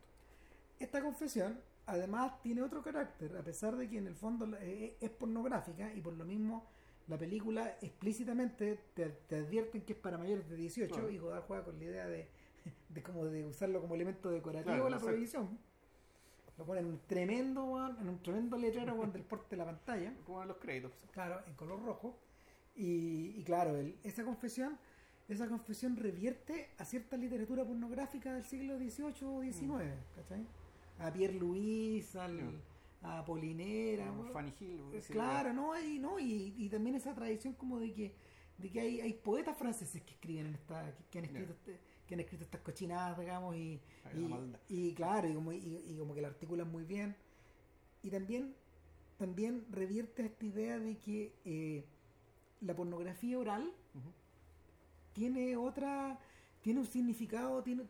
Esta confesión, además, tiene otro carácter, a pesar de que en el fondo eh, es pornográfica y por lo mismo la película explícitamente te, te advierten que es para mayores de 18 Claro. y Godard juega con la idea de, de como de usarlo como elemento decorativo Claro, la prohibición. Lo ponen en un tremendo, en un tremendo letrero del porte de la pantalla Como en los créditos. claro, en color rojo. Y, y claro, el- esa confesión esa confesión revierte a cierta literatura pornográfica del siglo XVIII o XIX, ¿cachai? A Pierre Louis, al, Mm. A Polinera, Fanny Hill. eh, claro, ¿no? Y, ¿no? Y, y también esa tradición como de que, de que hay, hay poetas franceses que escriben en esta, que, que han escrito este- que han escrito estas cochinadas, digamos, y, y, y claro, y como, y, y como que la articulan muy bien. Y también, también revierte esta idea de que eh, la pornografía oral tiene otra, tiene un significado, tiene,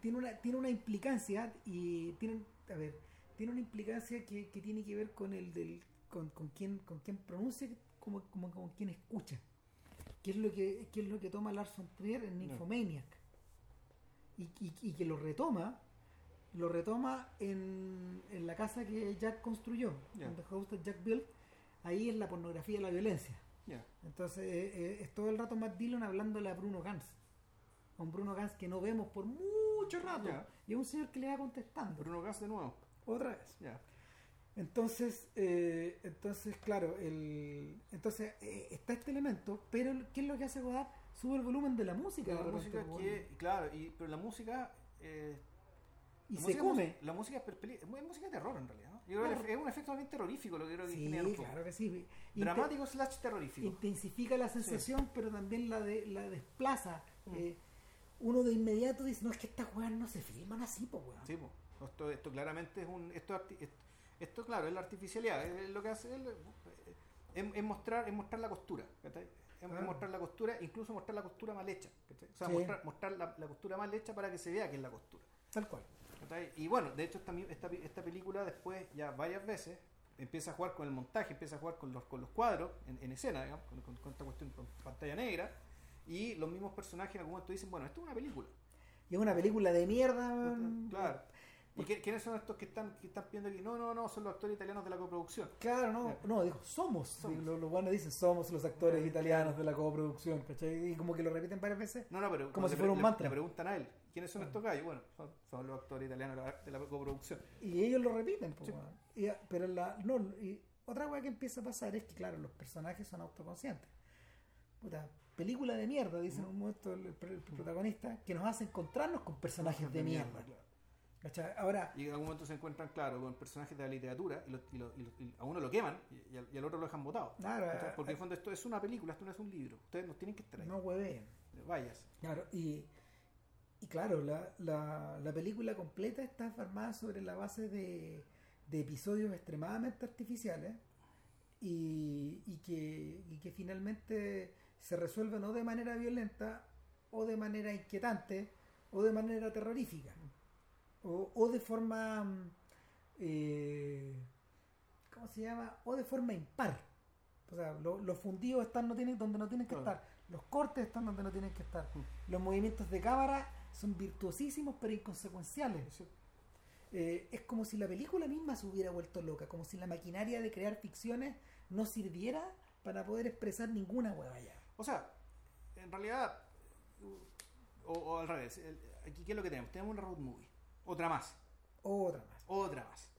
tiene una, tiene una implicancia y tiene, a ver, tiene una implicancia que, que tiene que ver con el del, con, con quien, con quien pronuncia, como, como con quien escucha. ¿Qué es lo que, qué es lo que toma Lars von Trier en Nymphomaniac? Y, y, y que lo retoma, lo retoma en, en la casa que Jack construyó, Ya. en The House that Jack Built, ahí es la pornografía y la violencia. Ya. Entonces eh, eh, es todo el rato Matt Dillon hablándole a Bruno Gans. A un Bruno Gans que no vemos por mucho rato. Ya. Y es un señor que le va contestando. Bruno Gas de nuevo. Otra vez. Ya. Entonces, eh, entonces claro, el, entonces eh, está este elemento, pero ¿qué es lo que hace Godard? Sube el volumen de la música. La música po, que, claro, y, pero la música. eh, y la se música- come. La música es, es música de terror en realidad. ¿no? Yo creo que es un efecto bien terrorífico lo que creo que Sí, genera poco. claro que sí. Dramático slash terrorífico. intensifica la sensación, pero también la de la desplaza. Mm. Eh, uno de inmediato dice, no, es que estas weas no se filman así, pues weón. Sí, po. Esto, esto claramente es un. Esto, esto, esto, claro, es la artificialidad. Es lo que hace es, es- mostrar, es mostrar la costura. ¿cachai? Es, mostrar la costura, incluso mostrar la costura mal hecha. ¿cachai? O sea, Sí. mostrar, mostrar la, la costura mal hecha para que se vea que es la costura. Tal cual. ¿cachai? Y bueno, de hecho esta, esta, esta película después ya varias veces empieza a jugar con el montaje, empieza a jugar con los, con los cuadros en, en escena, digamos, con, con- con esta cuestión con pantalla negra. Y los mismos personajes en algún momento dicen, bueno, esto es una película. Y es una película de mierda. Claro. ¿Y quiénes son estos que están, que están viendo aquí? No, no, no, son los actores italianos de la coproducción. Claro, no, no, dijo, somos. Somos. Los, los buenos dicen, somos los actores italianos de la coproducción, ¿cachai? Y como que lo repiten varias veces. No, no, pero Como si fuera un le- mantra. le preguntan a él, ¿quiénes son estos gallos? Bueno, son, son los actores italianos de la, coproducción. Y ellos lo repiten, pues, Sí. Y, pero la, no, y otra cosa que empieza a pasar es que, claro, los personajes son autoconscientes. Puta, película de mierda, dicen en un momento el, el protagonista, que nos hace encontrarnos con personajes de mierda. claro. ¿Cachai? Ahora, Y en algún momento se encuentran, claro, con personajes de la literatura y, lo- y lo- y lo- y a uno lo queman y, al, al otro lo dejan botado. claro, ¿Cachai? Porque eh, en el fondo esto es una película, esto no es un libro. Ustedes nos tienen que extraer. no hueveen. Vayas. Claro, y, claro, la, la, la película completa está formada sobre la base de, de episodios extremadamente artificiales y, que, y que finalmente se resuelven no de manera violenta o de manera inquietante o de manera terrorífica o, o de forma eh, ¿cómo se llama? o de forma impar o sea, lo- los fundidos están no tienen, donde no tienen que Claro. estar los cortes están donde no tienen que estar Mm. los movimientos de cámara son virtuosísimos pero inconsecuenciales Sí. eh, es como si la película misma se hubiera vuelto loca, como si la maquinaria de crear ficciones no sirviera para poder expresar ninguna hueva ya. O sea, en realidad, o, o al revés, el- aquí ¿qué es lo que tenemos? Tenemos una road movie. Otra más. Otra más. Otra más.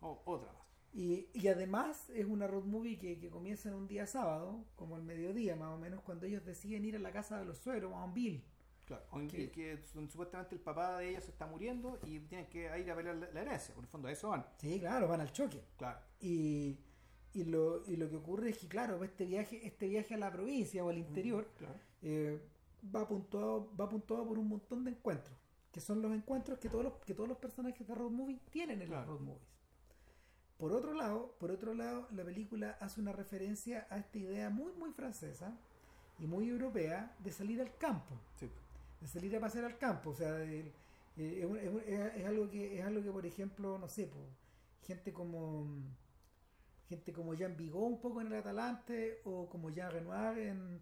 O- otra más. Y, y además es una road movie que, que comienza en un día sábado, como al mediodía más o menos, cuando ellos deciden ir a la casa de los suegros, a un Bill. Claro. Que- que, supuestamente el papá de ella se está muriendo y tienen que ir a pelear la, la herencia. Por el fondo, a eso van. Sí, claro, van al choque. Claro. Y, y, lo, y lo que ocurre es que, claro, este viaje, este viaje a la provincia o al interior Claro. eh, va puntuado va puntuado por un montón de encuentros que son los encuentros que todos los que todos los personajes de road movie tienen en Claro. los road movies por otro lado por otro lado la película hace una referencia a esta idea muy muy francesa y muy europea de salir al campo Sí. de salir a pasear al campo o sea de- eh, es, algo que es algo que por ejemplo no sé po, gente como gente como Jean Vigo un poco en el Atalante o como Jean Renoir en,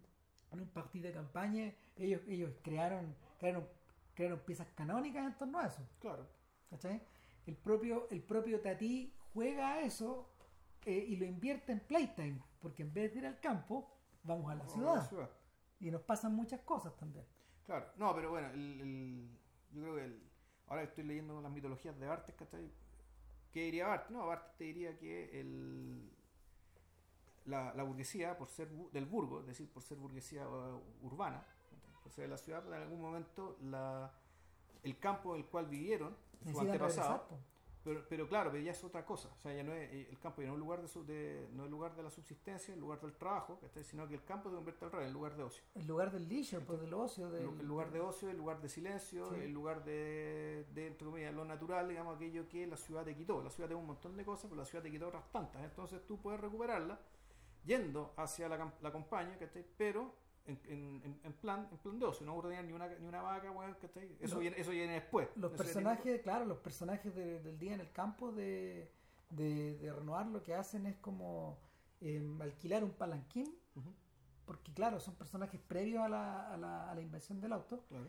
en un partido de campaña ellos ellos crearon crearon crearon piezas canónicas en torno a eso Claro. ¿cachai? el propio el propio Tati juega a eso eh, y lo invierte en playtime porque en vez de ir al campo vamos a la ciudad la ciudad. y nos pasan muchas cosas también Claro. No, pero bueno, el, el- yo creo que el, ahora estoy leyendo las mitologías de Bartes, ¿cachai? ¿Qué diría Bartes? No, Bartes te diría que el, la, la burguesía, por ser bu- del burgo, es decir, por ser burguesía uh, urbana, ser de la ciudad, en algún momento la, el campo en el cual vivieron, su antepasado, pero, pero claro, pero ya es otra cosa. O sea, ya no es, eh, el campo ya no es lugar de, su- de- no es lugar de la subsistencia, el lugar del trabajo, sino que el campo se convierte al revés, el lugar de ocio. El lugar del leisure, pues del ocio. El, Del, el lugar de ocio, el lugar de silencio, Sí. el lugar de, de, entre comillas, lo natural, digamos, aquello que la ciudad te quitó. La ciudad tiene un montón de cosas, pero la ciudad te quitó otras tantas. Entonces tú puedes recuperarla yendo hacia la, la campaña, ¿cachai? Pero en, en- en- plan en plan de ocio, no ordenar ni una, ni una vaca, weón, ¿cachai? Eso, No. viene, eso viene después. Los Eso personajes, claro, los personajes de- del día en el campo de, de, de Renoir lo que hacen es como eh, alquilar un palanquín, porque claro, son personajes previos a la, a la, a la invención del auto, claro.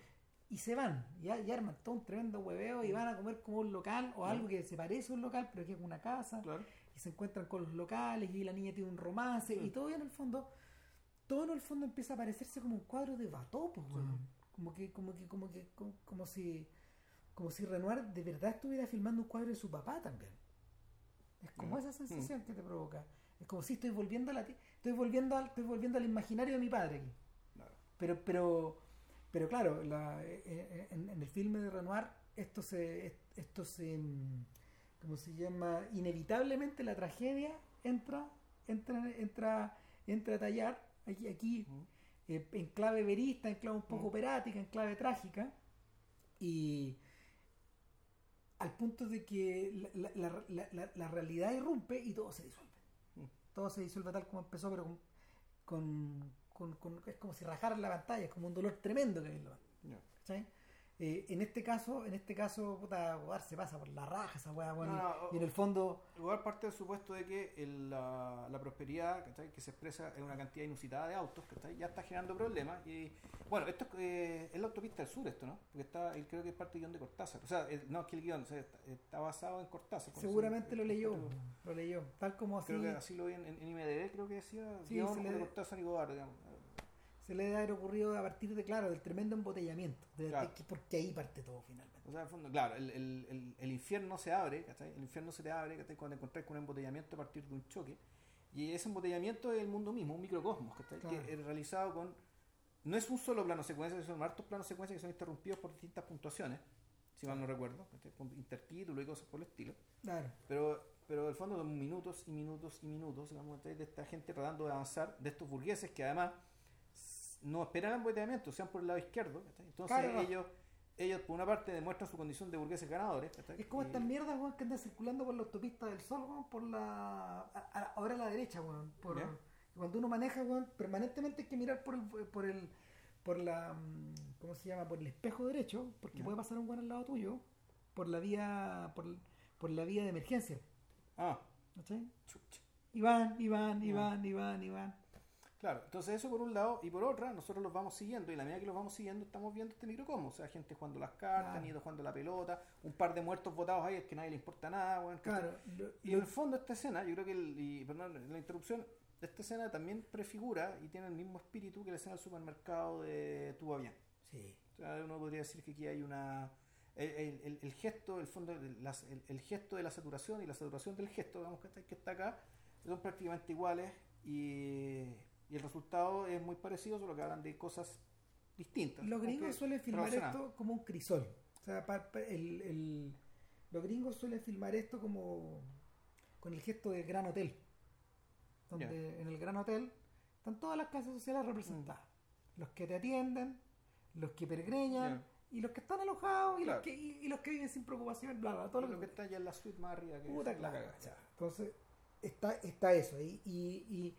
y se van, y, y arman todo un tremendo hueveo y van a comer como un local o algo que se parece a un local, pero que es una casa, Claro. y se encuentran con los locales y la niña tiene un romance, Sí. y todo en el fondo, todo en el fondo empieza a parecerse como un cuadro de Watteau, pues, weón. como que, como que, como que, como, como si como si Renoir de verdad estuviera filmando un cuadro de su papá también. Es como Mm. esa sensación que te provoca. Es como si estoy volviendo a la estoy volviendo al, estoy volviendo al imaginario de mi padre aquí. claro. Pero, pero, pero claro, la- eh, eh, en, en el filme de Renoir esto se, esto se, mm, ¿cómo se llama? Inevitablemente la tragedia entra, entra, entra, entra a tallar aquí, aquí eh, en clave verista, en clave un poco operática, en clave trágica, y al punto de que la, la- la- la- realidad irrumpe y todo se disuelve. Todo se disuelve tal como empezó, pero con, con, con- con- es como si rajaran la pantalla, es como un dolor tremendo que hay en la pantalla. Eh, en este caso, en este caso, puta, se pasa por la raja esa weá, weón, No, y- en el fondo, parte del supuesto de que el- la, la prosperidad ¿cachai? que se expresa en una cantidad inusitada de autos ¿cachai? ya está generando problemas. Y bueno, esto es, eh, es la autopista del sur, esto, ¿no? Porque está, él creo que es parte del guion de Cortázar. O sea, el- no es que el guion o sea, está, está basado en Cortázar. seguramente eso- lo leyó, lo leyó, tal como así Creo que así lo vi en, en IMDb, creo que decía Sí, guion de Cortázar y Godard, digamos. Se le debe haber ocurrido a partir de, claro, del tremendo embotellamiento, de- Claro. porque ahí parte todo finalmente. O sea, en el fondo, claro, el, el, el, el infierno se abre, ¿cachai? El infierno se te abre, ¿cachai? Cuando encontrás con un embotellamiento a partir de un choque. Y ese embotellamiento es el mundo mismo, un microcosmos, ¿cachai? Claro. Que es realizado con... No es un solo plano secuencia, son hartos planos secuencia que son interrumpidos por distintas puntuaciones, si mal no recuerdo, ¿cachai? Con intertítulos y cosas por el estilo. Claro. Pero, pero en el fondo son minutos y minutos y minutos, digamos, de esta gente tratando de avanzar, de estos burgueses que además no esperan el embotellamiento, sean por el lado izquierdo. Entonces Claro. ellos, ellos por una parte demuestran su condición de burgueses ganadores, ¿cachai? Es como Y- estas mierdas, weón, que andan circulando por la autopista del sol, weón, por la. a- ahora a la derecha, weón. Por. Cuando uno maneja, weón, permanentemente hay que mirar por el, por el. por la. mm, ¿Cómo se llama? Por el espejo derecho, porque puede pasar un weón al lado tuyo, por la vía. por, por la vía de emergencia. Ah, ¿Cachai? chucha. Y van, y van, y Ya. van, y van, y van. Claro, entonces eso por un lado, y por otra, nosotros los vamos siguiendo, y la medida que los vamos siguiendo, estamos viendo este microcosmos, o sea, gente jugando las cartas, Claro. niños jugando la pelota, un par de muertos votados ahí, al que nadie le importa nada. Claro. lo- Y en el fondo esta escena, yo creo que, el- y, perdón, la interrupción, esta escena también prefigura y tiene el mismo espíritu que la escena del supermercado de Tu va bien. sí. O sea, uno podría decir que aquí hay una... El, el- el- el gesto, el fondo, el, gesto de la saturación y la saturación del gesto, digamos, que está, que está acá, son prácticamente iguales y, y el resultado es muy parecido, solo que hablan de cosas distintas. Los gringos suelen filmar esto como un crisol. O sea, pa- pa- el, el- los gringos suelen filmar esto como con el gesto del gran hotel. Donde en el gran hotel están todas las clases sociales representadas. Los que te atienden, los que pergreñan, y los que están alojados, y, Claro. los que, y, y los que viven sin preocupación, bla, bla, todo lo lo que está allá en la suite más arriba que Puta es claro. Entonces, está, está eso. Y, y-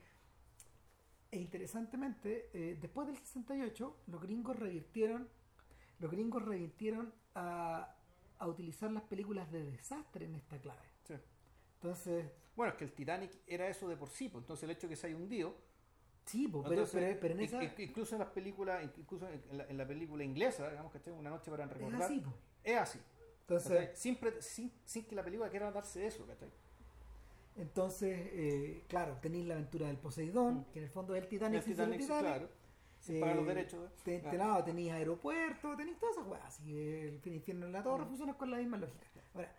e interesantemente, eh, después del 68, los gringos revirtieron, los gringos revirtieron a, a utilizar las películas de desastre en esta clave. Sí. Entonces, Bueno, es que el Titanic era eso de por sí, pues, entonces el hecho de que se haya hundido sí, po, pero, Entonces, pero, pero en esa in- incluso en las películas, incluso en la, en la película inglesa, digamos que una noche para es recordar, así. po. es así. Entonces, sin, sin, sin que la película quiera darse eso, ¿cachai? Entonces eh, claro, tenéis la aventura del Poseidón, Mm. que en el fondo es el Titanic, El Titanic, sí, Titanic. claro, sin pagar los Eh, derechos. ¿eh? Te, Ah, te lado tenéis aeropuerto, tenéis todas esas weas. Así el fin infierno en la torre Mm. funcionan con la misma lógica. Ahora,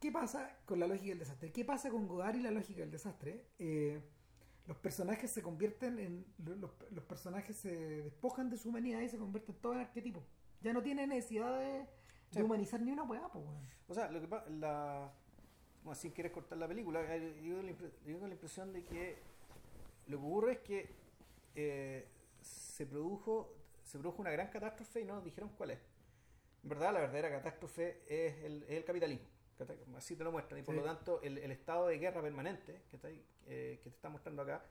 ¿qué pasa con la lógica del desastre? ¿Qué pasa con Godard y la lógica del desastre? Eh, los personajes se convierten en. Los, los personajes se despojan de su humanidad y se convierten todos en arquetipos. Ya no tiene necesidad de, de Sí. humanizar ni una weá, pues. O sea, lo que pasa, la, como sin querer cortar la película, eh, yo tengo la, impre- yo tengo la impresión de que lo que ocurre es que eh, se produjo se produjo una gran catástrofe y no nos dijeron cuál es. En verdad, la verdadera catástrofe es el, es el capitalismo. Así te lo muestran. Y por Sí. lo tanto, el, el estado de guerra permanente. Eh, que te está mostrando acá,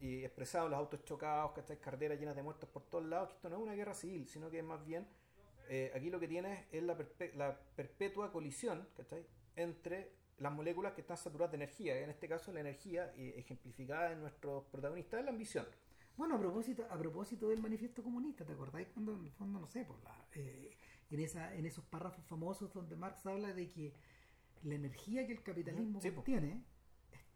y expresado en los autos chocados, ¿cachai? carreteras llenas de muertos por todos lados, que esto no es una guerra civil, sino que es más bien, eh, aquí lo que tienes es la, perpe- la perpetua colisión ¿cachai? entre las moléculas que están saturadas de energía, en este caso la energía eh, ejemplificada en nuestros protagonistas es la ambición. Bueno, a propósito, a propósito del manifiesto comunista, ¿te acordáis cuando en el fondo, no sé, por la, eh, en esa, en esos párrafos famosos donde Marx habla de que la energía que el capitalismo Sí, contiene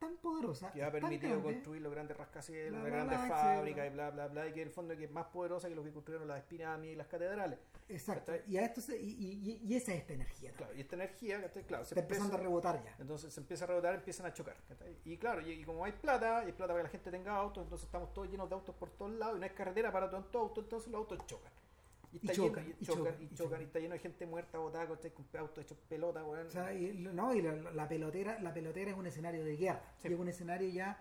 tan poderosa, que ha permitido grande, construir los grandes rascacielos, las grandes fábricas y bla, bla, bla, y que en el fondo que es más poderosa que lo que construyeron las pirámides y las catedrales. Exacto. Y, a esto se- y, y- y esa es esta energía. ¿no? Claro, y esta energía, ¿cachai? claro, se Está empezando a rebotar ya. entonces se empieza a rebotar, empiezan a chocar. ¿cachai? Y claro, y, y como hay plata, y plata para que la gente tenga autos, entonces estamos todos llenos de autos por todos lados y no hay carretera para tantos autos, entonces los autos chocan. Y, chocan, lleno, y, y chocan, y chocan, y está lleno de gente muerta, botada, ¿cachai? con autos hechos pelota. O sea, y, no, y la, la pelotera, la pelotera es un escenario de guerra. Sí. Y es un escenario ya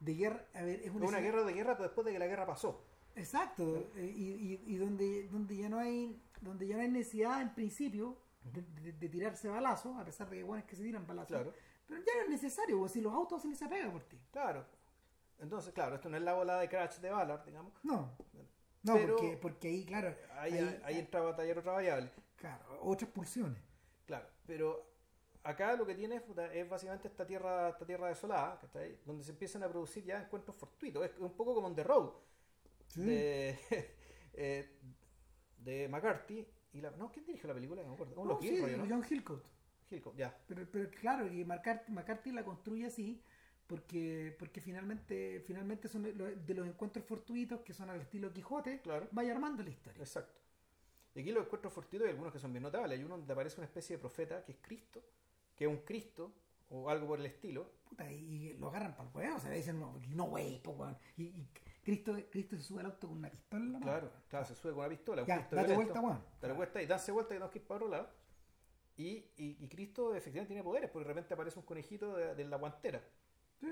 de guerra. A ver, es un una guerra de guerra pero después de que la guerra pasó. Exacto, eh, y, y- y donde, donde ya no hay donde ya no hay necesidad en principio de, de- de tirarse balazos, a pesar de que bueno es que se tiran balazos, Claro. pero ya no es necesario, porque si los autos se les apega por ti. Claro. Entonces, claro, esto no es la bola de Crash de Ballard, digamos. No, no, Pero- porque, porque ahí, claro, Ahí, ahí- ahí entra a batallar otra variable. claro, otras pulsiones. Claro, pero acá lo que tienes puta, es básicamente esta tierra, esta tierra desolada, ¿cachai? donde se empiezan a producir ya encuentros fortuitos. Es un poco como en The Road de, eh, de McCarthy. Y la, no, ¿quién dirigió la película? No me acuerdo. No, sí, ¿no? John Hillcoat. Hillcoat, ya. Pero, pero claro, y McCarthy, McCarthy la construye así porque porque finalmente finalmente son de los encuentros fortuitos que son al estilo Quijote, Claro. vaya armando la historia. Exacto. Y aquí los encuentros fortuitos hay algunos que son bien notables. Hay uno donde aparece una especie de profeta que es Cristo, que es un Cristo o algo por el estilo. Puta, y lo agarran para el huevo, o sea, le dicen, no, no wey, po, weón. Y, y Cristo, Cristo se sube al auto con una pistola en la mano. Claro, claro, se sube con una pistola. un Ya, Cristo date violento. vuelta, weón. Dale vuelta y danse vuelta y tenemos que ir para otro lado. Y, y, y Cristo efectivamente tiene poderes, porque de repente aparece un conejito de, de la guantera. Sí.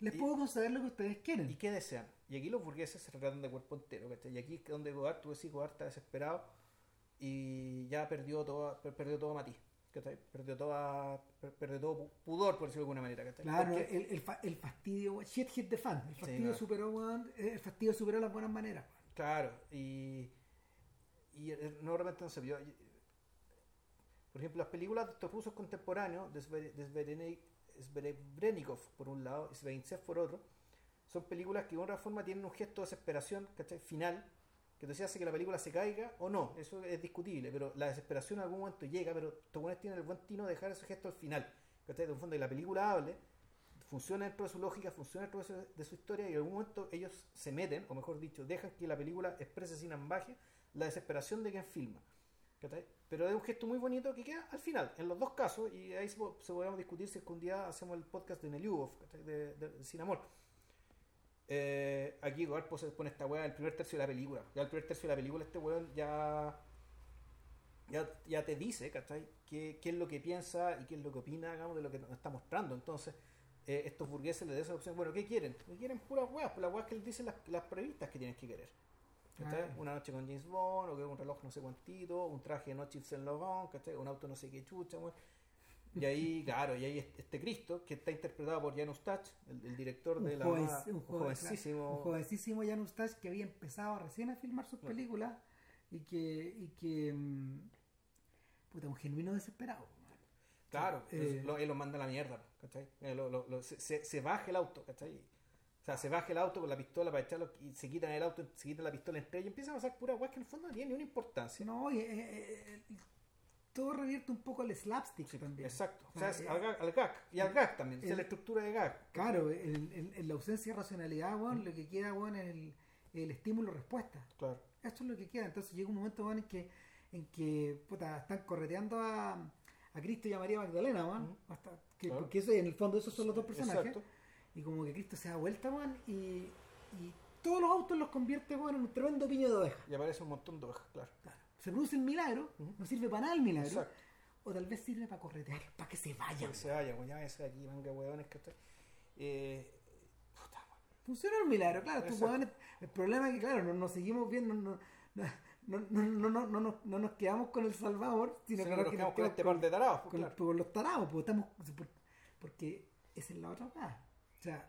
Les y- puedo conceder lo que ustedes quieren. ¿Y qué desean? Y aquí los burgueses se tratan de cuerpo entero, ¿cachai? Y aquí es donde Godard, tú decís, Godard está desesperado y ya perdió todo, per- perdió todo matiz, ¿cachai? Perdió, toda, per- perdió todo pu- pudor, por decirlo de alguna manera, ¿cachai? Claro, Porque- el, el, fa- el fastidio, shit hit the fan. El fastidio claro. superó, eh, el fastidio superó las buenas maneras. Claro, y, y eh, no realmente no yo- yo- por ejemplo, las películas de estos rusos contemporáneos, de Sverebrenikov por un lado y Sveinsev por otro, son películas que de otra forma tienen un gesto de desesperación ¿cachai? final, que decía hace que la película se caiga o no, eso es discutible, pero la desesperación en algún momento llega, pero estos buenos tienen el buen tino de dejar ese gesto al final, ¿cachai? De un fondo que la película hable, funciona dentro de su lógica, funciona dentro de su historia y en algún momento ellos se meten, o mejor dicho, dejan que la película exprese sin ambaje la desesperación de quien filma. Pero es un gesto muy bonito que queda al final, en los dos casos, y ahí se, se podemos discutir si es que un día hacemos el podcast de Neliubov, de, de- de Sin Amor. Eh, aquí Godard pone pone esta weá el primer tercio de la película. Ya el primer tercio de la película este weón ya ya, ya te dice, ¿cachai? Qué, qué es lo que piensa y qué es lo que opina, digamos, de lo que nos está mostrando. Entonces, eh, estos burgueses les dan esa opción. Bueno, ¿qué quieren? ¿Qué quieren puras weas? Pues las weas que les dicen las, las previstas que tienes que querer. ¿Cachai? Una noche con James Bond, o que un reloj no sé cuantito, un traje de noche Yves Saint Laurent, ¿cachai? Un auto no sé qué chucha. Y ahí, claro, y ahí este- Cristo, que está interpretado por Jan Ustach, el, el director de Un, la joven- un un joven- jovencísimo. un jovencísimo Jan Ustash que había empezado recién a filmar sus películas y que, y que mm, puta, un genuino desesperado. Claro, Eh, lo- él lo manda a la mierda, ¿cachai? Eh, lo- lo- se- se baja el auto, ¿cachai? O sea, se baja el auto con la pistola para echarlo y se quitan el auto, se quitan la pistola entre ellos y empiezan a pasar pura weas que en el fondo no tienen ni una importancia. No, y, eh, eh, eh, todo revierte un poco al slapstick Sí, también. exacto. O O sea, eh, al, gag, al gag. Y al gag también, es la estructura de gag. Claro, en, la ausencia de racionalidad, lo que queda, es el, el estímulo-respuesta. Claro. Esto es lo que queda. Entonces llega un momento, en que, en que puta, están correteando a, a Cristo y a María Magdalena, hasta que, Claro. Porque eso, en el fondo esos son los dos personajes. Exacto. Y como que Cristo se da vuelta, weón, y, y todos los autos los convierte, weón, en un tremendo piño de ovejas. Y aparece un montón de ovejas, claro. Se produce el milagro, uh no sirve para nada el milagro. O tal vez sirve para corretear, para que se vayan. Para que se vayan, weón, ya ves aquí, manga weones que está. Eh, puta, weón. Funciona el milagro, claro. Tú, weón, el problema es que, claro, no nos seguimos viendo, no, no no, no, no, no, no, no, nos quedamos con el Salvador, sino que, nos quedamos con este par de tarados. Pues, con, los, con, tarados, porque, estamos, porque esa es la otra cosa. O sea,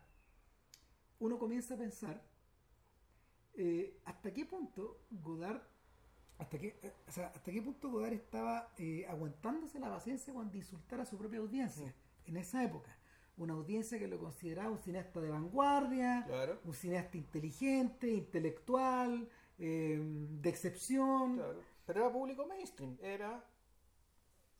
uno comienza a pensar eh, hasta qué punto Godard, hasta qué, eh, o sea, hasta qué punto Godard estaba eh, aguantándose la paciencia cuando insultara a su propia audiencia en esa época. Una audiencia que lo consideraba un cineasta de vanguardia, Claro. un cineasta inteligente, intelectual, de excepción. Claro. Pero era público mainstream, era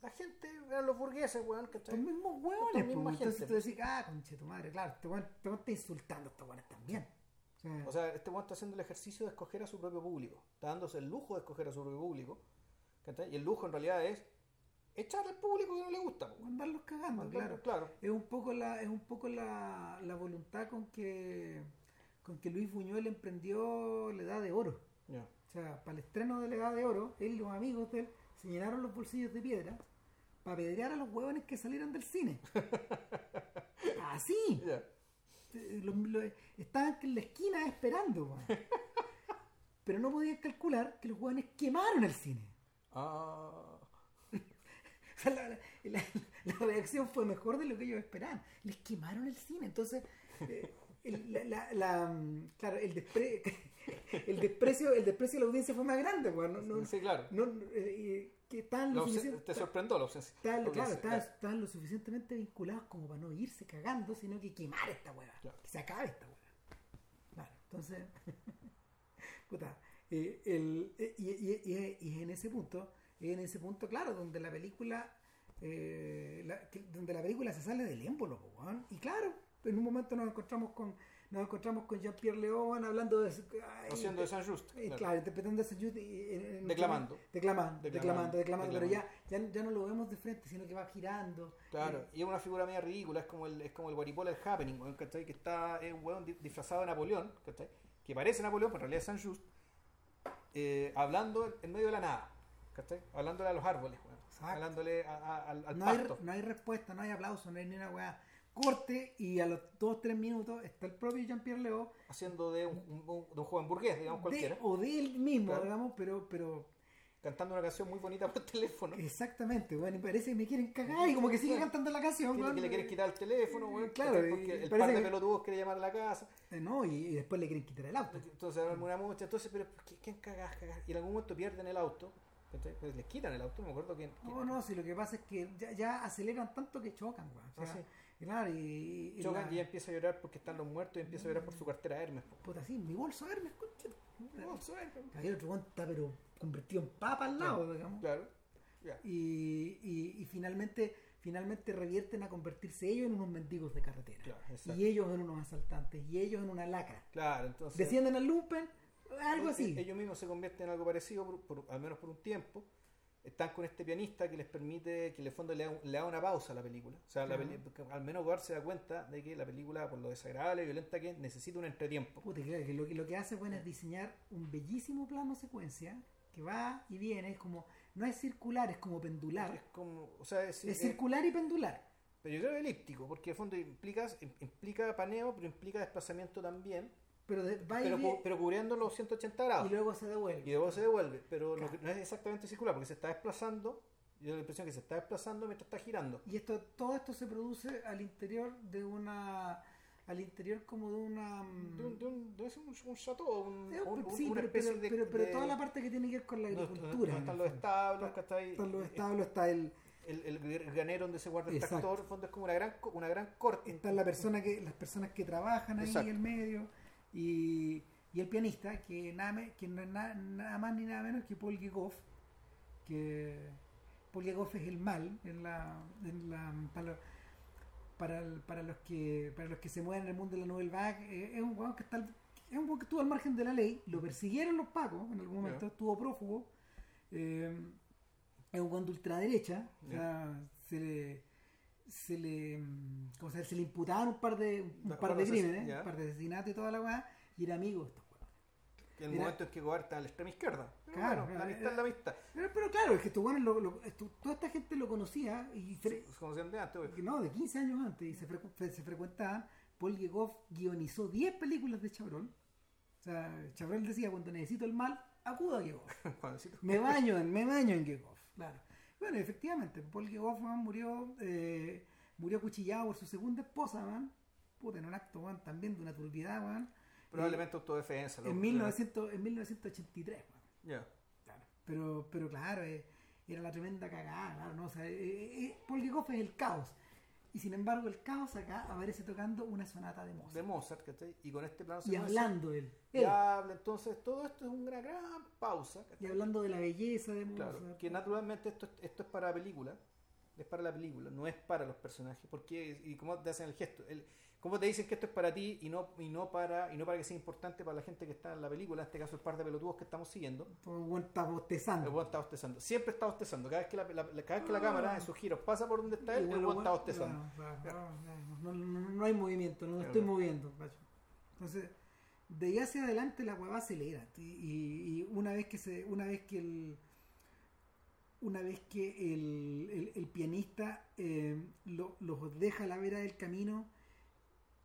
la gente, eran los burgueses, weón, que Los mismos hueones, Esta misma pues, entonces gente, tú decís, ah, conche tu madre, claro, este hueón este hueón está insultando a estos hueones también. O sea, O sea, este weón está haciendo el ejercicio de escoger a su propio público. Está dándose el lujo de escoger a su propio público. ¿cachai? Y el lujo en realidad es echar al público que no le gusta. po. mandarlos cagando, claro. claro. Es un poco la, es un poco la, la voluntad con que con que Luis Buñuel emprendió la edad de oro. Ya. O sea, para el estreno de la edad de oro, él y los amigos de él se llenaron los bolsillos de piedra para apedrear a los huevones que salieran del cine. Así. Los- los- estaban en la esquina esperando, weón. pero no podían calcular que los hueones quemaron el cine. Ah. O sea, la, la- la reacción fue mejor de lo que ellos esperaban. Les quemaron el cine. Entonces, eh, el, la- la- la, mm, claro, el, despre- el desprecio el desprecio de la audiencia fue más grande. weón. No, no, sí, claro. no, eh, que estaban lo, te sorprendió la ausencia. estaban- La claro, ausencia, estaban, estaban lo suficientemente vinculados como para no irse cagando, sino que quemar esta. Claro. Que se acabe esta hueá. Claro, entonces, puta, eh, el, eh, y, y- y- y en ese punto, en ese punto, claro, donde la película, eh, la- que- donde la película se sale del émbolo, weón. y claro, en un momento nos encontramos con, nos encontramos con Jean-Pierre León hablando de, Haciendo de San Just. eh, claro. claro, interpretando a Saint-Just y- en- en- Declamando. Declamando, declamando, Declamando, pero ya, ya, ya no lo vemos de frente, sino que va girando. Claro, Eh, y es una figura media ridícula, es como el, es como el guaripola del happening, ¿cachai? Que está, es un weón di- disfrazado de Napoleón, ¿cachai? Que parece Napoleón, pero en realidad es San Just, eh, hablando en medio de la nada, ¿cachai? Hablándole a los árboles, weón. Hablándole a- a- al, al no, hay, no hay respuesta, no hay aplauso, no hay ni una weá. Corte y a los 2 3 minutos está el propio Jean-Pierre León Haciendo de un, un- de un joven burgués, digamos, cualquiera, o de él mismo, Claro. digamos, pero, pero cantando una canción muy bonita por teléfono. exactamente, bueno, y parece que me quieren cagar y como que sigue Claro. cantando la canción, weón. que le quieren quitar el teléfono, weón, Claro, ¿cachai? y porque el par de que- pelotudos quiere llamar a la casa. Eh, no, y, después le quieren quitar el auto. Entonces una mucha, entonces, pero ¿por qué- ¿quién cagás, cagás? Y en algún momento pierden el auto, ¿cachai? Pues les quitan el auto, no me acuerdo quién. quién- No, no, si lo que pasa es que ya, ya aceleran tanto que chocan, weón. O sea, Ah, sí. Y claro, y, y Chocan la- y empieza a llorar porque están los muertos y empieza a llorar por su cartera Hermes. Puta, sí, mi bolso Hermes, concha. No, eso es, Ahí el otro está pero convertido en papa al lado, digamos. Claro. Ya. Y, y, y finalmente, finalmente revierten a convertirse ellos en unos mendigos de carretera. Claro, y ellos en unos asaltantes. Y ellos en una lacra. Claro, entonces. Descienden al lumpen, algo e- así. Ellos mismos se convierten en algo parecido, por, por- al menos por un tiempo. Están con este pianista que les permite, que en el fondo le da, le da una pausa a la película. O sea, la peli- al menos Godard se da cuenta de que la película, por lo desagradable y violenta que es, necesita un entretiempo. Puta, claro, que lo, que lo que hace bueno es diseñar un bellísimo plano secuencia que va y viene, es como, no es circular, es como pendular. Es como, o sea, es, Es es- circular y pendular. pero yo creo que elíptico, porque en el fondo implica, implica paneo, pero implica desplazamiento también, Pero de- va y, pero, cu- pero cubriendo los 180 grados. y luego se devuelve. Y luego se devuelve, pero no, Claro. no es exactamente circular, porque se está desplazando, yo tengo la impresión que se está desplazando mientras está girando. Y esto, todo esto se produce al interior de una, al interior como de una... mm, De un, de un, debe ser un, un chateau, un, eh, un- sí, una pero, especie pero- de... pero- pero de- toda la parte que tiene que ver con la agricultura. donde en están el los establos, Está- ¿cachai? Están los Eh, establos, está el, El, el gr- granero donde se guarda el Exacto. tractor, en el fondo es como una gran, una gran corte. está la persona que, las personas que trabajan ahí Exacto. en el medio y, y el pianista que nada, me- que no es na- nada más ni nada menos que Paul Gegoff que Paul Gegoff es el mal en la, en la para, para, los que para los que se mueven en el mundo de la Nouvelle Vague eh, es un weón que está es un que estuvo al margen de la ley lo persiguieron los pacos en algún momento estuvo prófugo eh, es un weón de ultraderecha o sea, se le- se le, mm, ¿cómo se, se le imputaban un par de, un par de crímenes, ya. un par de asesinatos y toda la weá, y era amigo de estos weones. El momento en que está a la extrema izquierda. Pero Claro, bueno, la amistad es la amistad. Pero, pero claro, es que estos weones lo- lo- esto- toda esta gente lo conocía y Como se de antes, güey. no, de 15 años antes y se, frecu- se frecuentaban. Paul Yegoff guionizó 10 películas de Chabrol. O sea, Chabrol decía, cuando necesito el mal, acudo a Yegoff. Me baño en, me baño en Yegoff, claro. Bueno, efectivamente, Paul Yegoff weón, murió, eh, murió acuchillado por su segunda esposa, man. Puta, en un acto, weón, también de una turbiedad, weón. Probablemente autodefensa. lo- En, 1900, en 1983, weón. Ya. Claro. Pero, pero claro, eh, era la tremenda cagada, claro, ¿no? O sea, eh, eh, Paul Yegoff es el caos. Y sin embargo, el caos acá aparece tocando una sonata de Mozart. De Mozart, ¿cachai? Y con este plano y hablando él. y él. habla. Entonces, todo esto es una gran pausa. Y hablando de la belleza de Mozart. Claro, que naturalmente esto, esto es para la película, es para la película, no es para los personajes, porque y cómo te hacen el gesto, el, cómo te dicen que esto es para ti y no y no para y no para que sea importante para la gente que está en la película, en este caso el par de pelotudos que estamos siguiendo. El buen está El bostezando. buen está bostezando, siempre está bostezando, cada vez que la, la- la- cada vez que la Ah. cámara en sus giros pasa por donde está él, el buen está bostezando. claro, no, no- no- no hay movimiento, no Claro. estoy moviendo. macho. Entonces, de ahí hacia adelante la hueva acelera. Y, y- y una vez que se, una vez que el una vez que el, el- el pianista eh, lo- los deja a la vera del camino,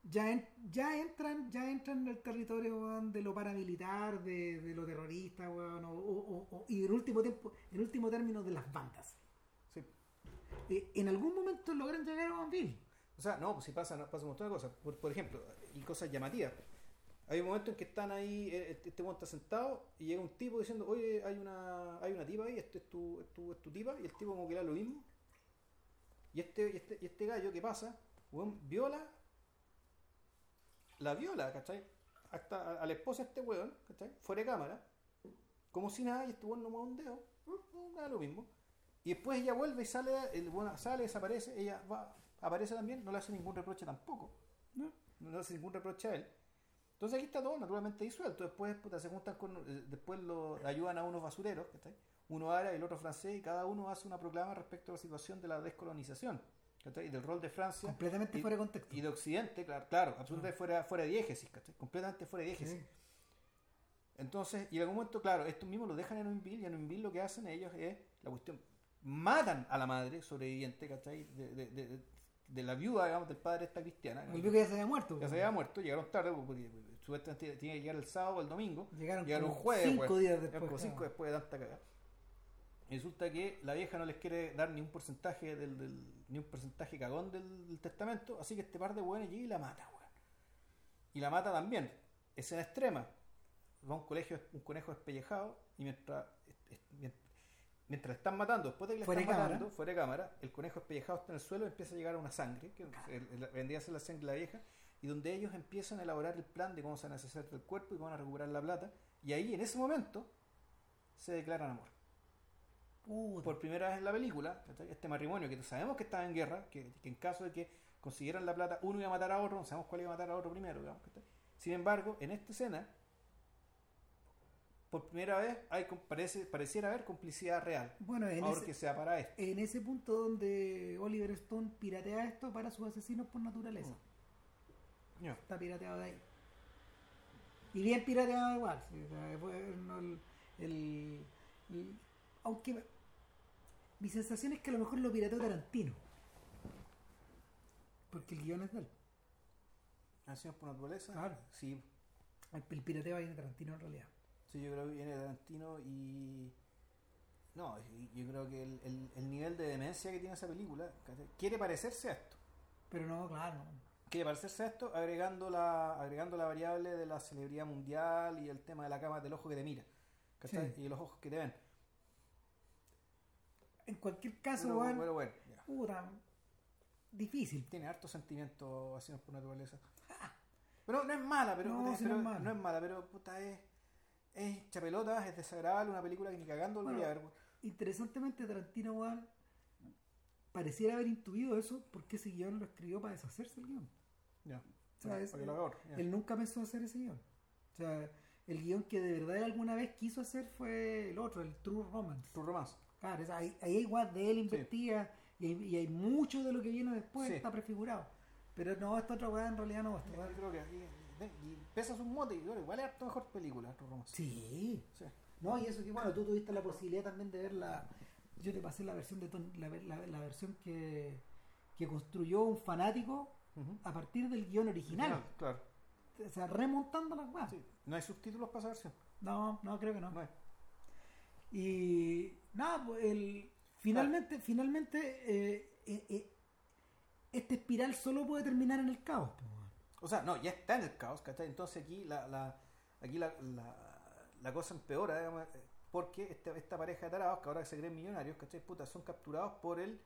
ya, en- ya entran, ya entran en el territorio weón, de lo paramilitar, de, de lo terrorista, weón, o- o- o- y en último tiempo, en último término de las bandas. Sí. Eh, en algún momento logran llegar a Bombville. O sea, no, pues si pasa, pasa un montón de cosas. Por, por ejemplo, y cosas llamativas. Hay un momento en que están ahí, eh, este este weón está sentado y llega un tipo diciendo, oye, hay una, hay una tipa ahí, este es tu, es tu, es tu tipa, y el tipo como que le da lo mismo. Y este, y este, y este gallo que pasa, weón, viola, la viola, ¿cachai? Hasta a, la esposa de este weón, ¿cachai? Fuera de cámara, como si nada, y este weón no mueve un dedo, no, no da lo mismo. Y después ella vuelve y sale, el weón sale, desaparece, ella va, aparece también, no le hace ningún reproche tampoco. ¿no? No le hace ningún reproche a él. Entonces aquí está todo naturalmente disuelto. Después puta, se juntan con. eh, Después lo ayudan a unos basureros, ¿cachai? Uno árabe y el otro francés, y cada uno hace una proclama respecto a la situación de la descolonización, del rol de Francia Completamente y, fuera de contexto. y de Occidente, claro, claro absolutamente fuera, fuera de diégesis, ¿cachai? Completamente fuera de diégesis. Sí. Entonces, y en algún momento, claro, estos mismos lo dejan en Unville y en Unville lo que hacen ellos es la cuestión. Matan a la madre sobreviviente, ¿cachai? De, de- de- de la viuda, digamos, del padre esta cristiana. Volvió que ya se había muerto. Ya se había muerto, llegaron tarde, porque supuestamente tenía que llegar el sábado o el domingo. Llegaron, Llegaron como jueves, cinco pues. días después. como cinco claro. después de tanta cagada. Resulta que la vieja no les quiere dar ni un porcentaje del, del- ni un porcentaje cagón del, del testamento, así que este par de hueones llega y la mata, weón. Y la mata también. Escena extrema. Va a un colegio, un conejo despellejado, y mientras, mientras están matando, después de que le están cámara. matando, fuera de cámara, el conejo despellejado está en el suelo y empieza a llegar a una sangre, que el- el- vendría a ser la sangre de la vieja, y donde ellos empiezan a elaborar el plan de cómo se van a deshacer del cuerpo y cómo van a recuperar la plata, y ahí en ese momento se declaran amor. Puta. Por primera vez en la película, este matrimonio que sabemos que estaba en guerra, que, que en caso de que consiguieran la plata, uno iba a matar a otro, no sabemos cuál iba a matar a otro primero. Sin embargo, en esta escena, por primera vez hay, parece, pareciera haber complicidad real. Bueno, en ese, que sea para esto. en ese punto donde Oliver Stone piratea esto para sus asesinos por naturaleza. No. Está pirateado de ahí. Y bien pirateado igual. sí, o sea, fue- no, el, el- el- aunque mi sensación es que a lo mejor lo pirateó Tarantino. Porque el guion es de él. Acciones por naturaleza. Claro. Sí, El, el pirateo viene de Tarantino en realidad. sí, yo creo que viene de Tarantino y. No, yo creo que el, el- el nivel de demencia que tiene esa película quiere parecerse a esto. Pero no, claro. no. Quiere parecerse a esto agregando la, agregando la variable de la celebridad mundial y el tema de la cama del ojo que te mira. Sí. Y los ojos que te ven. En cualquier caso, Pero, bueno, puta, difícil. tiene harto sentimiento acciones por naturaleza. Pero no es mala, pero, No, puta, es mala. no es mala, pero puta es. Es chapelota, es desagradable, una película que ni cagando Bueno, volvería a ver. Interesantemente, Tarantino, weón, pareciera haber intuido eso porque ese guion lo escribió para deshacerse el guion. Ya. sea, es- lo haga otro, ya. Él nunca pensó hacer ese guion. O sea, el guion que de verdad alguna vez quiso hacer fue el otro, el True Romance. True Romance. Claro, ahí, ahí hay guas de él invertida y hay, y hay mucho de lo que viene después Sí. está prefigurado. Pero no, esta otra weá en realidad no. Esta Yo weá- creo que aquí, y pesa sus motes, y igual es harto mejor película, Romance. Sí. Sí. No, y eso que bueno, tú tuviste la posibilidad también de ver la. Yo te pasé la versión de Ton- la, la- la versión que, que construyó un fanático a partir del guion original. Claro. O sea, remontando las weas. Sí. No hay subtítulos para esa versión. No, no, creo que no. No hay. Y nada, pues el, finalmente, finalmente eh, eh, eh, este espiral solo puede terminar en el caos. O sea, no, ya está en el caos, ¿cachai? Entonces aquí la, la, aquí la, la, la cosa empeora, digamos, eh, porque esta, esta pareja de tarados, que ahora se creen millonarios, ¿cachai? Puta, son capturados por el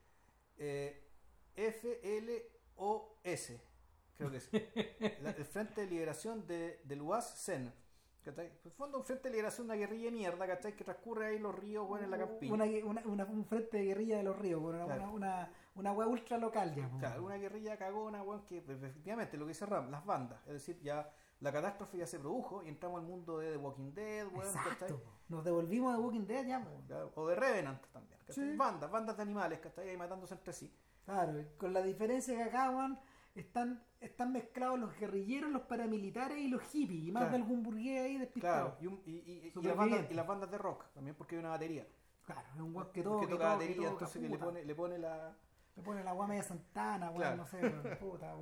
FLOS, creo que es. La- el Frente de Liberación de, del UAS-CEN. ¿Cachai? En el fondo, un frente de liberación, una guerrilla de mierda, ¿cachai? Que transcurre ahí los ríos, bueno, en la campiña. Una, una, una- un frente de guerrilla de los ríos, una, Claro. una, una, ultra local ya. pues, Claro, una guerrilla cagona, weón, que pues, efectivamente lo que dice Ram, las bandas, es decir, ya la catástrofe ya se produjo y entramos al mundo de The Walking Dead, weón, ¿cachai? Exacto. Nos devolvimos de Walking Dead ya. Ya, O de Revenant también, ¿cachai? Sí. Bandas, bandas de animales, que ahí matándose entre sí. Claro, con la diferencia que acá, weón, están, están mezclados los guerrilleros, los paramilitares y los hippies, y más Claro. de algún burgués ahí despistado. Claro, y, un- y, y- y las bandas, y las bandas de rock también, porque hay una batería. Claro, es un weón que toca batería, todo, entonces que le pone, le pone la. Le pone la guama de Santana, weón, Claro. no sé, puta,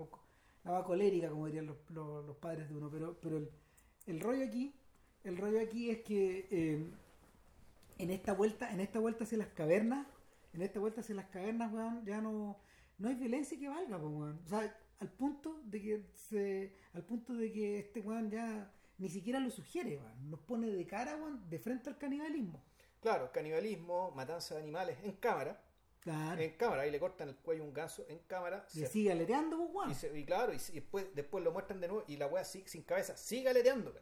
la va colérica, como dirían los, los- los padres de uno. Pero, pero el, el rollo aquí, el rollo aquí es que eh, en esta vuelta, en esta vuelta hacia las cavernas, en esta vuelta hacia las cavernas, weón, ya no, no hay violencia que valga, weón. O sea, al punto de que se, al punto de que este weón ya ni siquiera lo sugiere, weón. Nos pone de cara, weón, de frente al canibalismo. Claro, canibalismo, matanza de animales en cámara. Claro. En cámara, ahí le cortan el cuello a un ganso en cámara. y se- sigue aleteando, pues, weón. Y, se- y claro, y, y después, después lo muestran de nuevo y la sigue sin cabeza, sigue aleteando.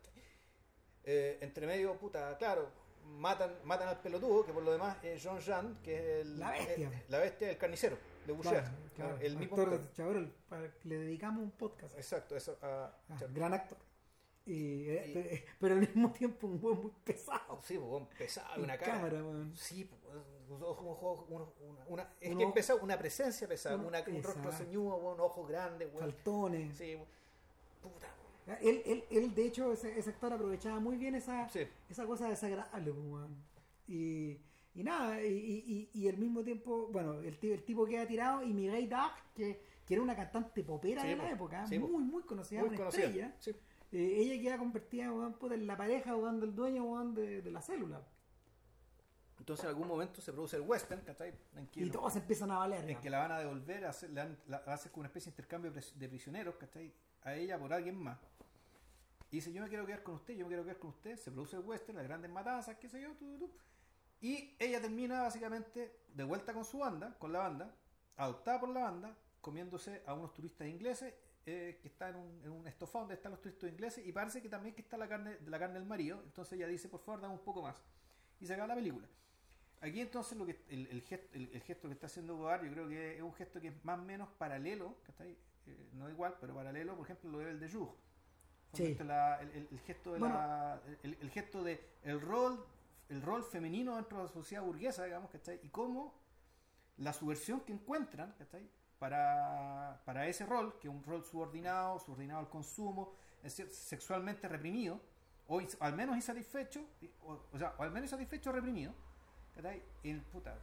Eh, entre medio, puta, claro, matan, matan al pelotudo, que por lo demás es John Jean, que es el, La bestia. eh, la bestia del carnicero, de Boucher. Claro, claro. El mismo actor actor. de Chabrol, para que le dedicamos un podcast. Exacto, eso. ah, Ah, gran actor. Y, eh, Y- pe- pero al mismo tiempo un buen muy pesado. sí, pues, weón, pesado, una cara. cámara, weón. Sí, pues, un ojo- un ojo- una, una- es Un que ojo- pesado, una presencia pesada, un- una, un rostro ceñudo, weón, ojos grandes, weón. Faltones. Sí, puta, Él, él, él, de hecho, ese, ese actor aprovechaba muy bien esa, Sí. esa cosa desagradable, pues, weón. Y, y nada, y, y, y- al mismo tiempo, bueno, el, el tipo queda tirado y Miguel Dag, que, que era una cantante popera Sí, de la po. época, Sí, muy, muy conocida, muy una conocida. estrella. Sí. Eh, ella queda convertida en la pareja weón, del dueño weón, de, de la célula. Entonces en algún momento se produce el western, ¿cachai? Y todos empiezan a valer. en que la van a devolver, a hacer, le dan- la, va a hacer como una especie de intercambio de pris- de prisioneros, ¿cachai? A ella por alguien más. Y dice, yo me quiero quedar con usted, yo me quiero quedar con usted. Se produce el western, las grandes matanzas, qué sé yo, tú, tú, tú. Y ella termina básicamente de vuelta con su banda, con la banda, adoptada por la banda, comiéndose a unos turistas ingleses eh, que están en un, en un estofado donde están los turistas ingleses y parece que también que está la carne, la carne del marido. Entonces ella dice, por favor, dame un poco más. Y se acaba la película. Aquí entonces lo que el, el gesto, el, el gesto que está haciendo Godard, yo creo que es un gesto que es más o menos paralelo, ¿cachai? Eh, no igual, pero paralelo, por ejemplo, lo de el de Jour. Sí. La- el, gesto de Bueno. la, el, el gesto de el rol, el rol femenino dentro de la sociedad burguesa, digamos, ¿cachai? Y cómo la subversión que encuentran, ¿cachai? Para, para ese rol, que es un rol subordinado, subordinado al consumo, es decir, sexualmente reprimido, o al menos insatisfecho, o, o sea, o al menos insatisfecho o reprimido, ¿cachai? Y el puta,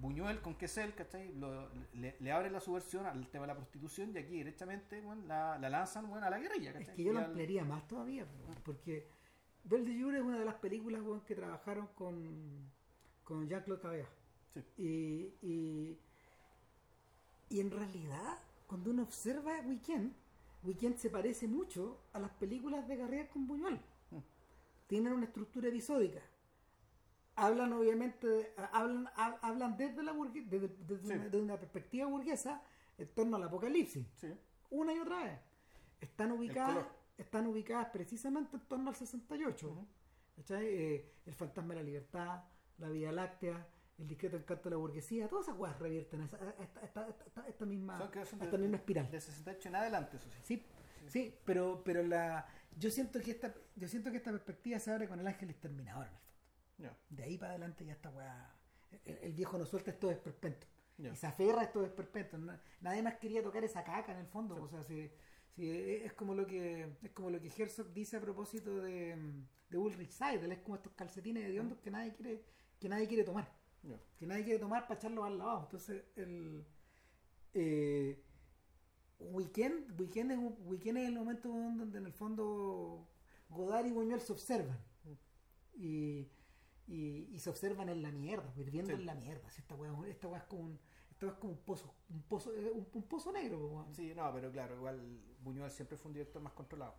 Buñuel con Quesel, ¿cachai? Lo- le, le abre la subversión al tema de la prostitución y aquí directamente bueno, la, la lanzan bueno, a la guerrilla, Es ¿cachai? que yo lo ampliaría más todavía, po, porque Belle de Jour es una de las películas que trabajaron con, con Jean-Claude Cabella. Sí. Y, y, y en realidad, cuando uno observa Weekend, Weekend se parece mucho a las películas de Garriga con Buñuel. Mm. Tienen una estructura episódica. Hablan obviamente, de- hablan, ha- hablan desde, la burgue- desde, desde Sí. una, desde una perspectiva burguesa en torno al apocalipsis Sí. una y otra vez. Están ubicadas. Están ubicadas precisamente en torno al 68. Ujú. ¿cachai? Eh, el fantasma de la libertad, la Vía Láctea, el discreto encanto de la burguesía, todas esas cosas revierten a esa- a esta, esta- esta- esta misma, Son que son a de- esta misma espiral. De 68 en adelante, eso sí. Sí, sí, pero, pero la, yo siento que esta, yo siento que esta perspectiva se abre con el ángel exterminador en el fondo. De ahí para adelante ya esta weá. El, el viejo no suelta esto es perpento. Ya. Y se aferra a estos esperpentos. Na- Nadie más quería tocar esa caca en el fondo. O sea, si, si- es como lo que es como lo que Herzog dice a propósito de, de Ulrich Seidel. Es como estos calcetines hediondos que nadie quiere que nadie quiere tomar. Que nadie quiere tomar para echarlos al lavado. Entonces, el... Eh, Weekend, Weekend, es Weekend es el momento donde en el fondo Godard y Buñuel se observan. Y, y, y se observan en la mierda, hirviendo Sí. en la mierda. Si esta weá esta weá es como un, esta es como un pozo, un pozo, eh, un, un pozo negro, weón. Sí, no, pero claro, igual Buñuel siempre fue un director más controlado.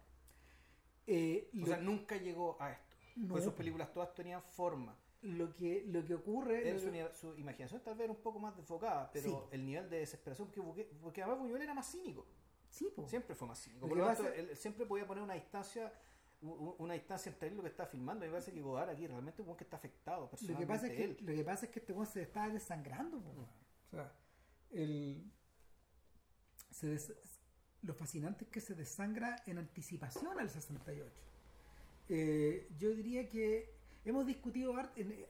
Eh, O sea, nunca llegó a esto. No, Pues sus películas todas tenían forma. lo que lo que ocurre Él, lo su, imaginación tal vez era un poco más desfocada, pero Sí. el nivel de desesperación, porque, porque, porque además Buñuel era más cínico. sí, po. Siempre fue más cínico. Por lo tanto, él, siempre podía poner una distancia una distancia entre él y lo que está filmando. Y me parece que Godard aquí realmente es un que está afectado lo que personalmente pasa es que él. lo que pasa es que este weón se está desangrando po, weón. o sea el se des- lo fascinante es que se desangra en anticipación al 68 Eh, yo diría que hemos discutido en,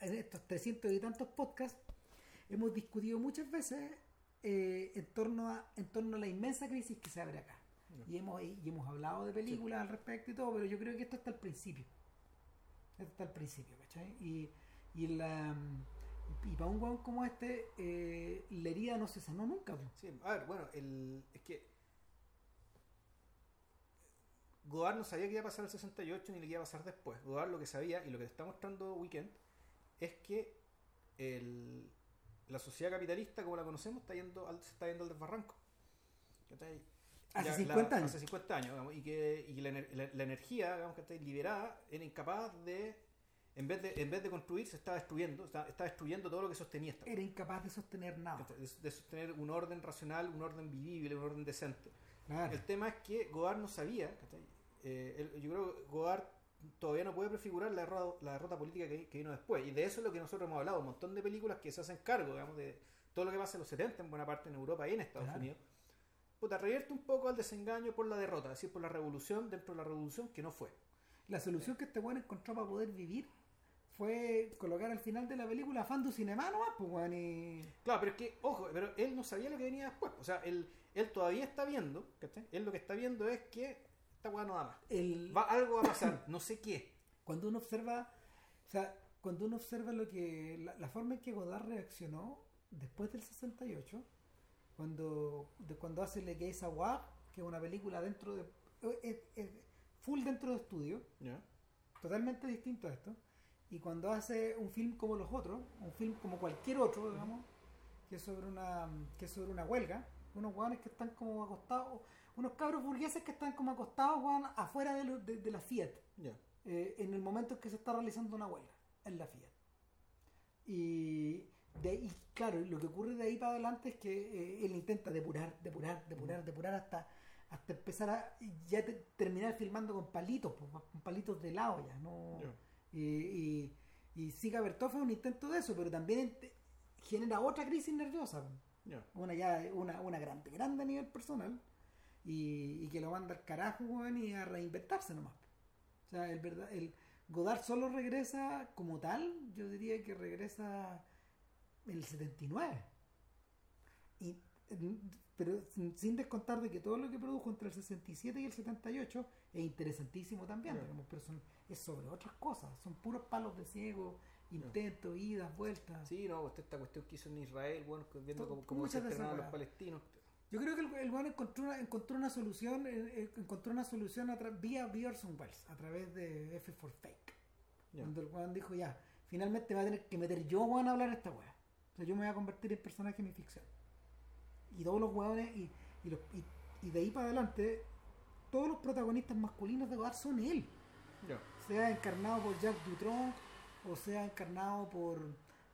en estos 300 y tantos podcasts hemos discutido muchas veces eh, en torno a en torno a la inmensa crisis que se abre acá. Y hemos y hemos hablado de películas al respecto y todo pero yo creo que esto está al principio. Esto está al principio ¿cachai? y y la y para un weón como este eh, la herida no se sanó nunca. Sí, a ver, bueno, el, es que Godard no sabía qué iba a pasar el 68 ni le iba a pasar después. Godard lo que sabía y lo que está mostrando Weekend es que el- la sociedad capitalista como la conocemos está yendo al, se está yendo al desbarranco. Hace Ya, 50 años. Hace 50 años, digamos, y que, y que la, la- la energía, digamos, que está liberada, era incapaz de, en vez de, en vez de construir, se estaba destruyendo, está, está destruyendo todo lo que sostenía esta era incapaz de sostener nada de, de sostener un orden racional, un orden vivible, un orden decente. Claro. El tema es que Godard no sabía. Eh, él- yo creo que Godard todavía no puede prefigurar la derrota, la derrota política que, que vino después. Y de eso es lo que nosotros hemos hablado, un montón de películas que se hacen cargo, digamos, de todo lo que pasa en los 70 en buena parte en Europa y en Estados Claro. Unidos. Puta, revierte un poco al desengaño por la derrota, es decir, por la revolución dentro de la revolución que no fue. La solución que este weón encontró para poder vivir fue colocar al final de la película Fandu Cinema nomás, pues weón, y... Claro, pero es que, ojo, pero él no sabía lo que venía después. O sea, él, él todavía está viendo, ¿cachai? Él lo que está viendo es que esta weá no da más. El, Va, algo va a pasar, no sé qué. cuando uno observa, o sea, cuando uno observa lo que, la, la forma en que Godard reaccionó después del 68, cuando, de cuando hace Le Gay Savoir, que es una película dentro de, es- es full dentro de estudio, ¿Ya? totalmente distinto a esto. Y cuando hace un film como los otros, un film como cualquier otro, digamos, que es sobre una, que es sobre una huelga, unos hueones que están como acostados, unos cabros burgueses que están como acostados, hueón, afuera de, lo- de- de la Fiat, Ya. eh, en el momento en que se está realizando una huelga, en la Fiat. Y de ahí, claro, lo que ocurre de ahí para adelante es que eh, él intenta depurar, depurar, depurar, depurar hasta hasta empezar a ya te- terminar filmando con palitos, con palitos de lado ya, no Ya. y, y, y Siga Bertov es un intento de eso, pero también genera otra crisis nerviosa, Una ya una, una grande, grande a nivel personal, y, y que lo manda al carajo, weón, y a reinventarse nomás. O sea, el verdad, el Godard solo regresa como tal, yo diría que regresa en el 79. Y, pero sin, descontar de que todo lo que produjo entre el 67 y el 78 es interesantísimo también, digamos, pero son, es sobre otras cosas, son puros palos de ciego, intentos, idas, vueltas. Sí, no, pues, esta cuestión que hizo en Israel, bueno, viendo cómo, cómo se entrenaban los palestinos. Yo creo que el, el encontró una, encontró una solución, eh, eh, encontró una solución a vía, vía Orson Welles, a través de F for Fake. Ya. Cuando el weón dijo, ya, finalmente va a tener que meter yo, weón, a hablar esta weá. O sea, yo me voy a convertir en personaje de mi ficción. Y todos los weones, y, y, los- y- y de ahí para adelante, todos los protagonistas masculinos de Godard son él. Ya. Sea encarnado por Jacques Dutronc, o sea encarnado por,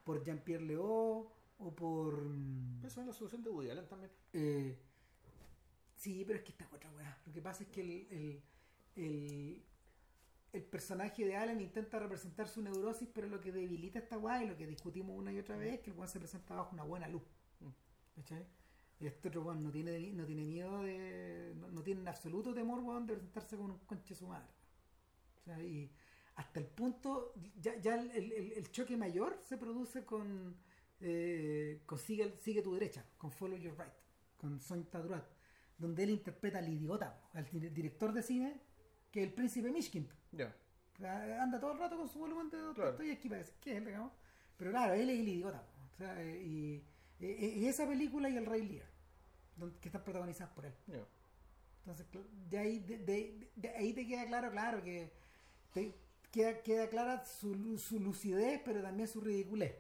por Jean-Pierre Léaud, o por... mm, eso es la solución de Woody Allen también. eh, sí, pero es que esta es otra weá. Lo que pasa es que el, el, el, el personaje de Allen intenta representar su neurosis, pero lo que debilita esta weá y lo que discutimos una y otra vez es que el weón se presenta bajo una buena luz. Mm. ¿Cachai? Y este otro weón no tiene, no tiene miedo de. No, no tiene en absoluto temor, weón, de presentarse con un conche su madre. O sea, y hasta el punto. Ya, ya el, el- el choque mayor se produce con. eh, con sigue, sigue tu derecha, con Follow Your Right, con Sonia Druat, donde él interpreta al idiota, al di- director de cine, que es el príncipe Mishkin. Ya. Anda todo el rato con su volumen de Claro. estoy aquí para decir que es, digamos. Pero claro, él es el idiota. O sea, eh, y, y- y esa película y el Rey Lear, donde- que están protagonizadas por él. Entonces, de ahí, de, de- de ahí te queda claro, claro, que te queda, queda clara su, su lucidez, pero también su ridiculez.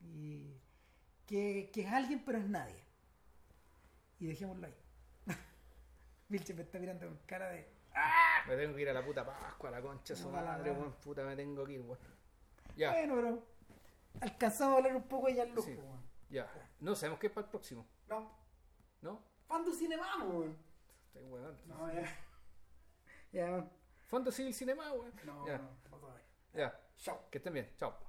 Y que, que es alguien, pero es nadie. Y dejémoslo ahí. Vilche me está mirando con cara de. Me tengo que ir a la puta Pascua, a la concha su No, la madre, weón. Puta, me tengo que ir, weón. Ya, Bueno, pero alcanzamos a hablar un poco de Jean-Luc. Sí. po, weón. ya. No sabemos qué es para el próximo, No, ¿no? Fondo Cinema, weón. Estoy weón. No, ya. Ya, Fondo Civil Cinema, weón. no, ya, no, no todavía. ya. Chao. Que estén bien. Chao.